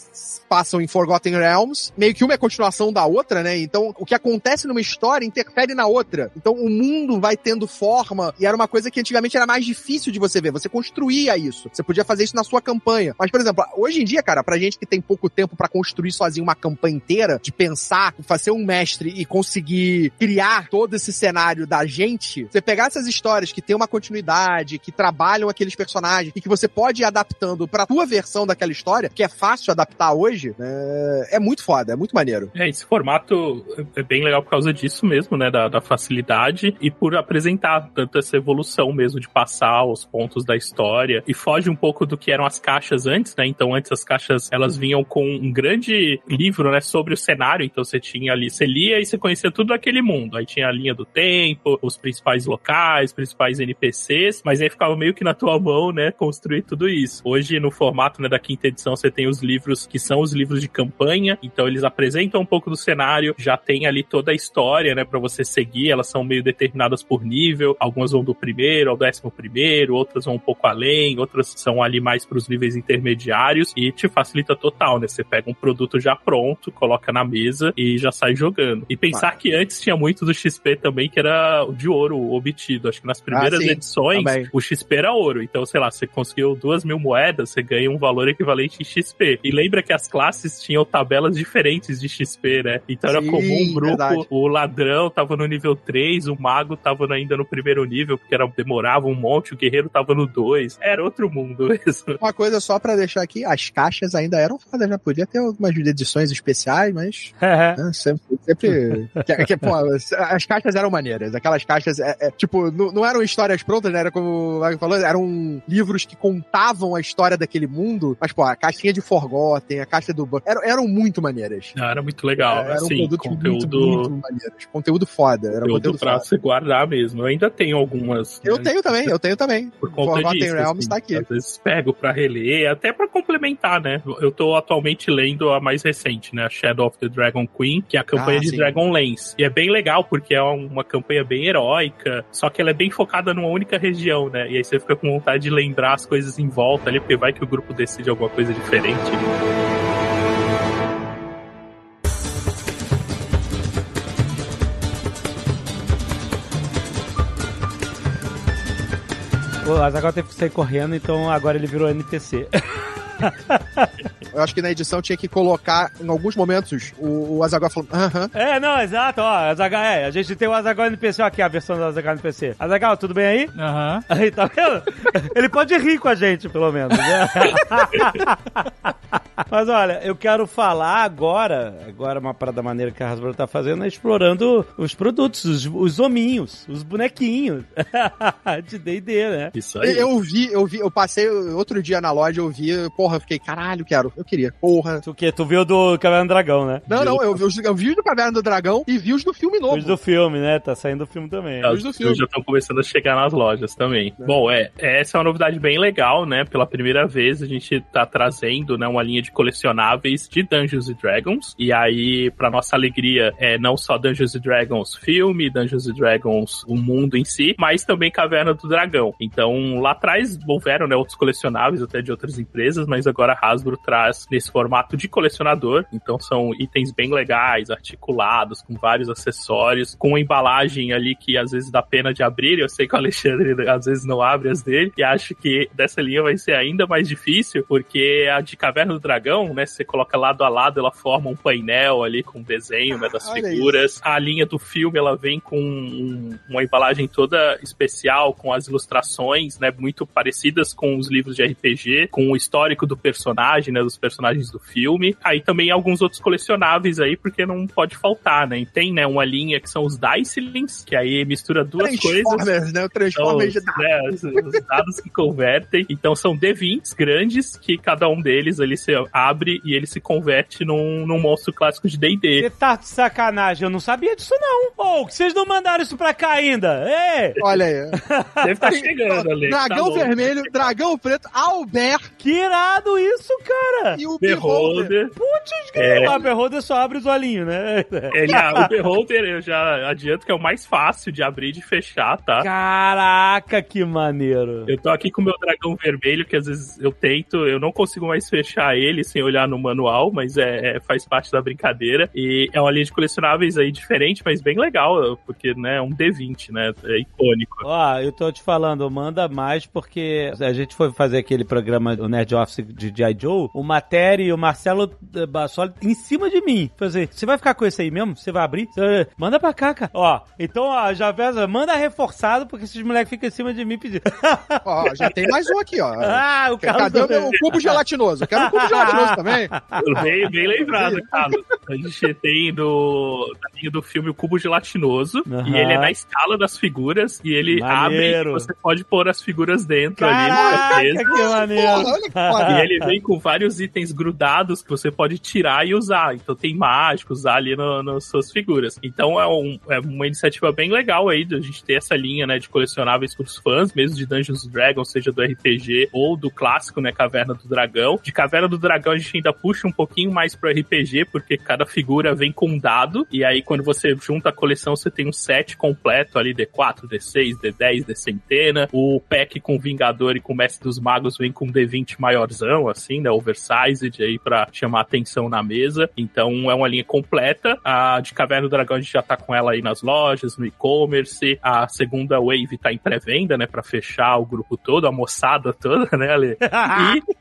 passam em Forgotten Realms. Meio que uma é continuação da outra, né? Então, o que acontece numa história interfere na outra. Então, o mundo vai tendo forma. E era uma coisa que antigamente era mais difícil de você ver. Você construía isso. Você podia fazer isso na sua campanha. Mas, por exemplo, hoje em dia, cara, pra gente que tem pouco tempo pra construir sozinho uma campanha inteira, de pensar, fazer um mestre e conseguir criar todo esse cenário da gente, você pegar essas histórias que tem uma continuidade, que trabalham aqueles personagens e que você pode ir adaptando pra tua versão daquela história, que é fácil adaptar hoje, né, é muito foda, é muito maneiro.
É, esse formato é bem legal por causa disso mesmo, né? Da, da facilidade e por apresentar tanto essa evolução mesmo de passar os pontos da história e foge um pouco do que eram as caixas antes, né? Então, antes as caixas elas vinham com um grande livro, né? Sobre o cenário. Então, você tinha ali, você lia e você conhecia tudo daquele mundo. Aí tinha a linha do tempo, os principais locais, principais NPCs, mas aí ficava meio que na tua mão, né? Construir tudo isso. Hoje, no formato né, da quinta edição, você tem os livros que são os livros de campanha. Então, eles apresentam um pouco do cenário, já tem ali toda a história, né? Pra você seguir. Elas são meio determinadas por nível. Algumas vão do primeiro ao décimo primeiro, outras vão um pouco além, outras são ali mais pros níveis intermediários e te facilita total, né? Você pega um produto já pronto, coloca na mesa e já sai jogando. E pensar que antes tinha muito do XP também, que era de ouro obtido. Acho que nas primeiras
sim,
edições,
também.
o XP era ouro. Então, sei lá, você conseguiu duas mil moedas, você ganha um valor equivalente em XP. E lembra que as classes tinham tabelas diferentes de XP, né? Então era
Sim,
comum um grupo,
verdade.
o ladrão tava no nível 3, o mago tava ainda no primeiro nível, porque era, demorava um monte, o guerreiro tava no 2. Era outro mundo mesmo.
Uma coisa só pra deixar aqui, as caixas ainda eram fodas, já podia ter algumas edições especiais, mas né, sempre, sempre que, que, pô, as caixas eram maneiras, aquelas caixas, é, é, tipo, não, não eram histórias prontas, né, era como o Wagner falou, eram livros que contavam a história daquele mundo, mas, pô, a caixinha de Forgotten, a caixa do... Eram, eram muito maneiras.
Ah, Era muito legal,
era um
assim,
produto
conteúdo,
muito, muito. Conteúdo foda, era
conteúdo
conteúdo
pra
foda.
guardar mesmo. Eu ainda tenho algumas.
Eu
né,
tenho também, eu tenho também.
por conta
Forgotten
disso.
Realms
assim,
tá aqui.
Às vezes pego pra reler, até pra complementar, né? Eu tô atualmente lendo a mais recente, né? A Shadow of the Dragon Queen, que é a campanha
Ah,
de
sim.
Dragonlance. E é bem legal porque é uma campanha bem heróica, só que ela é bem focada numa única região, né? E aí você fica com vontade de lembrar as coisas em volta ali, porque vai que o grupo decide alguma coisa diferente.
O Azaghal teve que sair correndo, então agora ele virou NPC.
Eu acho que na edição tinha que colocar, em alguns momentos, o, o Azaghal falando, aham,
É, não, exato, ó, Azaghal, é, a gente tem o Azaghal NPC, ó, aqui a versão do Azaghal NPC. Azaghal, tudo bem aí?
Aham.
Aí, tá vendo? Ele pode rir com a gente, pelo menos, né? Mas olha, eu quero falar agora, agora uma parada maneira que a Hasbro tá fazendo é explorando os produtos, os, os hominhos, os bonequinhos de D&D, né?
Isso aí.
Eu vi, eu vi, eu passei outro dia na loja, eu vi, porra, eu fiquei, caralho, quero, eu queria, porra.
Tu que? Tu viu do Caverna do Dragão, né?
Não, não, eu vi, os- eu vi os do Caverna do Dragão e vi os do filme novo.
Os do filme, né? Tá saindo o filme também.
As
Luz do filme.
já estão começando a chegar nas lojas também. Bom, é, essa é uma novidade bem legal, né? Pela primeira vez a gente tá trazendo, né, uma linha de colecionáveis de Dungeons and Dragons. E aí, pra nossa alegria, é não só Dungeons and Dragons filme, Dungeons and Dragons o mundo em si, mas também Caverna do Dragão. Então, lá atrás houveram, né, outros colecionáveis até de outras empresas, mas agora a Hasbro traz nesse formato de colecionador. Então são itens bem legais, articulados, com vários acessórios, com embalagem ali que às vezes dá pena de abrir. Eu sei que o Alexandre às vezes não abre as dele, e acho que dessa linha vai ser ainda mais difícil, porque a de Caverna do Dragão, né? Você coloca lado a lado, ela forma um painel ali com desenho né, das
Olha
figuras. A linha do filme ela vem com um- uma embalagem toda especial, com as ilustrações, né? Muito parecidas com os livros de RPG, com o histórico do personagem, né? Dos personagens do filme. Aí também alguns outros colecionáveis aí, porque não pode faltar, né? E tem, né, uma linha que são os Dicelings, que aí mistura duas coisas.
Transformers, né? O Transformers de
né, os- os dados que convertem. Então são D20s grandes que cada um deles ali se abre e ele se converte num, num monstro clássico de D&D.
Você tá de sacanagem, eu não sabia disso não. Ô, que vocês não mandaram isso pra cá ainda? Ei,
Olha aí.
Deve estar chegando ali. tá
Dragão
louco.
vermelho, dragão preto, Albert
que irado isso, cara.
E o Beholder.
Beholder.
Putz,
É.
O Beholder só abre os olhinhos, né?
Ele, ah, o Beholder eu já adianto que é o mais fácil de abrir e de fechar, tá?
Caraca, que maneiro.
Eu tô aqui com o meu dragão vermelho, que às vezes eu tento, eu não consigo mais fechar ele sem olhar no manual, mas é, é- faz parte da brincadeira. E é uma linha de colecionáveis aí diferente, mas bem legal, porque né, é um D20, né? É icônico.
Ó, eu tô te falando, manda mais porque a gente foi fazer aquele programa, o Nerd Office de G.I. Joe, o Matéria e o Marcelo eh, Bassoli em cima de mim. Falei assim, você vai ficar com esse aí mesmo? Você vai abrir? Você- Manda pra cá, cara. Ó, então, ó, já pensa, manda reforçado porque esses moleques ficam em cima de mim pedindo.
Ó, já tem mais um aqui, ó.
ah, o Carlos
Cadê o, meu,
também.
o cubo gelatinoso? Eu quero um cubo gelatinoso também.
Bem, bem lembrado, Carlos. A gente tem do, da linha do filme o Cubo Gelatinoso,
Aham.
e ele é na escala das figuras, e ele
Maneiro.
abre e você pode pôr as figuras dentro ali.
Caraca,
no
que maneiro.
Porra, olha que.
E ele vem com vários itens grudados que você pode tirar e usar. Então tem mágicos ali no- nas suas figuras. Então é, um- é uma iniciativa bem legal aí de a gente ter essa linha, né, de colecionáveis pros fãs, mesmo de Dungeons Dragons, seja do RPG ou do clássico, né, Caverna do Dragão. De Caverna do Dragão a gente ainda puxa um pouquinho mais pro RPG, porque cada figura vem com um dado, e aí quando você junta a coleção, você tem um set completo ali, D4, D6, D10, D centena. O pack com Vingador e com Mestre dos Magos vem com um D20 maiorzão, assim, né, oversized aí pra chamar atenção na mesa. Então é uma linha completa. A de Caverna do Dragão a gente já tá com ela aí nas lojas, no e-commerce. A segunda Wave tá em pré-venda, né, pra fechar o grupo todo, a moçada toda, né, Ale?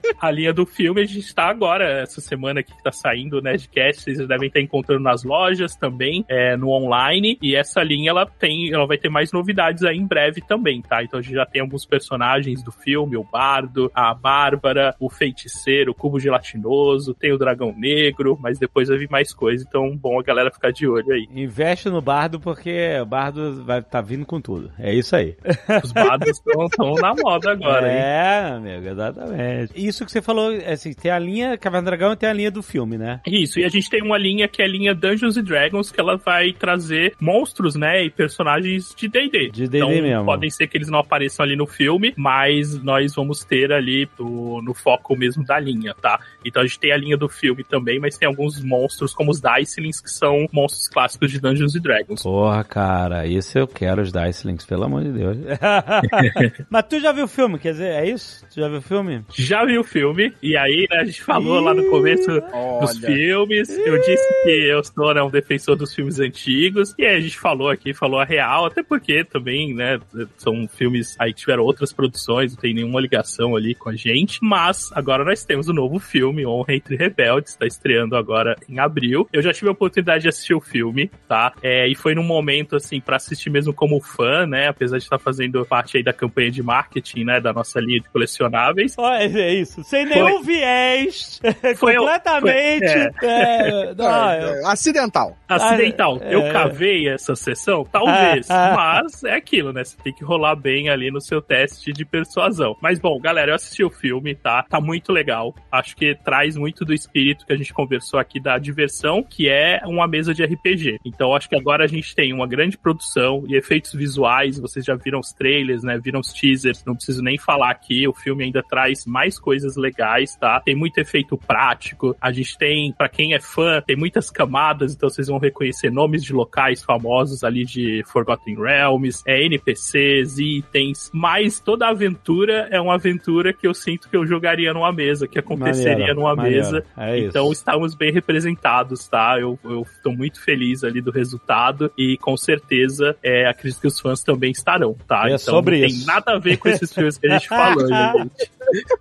E a linha do filme a gente tá agora, essa semana aqui que tá saindo o Nerdcast, vocês devem estar encontrando nas lojas também, é, no online. E essa linha ela tem, ela vai ter mais novidades aí em breve também, tá? Então a gente já tem alguns personagens do filme, o Bardo, a Bárbara, o Feiticeiro, o Cubo Gelatinoso, tem o Dragão Negro, mas depois vai vir mais coisa, então bom a galera ficar de olho aí.
Investe no Bardo porque o Bardo vai tá vindo com tudo. É isso aí.
Os bardos estão na moda agora, hein?
é, amigo, exatamente. Isso que você falou, assim, tem a linha Caverna do Dragão e tem a linha do filme, né?
Isso, e a gente tem uma linha que é a linha Dungeons and Dragons, que ela vai trazer monstros, né, e personagens de D&D.
De D&D
então,
mesmo.
podem ser que eles não apareçam ali no filme, mas nós vamos ter ali no, no foco mesmo da linha, tá? Então a gente tem a linha do filme também, mas tem alguns monstros como os Dicelings, que são monstros clássicos de Dungeons and Dragons.
Porra, cara, isso eu quero, os Dice Links, pelo amor de Deus. Mas tu já viu o filme, quer dizer, é isso? Tu já viu o filme?
Já vi o filme, e aí, né, a gente falou lá no começo dos
Olha.
filmes. Eu disse que eu sou né, um defensor dos filmes antigos. E aí a gente falou aqui, falou a real, até porque também, né, são filmes aí que tiveram outras produções, não tem nenhuma ligação ali com a gente. Mas agora nós temos o novo filme, Honra entre Rebeldes, está estreando agora em abril. Eu já tive a oportunidade de assistir o filme, tá? É, e foi num momento, assim, para assistir mesmo como fã, né? Apesar de estar fazendo parte aí da campanha de marketing, né, da nossa linha de colecionáveis.
Ó, é é isso, sem nenhum viés,
Foi-
completamente.
foi-
é, não, eu-
É, acidental.
Acidental.
Ah, é.
Eu cavei essa sessão? Talvez.
Ah, ah.
mas é aquilo, né? Você tem que rolar bem ali no seu teste de persuasão. Mas bom, galera, eu assisti o filme, tá? Tá muito legal. Acho que traz muito do espírito que a gente conversou aqui da diversão, que é uma mesa de RPG. Então acho que agora a gente tem uma grande produção e efeitos visuais. Vocês já viram os trailers, né? Viram os teasers. Não preciso nem falar aqui. O filme ainda traz mais coisas legais, tá? Tem muito efeito prático. A gente tem, pra quem é fã, tem muitas camadas, então vocês vão reconhecer nomes de locais famosos ali de Forgotten Realms, é NPCs, itens, mas toda aventura é uma aventura que eu sinto que eu jogaria numa mesa, que aconteceria parceria numa
maneiro.
mesa.
É isso.
Então estamos bem representados, tá? Eu, eu tô muito feliz ali do resultado e com certeza é, acredito que os fãs também estarão, tá?
É
então
sobre
não
isso.
tem nada a ver com esses filmes que a gente falou, gente.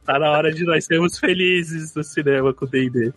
Tá na hora de nós sermos felizes no cinema com o D&D.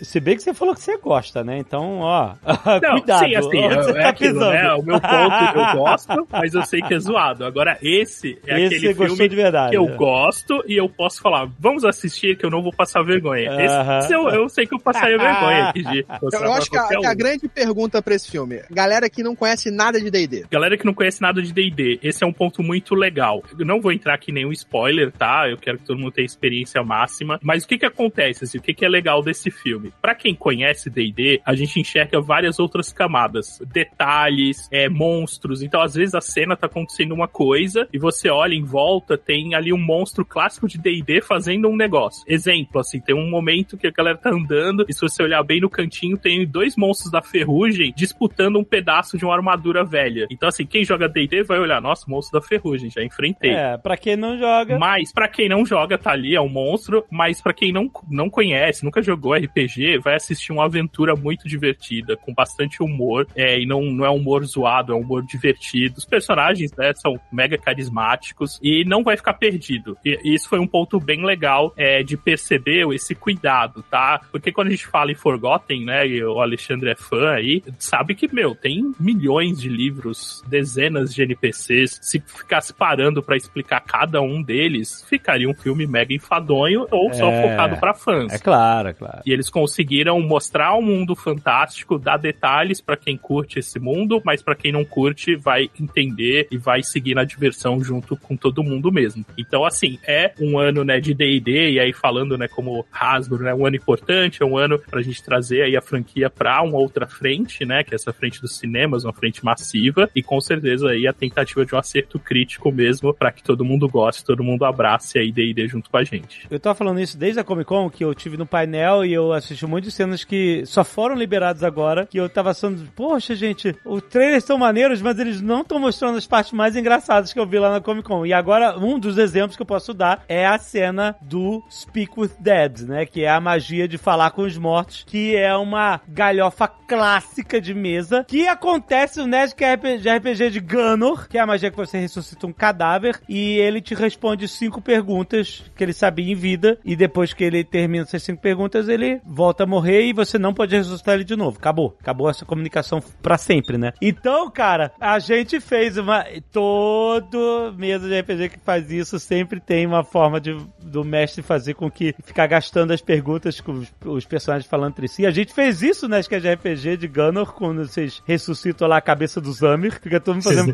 Se bem que você falou que você gosta, né? Então, ó,
Não,
cuidado.
sim, assim, é,
tá
aquilo, né? O meu ponto eu gosto, mas eu sei que é zoado. Agora, esse é
Esse
aquele filme
de verdade.
que eu gosto e eu posso falar, vamos assistir que eu não vou passar vergonha.
Aham.
Esse eu, eu sei que eu passaria vergonha aqui de
Eu,
mostrar
eu acho que a, que a
um.
grande pergunta pra esse filme, galera que não conhece nada de D&D.
Galera que não conhece nada de D&D, esse é um ponto muito legal. Eu não vou entrar aqui nenhum spoiler, tá? Eu quero que todo mundo tenha experiência máxima. Mas o que que acontece, assim, o que que é legal desse filme? Pra quem conhece D&D, a gente enxerga várias outras camadas. Detalhes, é, monstros. Então, às vezes, a cena tá acontecendo uma coisa e você olha em volta, tem ali um monstro clássico de D&D fazendo um negócio. Exemplo, assim, tem um momento que a galera tá andando e se você olhar bem no cantinho, tem dois monstros da ferrugem disputando um pedaço de uma armadura velha. Então, assim, quem joga D&D vai olhar, nossa, monstro da ferrugem, já enfrentei.
É, pra quem não joga.
Mas pra quem não joga, tá ali, é um monstro. Mas pra quem não, não conhece, nunca jogou RPG, vai assistir uma aventura muito divertida, com bastante humor. É, e não, não é um humor zoado, é um humor divertido. Os personagens, né, são mega carismáticos e não vai ficar perdido. E, e isso foi um ponto bem legal é, de perceber esse cuidado, tá? Porque quando a gente fala em Forgotten, né, e o Alexandre é fã aí, sabe que, meu, tem milhões de livros, dezenas de NPCs. Se ficasse parando pra explicar cada um deles, ficaria um filme mega enfadonho ou só
É.
focado pra fãs.
É claro, é claro.
E eles conseguiram mostrar um mundo fantástico, dar detalhes pra quem curte esse mundo, mas pra quem não curte vai entender e vai seguir na diversão junto com todo mundo mesmo. Então, assim, é um ano, né, de D&D e aí falando, né, como Hasbro, né, um ano importante, é um ano pra gente trazer aí a franquia pra uma outra frente, né, que é essa frente dos cinemas, uma frente massiva e com certeza aí a tentativa de um acerto crítico mesmo pra que todo mundo goste, todo mundo abrace aí D&D junto com a gente.
Eu tava falando isso desde a Comic Con, que eu tive no painel e eu assisti um monte de cenas que só foram liberadas agora, que eu tava achando, poxa, gente, os trailers são maneiros, mas eles não estão mostrando as partes mais engraçadas que eu vi lá na Comic Con. E agora, um dos exemplos que eu posso dar é a cena do Speak with Dead, né? Que é a magia de falar com os mortos, que é uma galhofa clássica de mesa, que acontece no Nerd que é RPG de Gunner, que é a magia que você ressuscita um cadáver, e ele te responde cinco perguntas que ele sabia em vida, e depois que ele termina essas cinco perguntas, ele volta a morrer e você não pode ressuscitar ele de novo. Acabou. Acabou essa comunicação pra sempre, né? Então, cara, a gente fez uma. Todo mesa de RPG que faz isso sempre tem uma forma de, do mestre fazer com que ficar gastando as perguntas com os, os personagens falando entre si. A gente fez isso na Esquete de RPG de Gunner, quando vocês ressuscitam lá a cabeça do Zamir, fica todo mundo fazendo.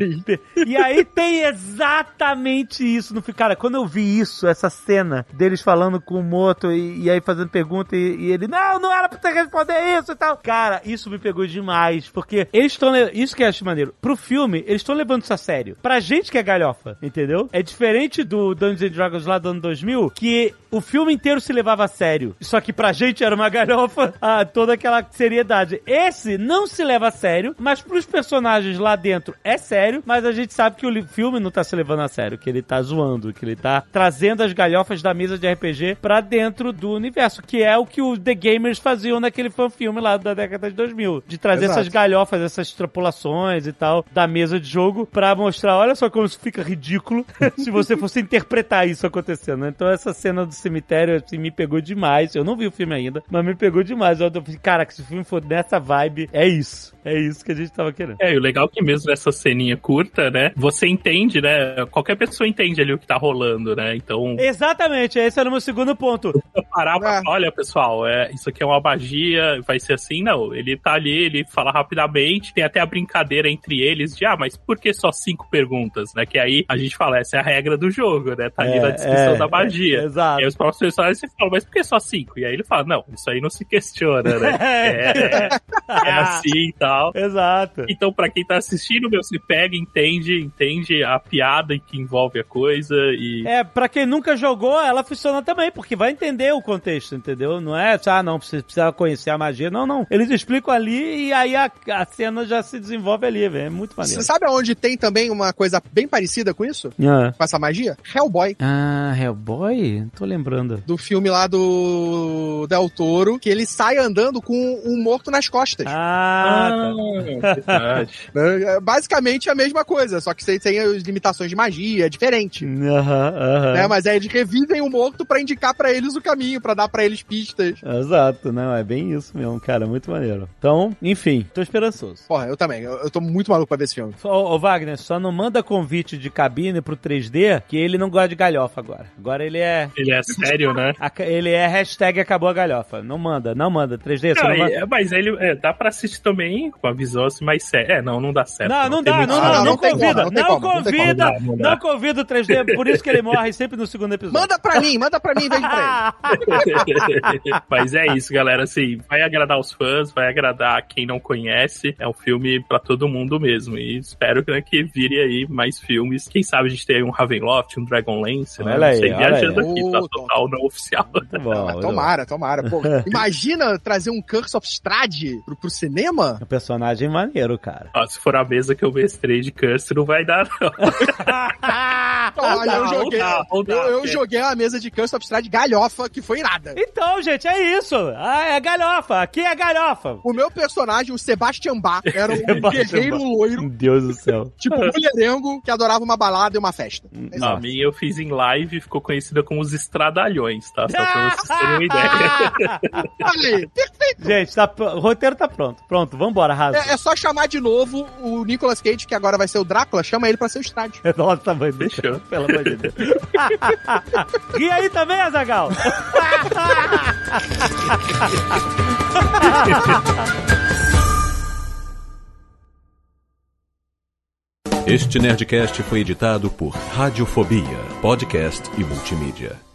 e aí tem exatamente isso no Cara, quando eu vi isso, essa cena deles falando com o Moto e, e aí fazendo pergunta e, e ele, não, não era pra você responder isso e tal. Cara, isso me pegou demais, porque eles estão. Isso que eu acho maneiro. Pro filme, eles estão levando isso a sério. Pra gente que é galhofa, entendeu? É diferente do Dungeons and Dragons lá do ano 2000, que o filme inteiro se levava a sério. Só que pra gente era uma galhofa toda aquela seriedade. Esse não se leva a sério, mas pros personagens lá dentro é sério, mas a gente sabe que o filme não tá se levando a sério, que ele tá zoando, que ele tá trazendo as galhofas da mesa de RPG pra dentro do universo, que é o que os The Gamers faziam naquele fanfilme lá da década de 2000, de trazer
Exato.
essas galhofas, essas extrapolações e tal da mesa de jogo pra mostrar, olha só como isso fica ridículo se você fosse interpretar isso acontecendo. né? Então essa cena do cemitério assim, me pegou demais. Eu não vi o filme ainda, mas me pegou demais. Eu falei, cara, que se o filme for nessa vibe, é isso. É isso que a gente tava querendo.
É, e o legal é que mesmo nessa ceninha curta, né, você entende, né, qualquer pessoa entende ali o que tá rolando, né, então
Exatamente, esse era o meu segundo ponto.
parar pra
É.
olha, pessoal, é, isso aqui é uma magia, vai ser assim, não, ele tá ali, ele fala rapidamente, tem até a brincadeira entre eles de, ah, mas por que só cinco perguntas, né, que aí a gente fala, essa é a regra do jogo, né, tá ali
É,
na descrição
é,
da magia.
é, exato.
E aí os próprios personagens você fala, mas por que só cinco? E aí ele fala, não, isso aí não se questiona, né, é, é assim e tal.
Exato.
Então, pra quem tá assistindo, meu, se pega, entende, entende a piada que envolve a coisa e.
É, pra quem nunca jogou, ela funciona também, porque vai entender o contexto, entendeu? Não é, ah, não, você precisa conhecer a magia. Não, não. Eles explicam ali e aí a, a cena já se desenvolve ali, velho. É muito maneiro.
Você sabe aonde tem também uma coisa bem parecida com isso?
Ah.
Com essa magia? Hellboy.
Ah, Hellboy? Tô lembrando.
Do filme lá do Del Toro, que ele sai andando com um morto nas costas.
Ah, tá.
verdade.
É Basicamente a mesma coisa, só que sem, sem as limitações de magia, é diferente.
Aham, aham.
Né? Mas aí eles revivem o morto pra indicar pra eles o caminho, pra dar pra eles pistas.
Exato, não, é bem isso mesmo, cara, muito maneiro. Então, enfim, tô esperançoso.
Porra, eu também. Eu, eu tô muito maluco pra ver esse filme.
Ô, ô, Wagner, só não manda convite de cabine pro 3D, que ele não gosta de galhofa agora. Agora ele é.
Ele é sério, né?
Ele é hashtag acabou a galhofa. Não manda, não manda. 3D, você
Não,
não manda.
é- mas ele é, dá pra assistir também com a visão assim mais séria. É, não, não dá certo.
Não, não
tem
dá, não, não,
não
não convida,
não
não
não
convida,
Não não
não convida o 3D, por isso que ele morre sempre no segundo episódio.
Manda pra mim, manda pra mim em vez de pra ele.
Mas é isso, galera. Assim, vai agradar os fãs, vai agradar quem não conhece. É um filme pra todo mundo mesmo. E espero né, que vire aí mais filmes. Quem sabe a gente tem aí um Ravenloft, um Dragonlance, né?
Olha aí,
não sei,
olha
viajando
aí.
aqui, tá total não oficial.
Muito bom,
Ah,
muito bom.
tomara, tomara. Pô, imagina trazer um Curse of Strahd pro, pro cinema?
É um personagem maneiro, cara.
Ó, se for a mesa que eu mestrei de Curse, não vai dar, não.
Olha, eu joguei,
dá, dá,
eu, joguei a mesa de Curse of Strahd galhofa, que foi irada.
Então, gente, é isso. Ah, é galhofa. Aqui é galhofa.
O meu personagem, o Sebastian Bach, era um
Sebastian
guerreiro
Bach.
loiro,
Meu Deus do céu.
tipo mulherengo, que adorava uma balada e uma festa.
Não, a minha eu fiz em live e ficou conhecida como os Estradalhões, tá? Só pra vocês terem uma ideia.
Olha aí, perfeito.
Gente, tá, o roteiro tá pronto. Pronto, vambora, Raso.
É, é só chamar de novo o Nicolas Cage, que agora vai ser o Drácula, chama ele pra ser o Strahd.
Nossa, mãe,
Fechou.
Pelo amor de Deus. e aí também, Azagal?
Este Nerdcast foi editado por Radiofobia, podcast e multimídia.